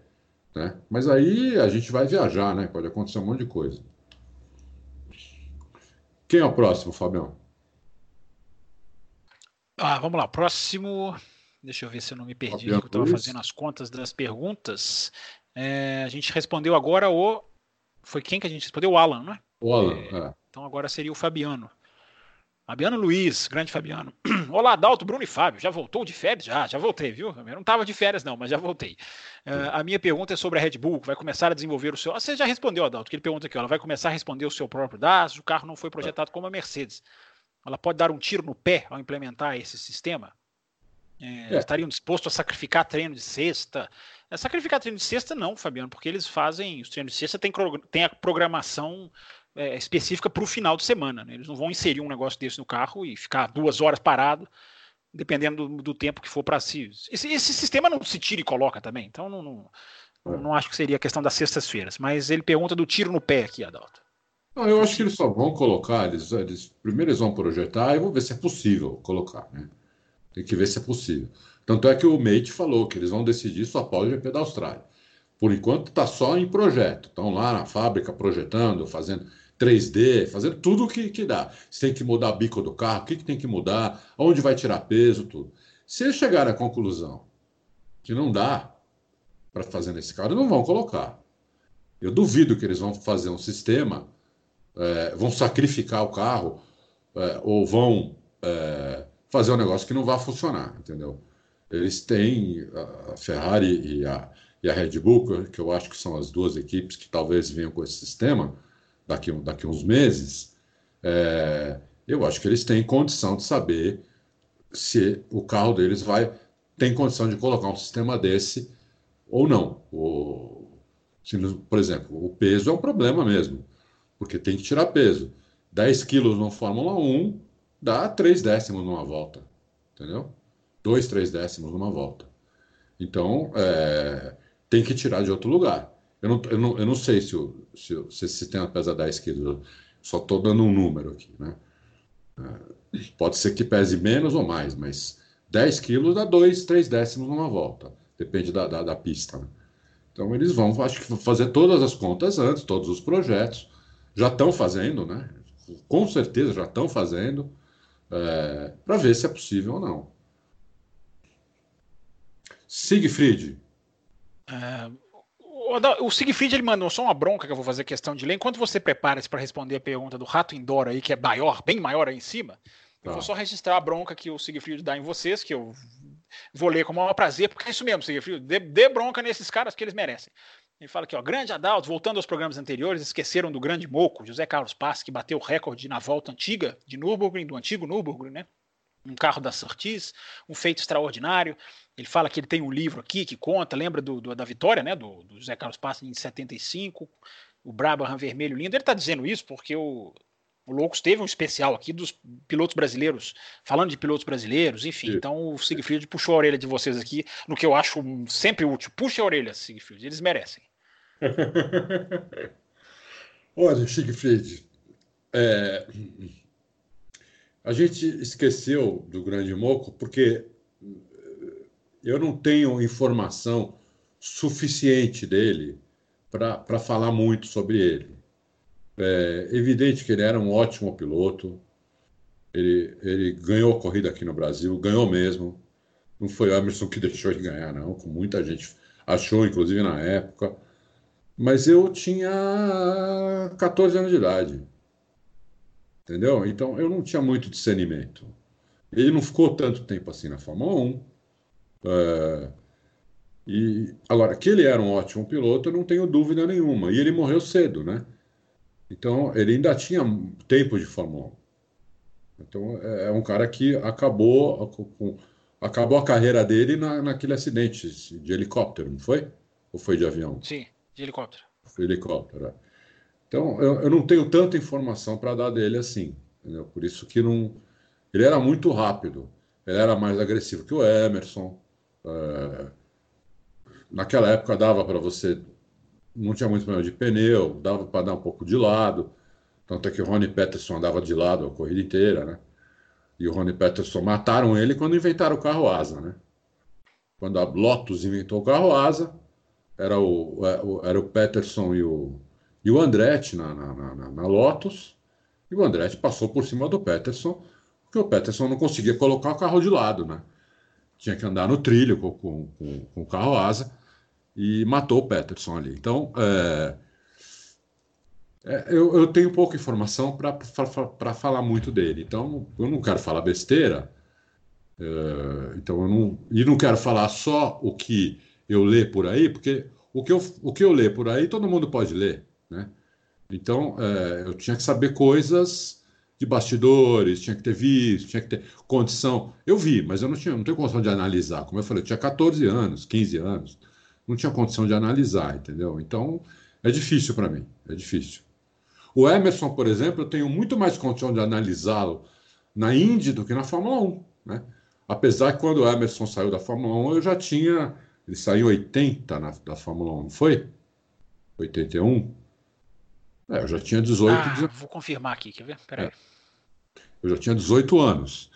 Né? Mas aí a gente vai viajar, né? Pode acontecer um monte de coisa. Quem é o próximo, Fabião? Ah, vamos lá. Próximo. Deixa eu ver se eu não me perdi. Eu estava fazendo as contas das perguntas. É, a gente respondeu agora o foi quem que a gente respondeu? O Alan, né? O Alan, é, é. Então agora seria o Fabiano. Fabiano Luiz, grande Fabiano. Olá, Dalto, Bruno e Fábio. Já voltou de férias? Já, já voltei, viu? Eu não estava de férias, não, mas já voltei. Uh, a minha pergunta é sobre a Red Bull, que vai começar a desenvolver o seu. Ah, você já respondeu, Adalto, que ele pergunta aqui, ó, ela vai começar a responder o seu próprio dados, o carro não foi projetado como a Mercedes. Ela pode dar um tiro no pé ao implementar esse sistema? É, é. Estariam dispostos a sacrificar treino de sexta? É, sacrificar treino de sexta, não, Fabiano, porque eles fazem. Os treinos de sexta tem, tem a programação é, específica para o final de semana. Né? Eles não vão inserir um negócio desse no carro e ficar duas horas parado, dependendo do, do tempo que for para si. Esse, esse, sistema não se tira e coloca também, então não, não, não, acho que seria a questão das sextas-feiras. Mas ele pergunta do tiro no pé aqui, Adalto. Não, eu acho que eles só vão colocar, eles, eles, primeiro eles vão projetar e vão ver se é possível colocar, né? Tem que ver se é possível. Tanto é que o Mate falou que eles vão decidir só após o GP da Austrália. Por enquanto está só em projeto. Estão lá na fábrica projetando, fazendo 3D, fazendo tudo o que, que dá. Se tem que mudar o bico do carro, o que, que tem que mudar, onde vai tirar peso, tudo. Se eles chegarem à conclusão que não dá para fazer nesse carro, não vão colocar. Eu duvido que eles vão fazer um sistema, é, vão sacrificar o carro é, ou vão é, fazer um negócio que não vai funcionar, entendeu? Eles têm a Ferrari e a, e a Red Bull, que eu acho que são as duas equipes que talvez venham com esse sistema, daqui, daqui uns meses, é, eu acho que eles têm condição de saber se o carro deles vai tem condição de colocar um sistema desse ou não. O, Se, por exemplo, o peso é um problema mesmo, porque tem que tirar peso. 10 quilos no Fórmula 1 dá 3 décimos numa volta, entendeu? 2, 3 décimos numa volta. Então, é, tem que tirar de outro lugar. Eu não, eu não, eu não sei se o, se o se sistema pesa 10 quilos, só estou dando um número aqui, né? É, pode ser que pese menos ou mais, mas 10 quilos dá 2, 3 décimos numa volta. Depende da, da, da pista. Né? Então eles vão, acho que fazer todas as contas antes, todos os projetos. Já estão fazendo, né? Com certeza já estão fazendo, é, para ver se é possível ou não. Siegfried. É, o Siegfried ele mandou só uma bronca que eu vou fazer questão de ler. Enquanto você prepara-se para responder a pergunta do Rato Indoor aí, que é maior, bem maior aí em cima, eu vou tá. só registrar a bronca que o Siegfried dá em vocês, que eu vou ler com o maior prazer, porque é isso mesmo, Siegfried. Dê, dê bronca nesses caras que eles merecem. Ele fala aqui, ó, grande Adalto, voltando aos programas anteriores, esqueceram do grande moco, José Carlos Paz, que bateu o recorde na volta antiga de Nürburgring, do antigo Nürburgring, né? Um carro da Surtees, um feito extraordinário. Ele fala que ele tem um livro aqui que conta, lembra do, do da vitória, né? Do, do José Carlos Paz em 75, o Brabham vermelho lindo. Ele está dizendo isso porque o, o Loucos teve um especial aqui dos pilotos brasileiros, falando de pilotos brasileiros, enfim. Sim. Então o Siegfried puxou a orelha de vocês aqui, no que eu acho sempre útil. Puxa a orelha, Siegfried, eles merecem. Olha, Siegfried, é, a gente esqueceu do Grande Moco porque eu não tenho informação suficiente dele para falar muito sobre ele. É evidente que ele era um ótimo piloto. Ele, ele ganhou a corrida aqui no Brasil, ganhou mesmo. Não foi o Emerson que deixou ele ganhar, não, como muita gente achou, inclusive na época. Mas eu tinha 14 anos de idade. Entendeu? Então eu não tinha muito discernimento. Ele não ficou tanto tempo assim na Fórmula 1. É, e agora que ele era um ótimo piloto, eu não tenho dúvida nenhuma. E ele morreu cedo, né? Então, ele ainda tinha tempo de Fórmula 1. Então, é, é um cara que acabou, com, acabou a carreira dele na, naquele acidente de helicóptero, não foi? Ou foi de avião? Sim, de helicóptero. Foi helicóptero, é. Então, eu, eu, não tenho tanta informação para dar dele assim. Entendeu? Por isso que não. Ele era muito rápido. Ele era mais agressivo que o Emerson. É... Naquela época dava para você não tinha muito problema de pneu, dava para dar um pouco de lado. Tanto é que o Rony Peterson andava de lado a corrida inteira, né? E o Rony Peterson mataram ele quando inventaram o carro asa, né? Quando a Lotus inventou o carro asa, era o, era o Peterson e o, e o Andretti na, na, na, na Lotus, e o Andretti passou por cima do Peterson, porque o Peterson não conseguia colocar o carro de lado, né? Tinha que andar no trilho com, com, com, com o carro asa e matou o Peterson ali. Então, é, é, eu, eu, tenho pouca informação para falar muito dele. Então, eu não quero falar besteira. É, então, eu não, e não quero falar só o que eu ler por aí, porque o que eu, o que eu ler por aí todo mundo pode ler. Né? Então, é, eu tinha que saber coisas de bastidores, tinha que ter visto, tinha que ter condição. Eu vi, mas eu não, tinha, não tenho condição de analisar. Como eu falei, eu tinha 14 anos, 15 anos não tinha condição de analisar, entendeu? Então, é difícil para mim, é difícil. O Emerson, por exemplo, eu tenho muito mais condição de analisá-lo na Indy do que na Fórmula 1, né? Apesar que quando o Emerson saiu da Fórmula 1, eu já tinha. Ele saiu em 80 na, da Fórmula 1, não foi? 81? É, eu já tinha 18. Ah, vou confirmar aqui, quer ver? Peraí. É. Eu já tinha 18 anos.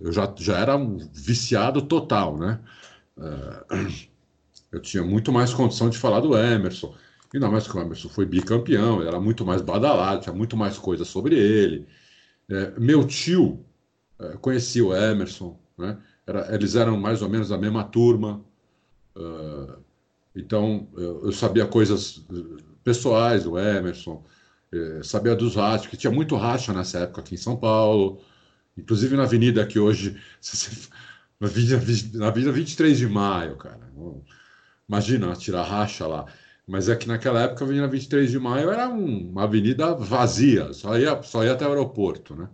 Eu já, já era um viciado total, né? É, eu tinha muito mais condição de falar do Emerson. Ainda mais que o Emerson foi bicampeão, era muito mais badalado, tinha muito mais coisa sobre ele. É, meu tio é, conhecia o Emerson, né? Era, eles eram mais ou menos da mesma turma. Uh, então, eu, eu, sabia coisas pessoais do Emerson, é, sabia dos rachas, que tinha muito racha nessa época aqui em São Paulo, inclusive na avenida que hoje, na avenida, na avenida 23 de maio, cara. Imagina tirar racha lá. Mas é que naquela época a Avenida 23 de Maio era um, uma avenida vazia, só ia, só ia até o aeroporto, né?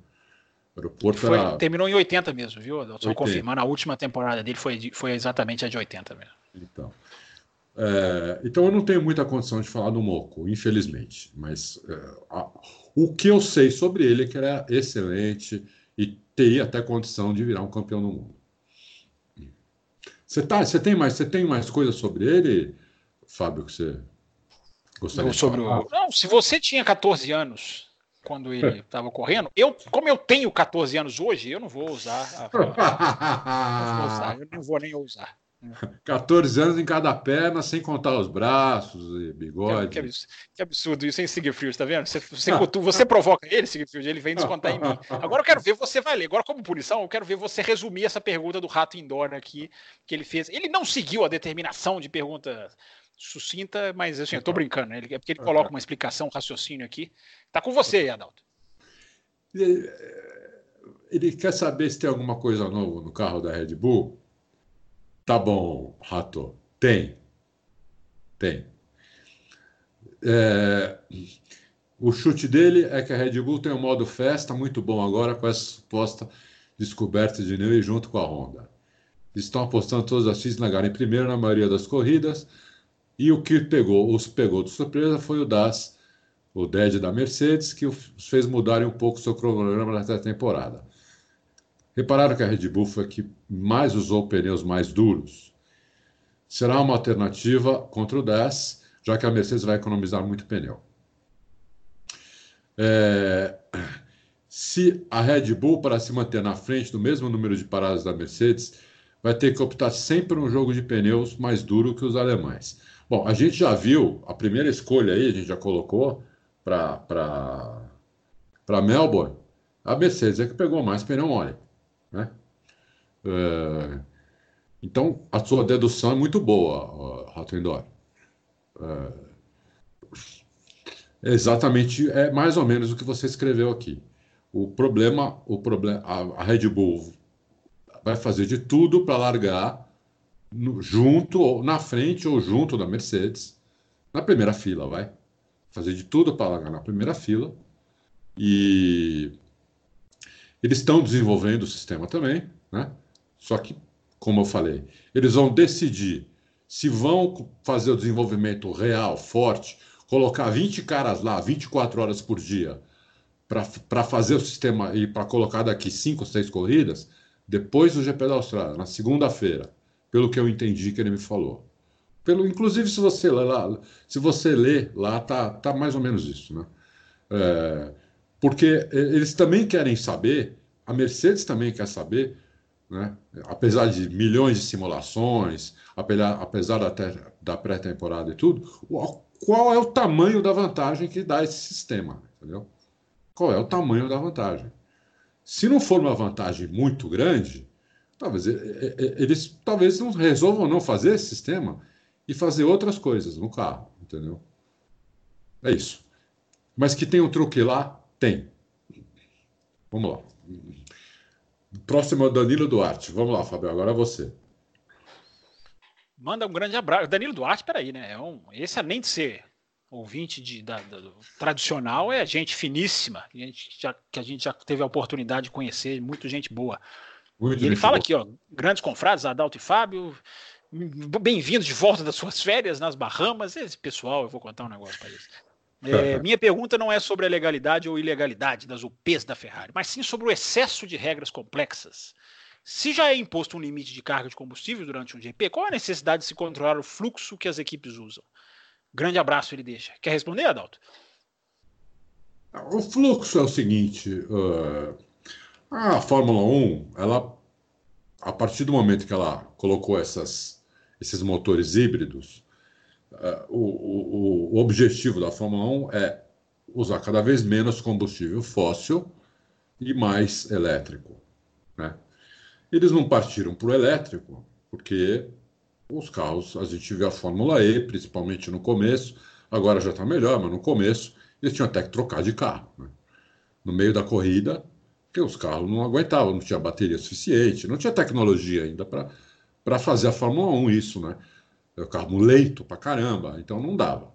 O aeroporto foi, era... Terminou em 80 mesmo, viu? Só confirmando, a última temporada dele foi, foi exatamente a de 80 mesmo. Então. É, então eu não tenho muita condição de falar do Moco, infelizmente. Mas é, a, o que eu sei sobre ele é que ele é excelente e teria até condição de virar um campeão do mundo. Você, tá, você, tem, mais, você tem mais coisas sobre ele, Fábio, que você gostaria sobre de falar? O... Não, se você tinha 14 anos quando ele estava correndo, eu, como eu tenho 14 anos hoje, eu não vou usar. A... não vou usar eu não vou nem usar. 14 anos em cada perna, sem contar os braços e bigode. Que, que, absurdo isso, hein, Sigfried? Tá vendo? Você, você, você provoca ele, Sigfried, ele vem descontar em mim. Agora eu quero ver você vai ler. Agora, como punição, eu quero ver você resumir essa pergunta do Rato Indoor aqui, que ele fez. Ele não seguiu a determinação de pergunta sucinta, mas assim, eu tô brincando, né? É porque ele coloca uma explicação, um raciocínio aqui. Tá com você, Adalto. Ele, ele quer saber se tem alguma coisa nova no carro da Red Bull. Tá bom, Rato. Tem. Tem. É, o chute dele é que a Red Bull tem um modo festa muito bom agora com essa suposta descoberta de Newey junto com a Honda. Estão apostando todas as fichas na Gara em primeiro na maioria das corridas. E o que pegou, os pegou de surpresa foi o Das, o DED da Mercedes, que os fez mudarem um pouco o seu cronograma nessa temporada. Repararam que a Red Bull foi que mais usou pneus mais duros. Será uma alternativa contra o 10, já que a Mercedes vai economizar muito pneu. É, se a Red Bull, para se manter na frente do mesmo número de paradas da Mercedes, vai ter que optar sempre um jogo de pneus mais duro que os alemães. Bom, a gente já viu, a primeira escolha aí, a gente já colocou para Melbourne, a Mercedes é que pegou mais pneu mole. É, então, a sua dedução é muito boa, Rotendor. É, exatamente, é mais ou menos o que você escreveu aqui. O problema, o problema, a, a Red Bull vai fazer de tudo para largar no, junto, ou na frente ou junto da Mercedes, na primeira fila, vai. Fazer de tudo para largar na primeira fila. E eles estão desenvolvendo o sistema também, né? Só que, como eu falei, eles vão decidir se vão fazer o desenvolvimento real, forte, colocar 20 caras lá 24 horas por dia para fazer o sistema e para colocar daqui 5 6 corridas, depois do GP da Austrália, na segunda-feira, pelo que eu entendi que ele me falou. Pelo, inclusive, se você lê lá, se você lê lá, tá, tá mais ou menos isso, né? É, porque eles também querem saber, a Mercedes também quer saber, né? apesar de milhões de simulações, apesar, apesar da, da pré-temporada e tudo, qual é o tamanho da vantagem que dá esse sistema, entendeu? Qual é o tamanho da vantagem? Se não for uma vantagem muito grande, talvez eles talvez não resolvam não fazer esse sistema e fazer outras coisas no carro, entendeu? É isso. Mas que tem um truque lá, tem. Vamos lá. Próximo é o Danilo Duarte. Vamos lá, Fabio, agora é você. Manda um grande abraço. Danilo Duarte, peraí, né? É um, esse além de ser ouvinte de, da, da, tradicional, é gente finíssima, gente já, que a gente já teve a oportunidade de conhecer, muita gente boa. Muito e ele fala boa. aqui, ó, grandes confrades, Adalto e Fábio, bem-vindos de volta das suas férias nas Bahamas. Esse pessoal, eu vou contar um negócio para eles. É, minha pergunta não é sobre a legalidade ou ilegalidade das UPs da Ferrari, mas sim sobre o excesso de regras complexas. Se já é imposto um limite de carga de combustível durante um GP, qual a necessidade de se controlar o fluxo que as equipes usam? Grande abraço, ele deixa. Quer responder, Adalto? O fluxo é o seguinte: uh, a Fórmula 1, ela, a partir do momento que ela colocou essas, esses motores híbridos, o, o, o objetivo da Fórmula 1 é usar cada vez menos combustível fóssil e mais elétrico. Né? Eles não partiram para o elétrico porque os carros, a gente viu a Fórmula E, principalmente no começo, agora já está melhor, mas no começo eles tinham até que trocar de carro. Né? No meio da corrida, porque os carros não aguentavam, não tinha bateria suficiente, não tinha tecnologia ainda para fazer a Fórmula 1 isso, né? Carro leito para caramba, então não dava.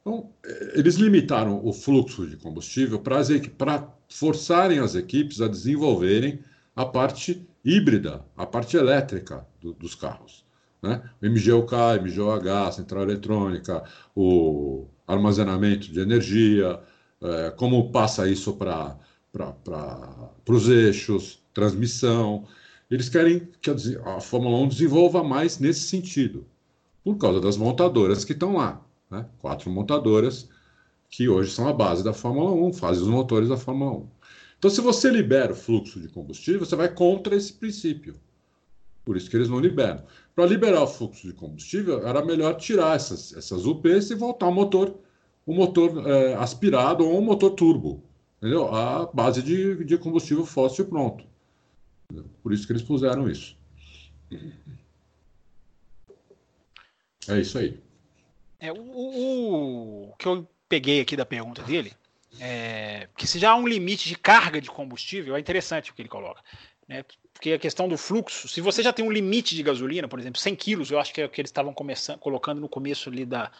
Então, eh, eles limitaram o fluxo de combustível para forçarem as equipes a desenvolverem a parte híbrida, a parte elétrica do, dos carros. Né? O MGUK, MGOH, central eletrônica, o armazenamento de energia, é, como passa isso para os eixos, transmissão. Eles querem que a Fórmula 1 desenvolva mais nesse sentido, por causa das montadoras que estão lá. Né? Quatro montadoras que hoje são a base da Fórmula 1, fazem os motores da Fórmula 1. Então, se você libera o fluxo de combustível, você vai contra esse princípio. Por isso que eles não liberam. Para liberar o fluxo de combustível, era melhor tirar essas, essas UPs e voltar ao motor, o motor é, aspirado ou um motor turbo, entendeu? A base de, de combustível fóssil pronto. Por isso que eles puseram isso. É isso aí. É, o, o, o que eu peguei aqui da pergunta dele é que se já há um limite de carga de combustível, é interessante o que ele coloca. Né? Porque a questão do fluxo, se você já tem um limite de gasolina, por exemplo, 100 quilos, eu acho que é o que eles estavam colocando no começo ali da,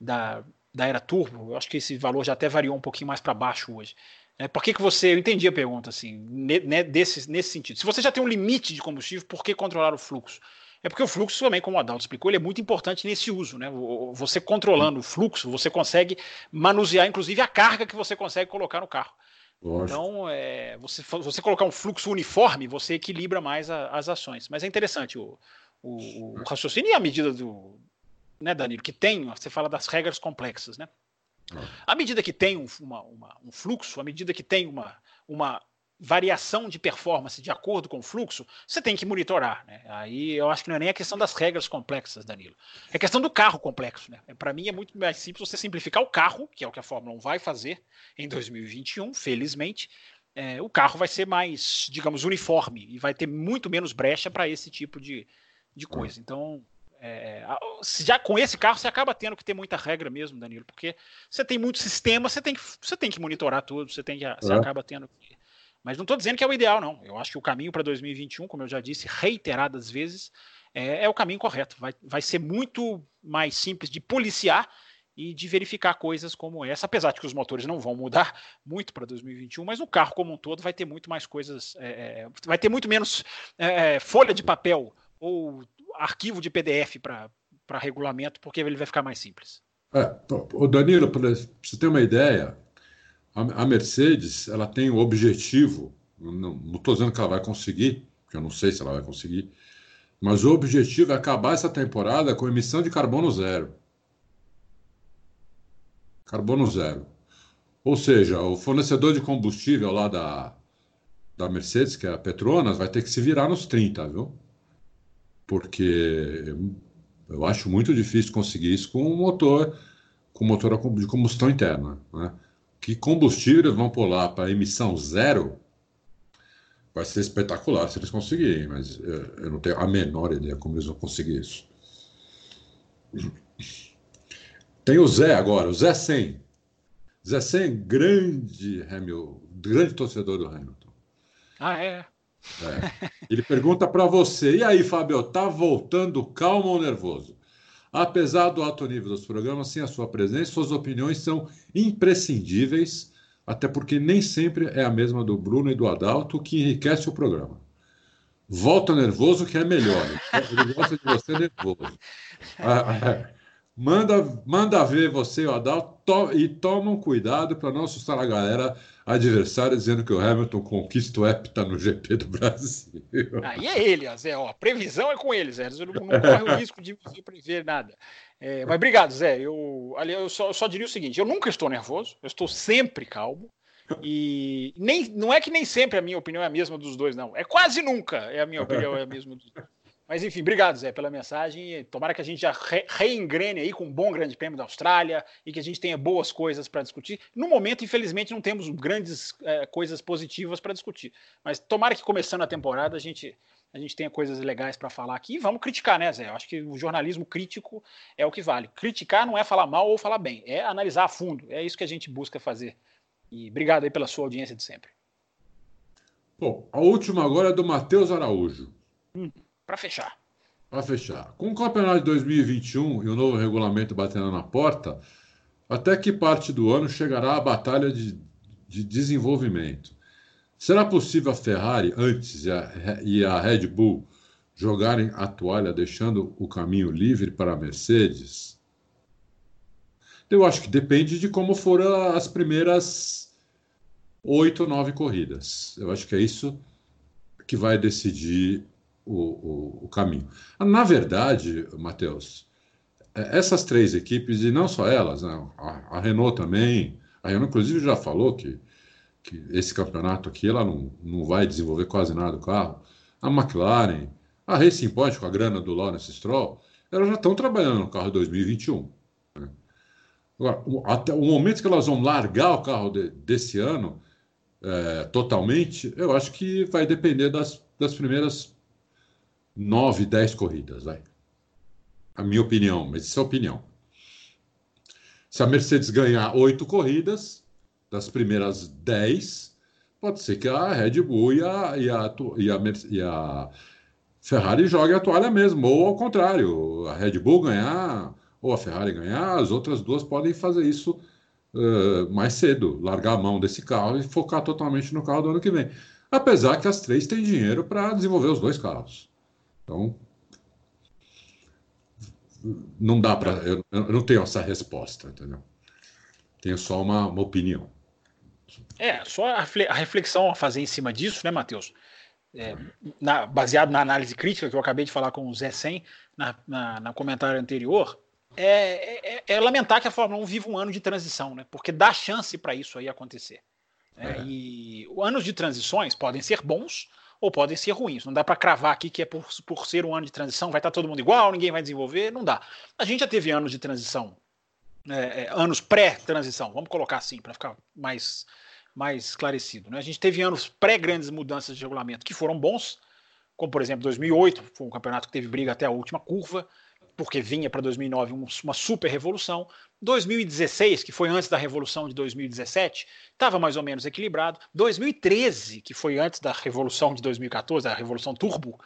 da, da era turbo, eu acho que esse valor já até variou um pouquinho mais para baixo hoje. É, por que, que você. Eu entendi a pergunta, assim, né, desse, nesse sentido. Se você já tem um limite de combustível, por que controlar o fluxo? É porque o fluxo também, como o Adalto explicou, ele é muito importante nesse uso. Né? Você controlando o fluxo, você consegue manusear, inclusive, a carga que você consegue colocar no carro. Lógico. Então, é, você, você colocar um fluxo uniforme, você equilibra mais a, as ações. Mas é interessante o, o, o, raciocínio e a medida do. Né, Danilo, que tem, você fala das regras complexas, né? À medida que tem um, uma, uma, um fluxo, à medida que tem uma, uma variação de performance de acordo com o fluxo, você tem que monitorar. Né? Aí eu acho que não é nem a questão das regras complexas, Danilo. É questão do carro complexo. Né? Para mim é muito mais simples você simplificar o carro, que é o que a Fórmula 1 vai fazer em 2021, felizmente. É, o carro vai ser mais, digamos, uniforme e vai ter muito menos brecha para esse tipo de, de coisa. Então, é, já com esse carro você acaba tendo que ter muita regra mesmo, Danilo, porque você tem muito sistema, você tem que, você tem que monitorar tudo, você tem que, você acaba tendo que mas não estou dizendo que é o ideal, não. Eu acho que o caminho para 2021, como eu já disse reiteradas vezes, é, é o caminho correto. Vai, vai ser muito mais simples de policiar e de verificar coisas como essa, apesar de que os motores não vão mudar muito para 2021, mas o carro como um todo vai ter muito mais coisas, é, é vai ter muito menos é, é, folha de papel ou arquivo de PDF para regulamento, porque ele vai ficar mais simples. É, o Danilo, para você ter uma ideia, a, Mercedes ela tem o objetivo, não estou dizendo que ela vai conseguir, porque eu não sei se ela vai conseguir, mas o objetivo é acabar essa temporada com emissão de carbono zero. Carbono zero. Ou seja, o fornecedor de combustível lá da, da Mercedes, que é a Petronas, vai ter que se virar nos 30, viu? Porque eu acho muito difícil conseguir isso com um motor, com motor de combustão interna, né? Que combustíveis vão pular para emissão zero, vai ser espetacular se eles conseguirem, mas eu não tenho a menor ideia como eles vão conseguir isso. Tem o Zé agora, o Zé 100. Zé 100, grande Hamilton, grande torcedor do Hamilton. Ah, é? é. Ele pergunta para você, e aí, Fábio, tá voltando calmo ou nervoso? Apesar do alto nível dos programas, sem a sua presença, suas opiniões são imprescindíveis, até porque nem sempre é a mesma do Bruno e do Adalto, que enriquece o programa. Volta nervoso, que é melhor. Ele gosta de você nervoso. Ah, é. Manda, manda ver você e o Adalto to, e tomam cuidado para não assustar a galera adversária dizendo que o Hamilton conquista o hepta no GP do Brasil. Aí é ele, Zé. Ó, a previsão é com ele, Zé. Não, não corre o risco de prever nada. É, mas obrigado, Zé. Eu, ali, eu, só, eu só diria o seguinte: eu nunca estou nervoso, eu estou sempre calmo. E nem, não é que nem sempre a minha opinião é a mesma dos dois, não. É quase nunca é a minha opinião é a mesma dos dois. Mas enfim, obrigado, Zé, pela mensagem. Tomara que a gente já re reengrene aí com um bom grande prêmio da Austrália e que a gente tenha boas coisas para discutir. No momento, infelizmente, não temos grandes é, coisas positivas para discutir. Mas tomara que começando a temporada a gente, a gente tenha coisas legais para falar aqui. E vamos criticar, né, Zé? Eu acho que o jornalismo crítico é o que vale. Criticar não é falar mal ou falar bem, é analisar a fundo. É isso que a gente busca fazer. E obrigado aí pela sua audiência de sempre. Bom, a última agora é do Matheus Araújo. Hum para fechar. Para fechar. Com o campeonato de 2021 e o novo regulamento batendo na porta, até que parte do ano chegará a batalha de, de desenvolvimento. Será possível a Ferrari antes e a, e a Red Bull jogarem a toalha, deixando o caminho livre para a Mercedes? Eu acho que depende de como foram as primeiras oito, nove corridas. Eu acho que é isso que vai decidir o, o, o caminho. Na verdade, Matheus, é, essas três equipes, e não só elas, né, a, a, Renault também, a Renault inclusive já falou que, que esse campeonato aqui ela não, não vai desenvolver quase nada do carro. A McLaren, a Racing Point com a grana do Lawrence Stroll, elas já estão trabalhando no carro 2021. Né? Agora, até o momento que elas vão largar o carro de, desse ano é, totalmente, eu acho que vai depender das, das primeiras nove, dez corridas. Vai. A minha opinião, mas isso é opinião. Se a Mercedes ganhar oito corridas, das primeiras dez, pode ser que a Red Bull e a, e a, e a, e a Ferrari joguem a toalha mesmo, ou ao contrário, a Red Bull ganhar ou a Ferrari ganhar, as outras duas podem fazer isso uh, mais cedo, largar a mão desse carro e focar totalmente no carro do ano que vem. Apesar que as três têm dinheiro para desenvolver os dois carros. Então, não dá para. Eu, eu, não tenho essa resposta, entendeu? Tenho só uma, uma opinião. É, só a reflexão a fazer em cima disso, né, Matheus? É, na, baseado na análise crítica que eu acabei de falar com o Zé Sen na, na, na comentário anterior, é, é, é, lamentar que a Fórmula 1 vive um ano de transição, né? Porque dá chance para isso aí acontecer. Né? É. E anos de transições podem ser bons ou podem ser ruins. Não dá para cravar aqui que é por, por ser um ano de transição, vai estar tá todo mundo igual, ninguém vai desenvolver. Não dá. A gente já teve anos de transição, é, é anos pré-transição, vamos colocar assim, para ficar mais, mais esclarecido. Né? A gente teve anos pré-grandes mudanças de regulamento que foram bons, como por exemplo 2008, foi um campeonato que teve briga até a última curva porque vinha para 2009 uma super revolução. 2016, que foi antes da revolução de 2017, estava mais ou menos equilibrado. 2013, que foi antes da revolução de 2014, a revolução turbo,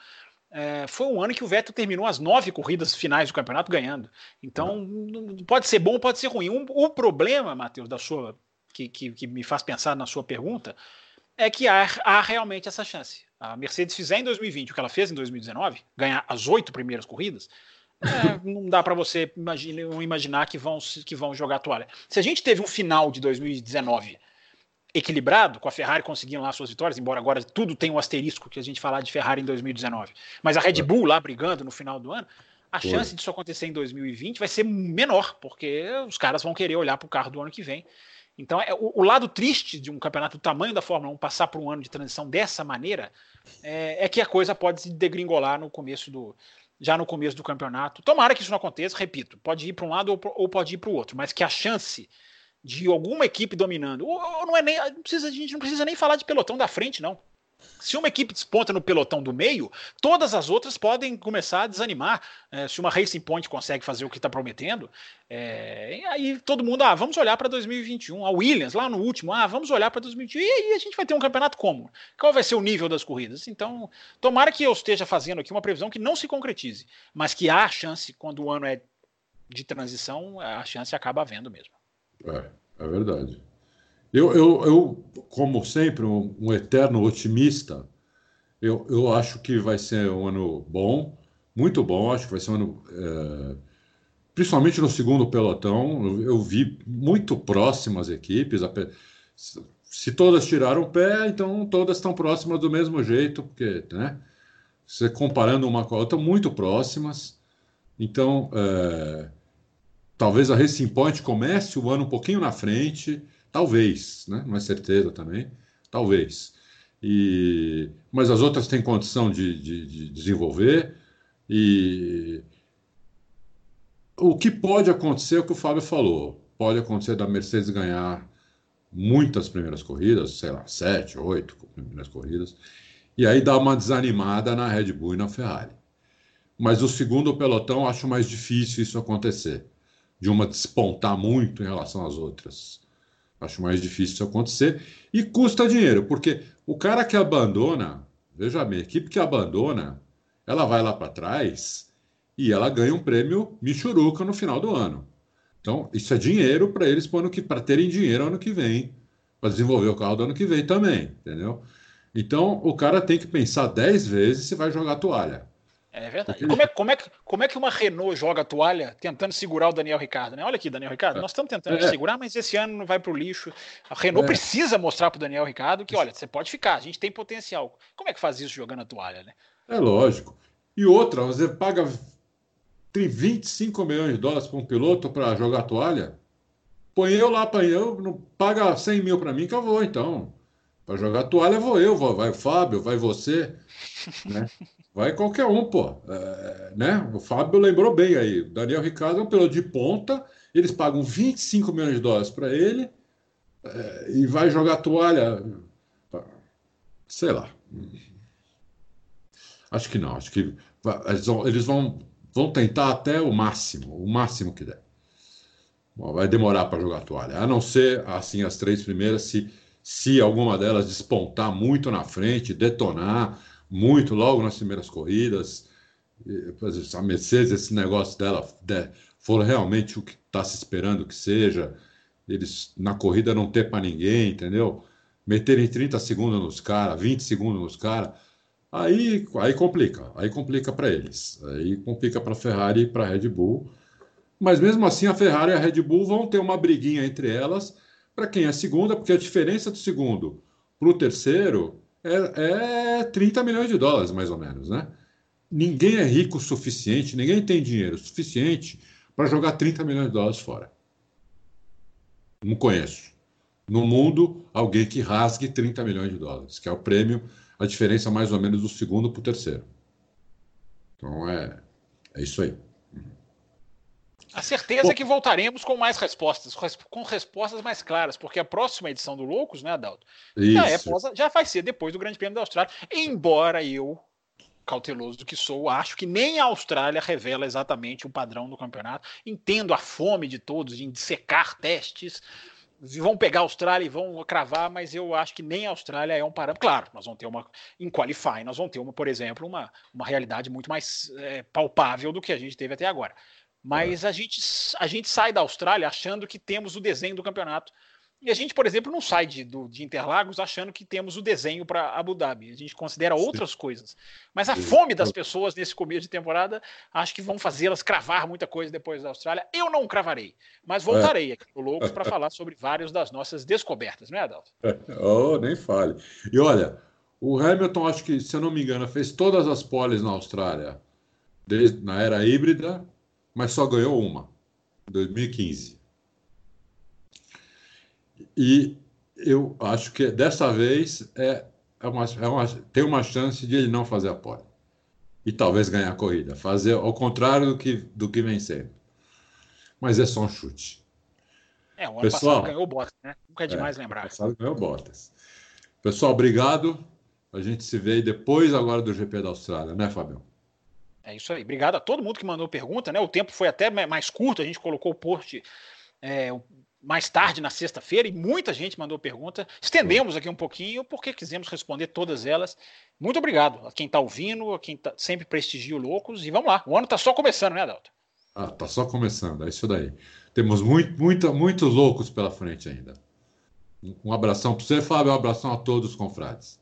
é, foi um ano que o Vettel terminou as nove corridas finais do campeonato ganhando. Então, pode ser bom, pode ser ruim. Um, o problema, Matheus, da sua que, que, que, me faz pensar na sua pergunta, é que há, há realmente essa chance. A Mercedes fizer em 2020 o que ela fez em 2019, ganhar as oito primeiras corridas, é, não dá para você imaginar, imaginar que vão, que vão jogar a toalha. Se a gente teve um final de 2019 equilibrado, com a Ferrari conseguindo lá suas vitórias, embora agora tudo tenha um asterisco que a gente falar de Ferrari em 2019, mas a Red Bull lá brigando no final do ano, a Foi. chance disso acontecer em 2020 vai ser menor, porque os caras vão querer olhar para o carro do ano que vem. Então, é, o, o, lado triste de um campeonato do tamanho da Fórmula 1 passar por um ano de transição dessa maneira é, é que a coisa pode se degringolar no começo do, já no começo do campeonato. Tomara que isso não aconteça, repito, pode ir para um lado ou, pode ir para o outro, mas que a chance de alguma equipe dominando, ou, ou não é nem, precisa, a gente não precisa nem falar de pelotão da frente, não. Se uma equipe desponta no pelotão do meio, todas as outras podem começar a desanimar. É, se uma Racing Point consegue fazer o que está prometendo, é, aí todo mundo, ah, vamos olhar para 2021. A Williams, lá no último, ah, vamos olhar para 2021. E aí a gente vai ter um campeonato como? Qual vai ser o nível das corridas? Então, tomara que eu esteja fazendo aqui uma previsão que não se concretize, mas que há chance, quando o ano é de transição, a chance acaba havendo mesmo. É, é verdade. Eu, eu, eu como sempre, um, um, eterno otimista, eu, eu acho que vai ser um ano bom, muito bom. Acho que vai ser um ano, é, principalmente no segundo pelotão. Eu, eu, vi muito próximas equipes. Se todas tiraram o pé, então todas estão próximas do mesmo jeito, porque, né? Você comparando uma com a outra, muito próximas. Então, é, talvez a Racing Point comece o ano um pouquinho na frente Talvez, né? não é certeza também, talvez. E, mas as outras têm condição de, de, de desenvolver. E o que pode acontecer é o que o Fábio falou. Pode acontecer da Mercedes ganhar muitas primeiras corridas, sei lá, sete, oito primeiras corridas, e aí dá uma desanimada na Red Bull e na Ferrari. Mas o segundo pelotão acho mais difícil isso acontecer, de uma despontar muito em relação às outras. Acho mais difícil isso acontecer. E custa dinheiro, porque o cara que abandona, veja bem, a equipe que abandona, ela vai lá para trás e ela ganha um prêmio Michuruca no final do ano. Então, isso é dinheiro para eles para terem dinheiro ano que vem, para desenvolver o carro do ano que vem também, entendeu? Então, o cara tem que pensar 10 vezes se vai jogar toalha. É verdade. Como é, como, é, como é que uma Renault joga a toalha tentando segurar o Daniel Ricardo? Né? Olha aqui, Daniel Ricardo, é. nós estamos tentando é. segurar, mas esse ano não vai para o lixo. A Renault é. precisa mostrar para o Daniel Ricardo que, olha, você pode ficar, a gente tem potencial. Como é que faz isso jogando a toalha, né? É lógico. E outra, você paga 25 milhões de dólares para um piloto para jogar a toalha? Põe eu lá, põe eu, não paga 100 mil para mim que eu vou, então. Para jogar a toalha vou eu, vai o Fábio, vai você. Né? Vai qualquer um, pô. É, né? O Fábio lembrou bem aí. Daniel Ricardo é um piloto de ponta, eles pagam 25 milhões de dólares para ele é, e vai jogar toalha. Sei lá. Acho que não. Acho que eles vão, eles vão, vão tentar até o máximo, o máximo que der. Bom, vai demorar para jogar toalha. A não ser, assim, as três primeiras, se, se alguma delas despontar muito na frente, detonar muito logo nas primeiras corridas. A Mercedes, esse negócio dela de, for realmente o que está se esperando que seja. Eles na corrida não ter para ninguém, entendeu? Meterem 30 segundos nos caras, 20 segundos nos caras. Aí, aí complica, aí complica para eles, aí complica para a Ferrari e para a Red Bull. Mas mesmo assim, a Ferrari e a Red Bull vão ter uma briguinha entre elas para quem é segunda, porque a diferença do segundo para o terceiro é, é 30 milhões de dólares, mais ou menos, né? Ninguém é rico o suficiente, ninguém tem dinheiro suficiente para jogar 30 milhões de dólares fora. Não conheço. No mundo, alguém que rasgue 30 milhões de dólares, que é o prêmio, a diferença mais ou menos do segundo para o terceiro. Então é, é isso aí. A certeza é que voltaremos com mais respostas, com respostas mais claras, porque a próxima edição do Loucos, né, Adalto? Já, é, já vai ser depois do Grande Prêmio da Austrália. Embora eu, cauteloso do que sou, acho que nem a Austrália revela exatamente o padrão do campeonato. Entendo a fome de todos em secar testes. Vão pegar a Austrália e vão cravar, mas eu acho que nem a Austrália é um parâmetro. Claro, nós vamos ter uma. Em Qualify, nós vamos ter, uma, por exemplo, uma, uma realidade muito mais é, palpável do que a gente teve até agora. Mas é. a, gente, a gente sai da Austrália achando que temos o desenho do campeonato. E a gente, por exemplo, não sai de, do, de Interlagos achando que temos o desenho para Abu Dhabi. A gente considera Sim. outras coisas. Mas a Sim. fome das pessoas nesse começo de temporada, acho que vão fazê-las cravar muita coisa depois da Austrália. Eu não cravarei, mas voltarei é. aqui no Loucos para falar sobre várias das nossas descobertas, não é, Adalto? Oh, nem fale. E olha, o Hamilton, acho que, se eu não me engano, fez todas as poles na Austrália, desde, na era híbrida, mas só ganhou uma, em 2015. E eu acho que dessa vez é, é, uma, é uma, tem uma chance de ele não fazer a pole. E talvez ganhar a corrida. Fazer ao contrário do que, do que vem sendo. Mas é só um chute. É, o ano Pessoal, passado ganhou Bottas, né? Nunca é demais é, lembrar. O passado ganhou Bottas. Pessoal, obrigado. A gente se vê depois agora do GP da Austrália, né, Fabião? É isso aí. Obrigado a todo mundo que mandou pergunta, né? O tempo foi até mais curto, a gente colocou o post é, mais tarde na sexta-feira e muita gente mandou pergunta. Estendemos aqui um pouquinho porque quisemos responder todas elas. Muito obrigado a quem está ouvindo, a quem tá, sempre prestigia o Loucos. E vamos lá, o ano está só começando, né, Adalto? Ah, tá só começando, é isso daí. Temos muito, muito, muitos loucos pela frente ainda. Um abração para você, Fábio, um abração a todos os confrades.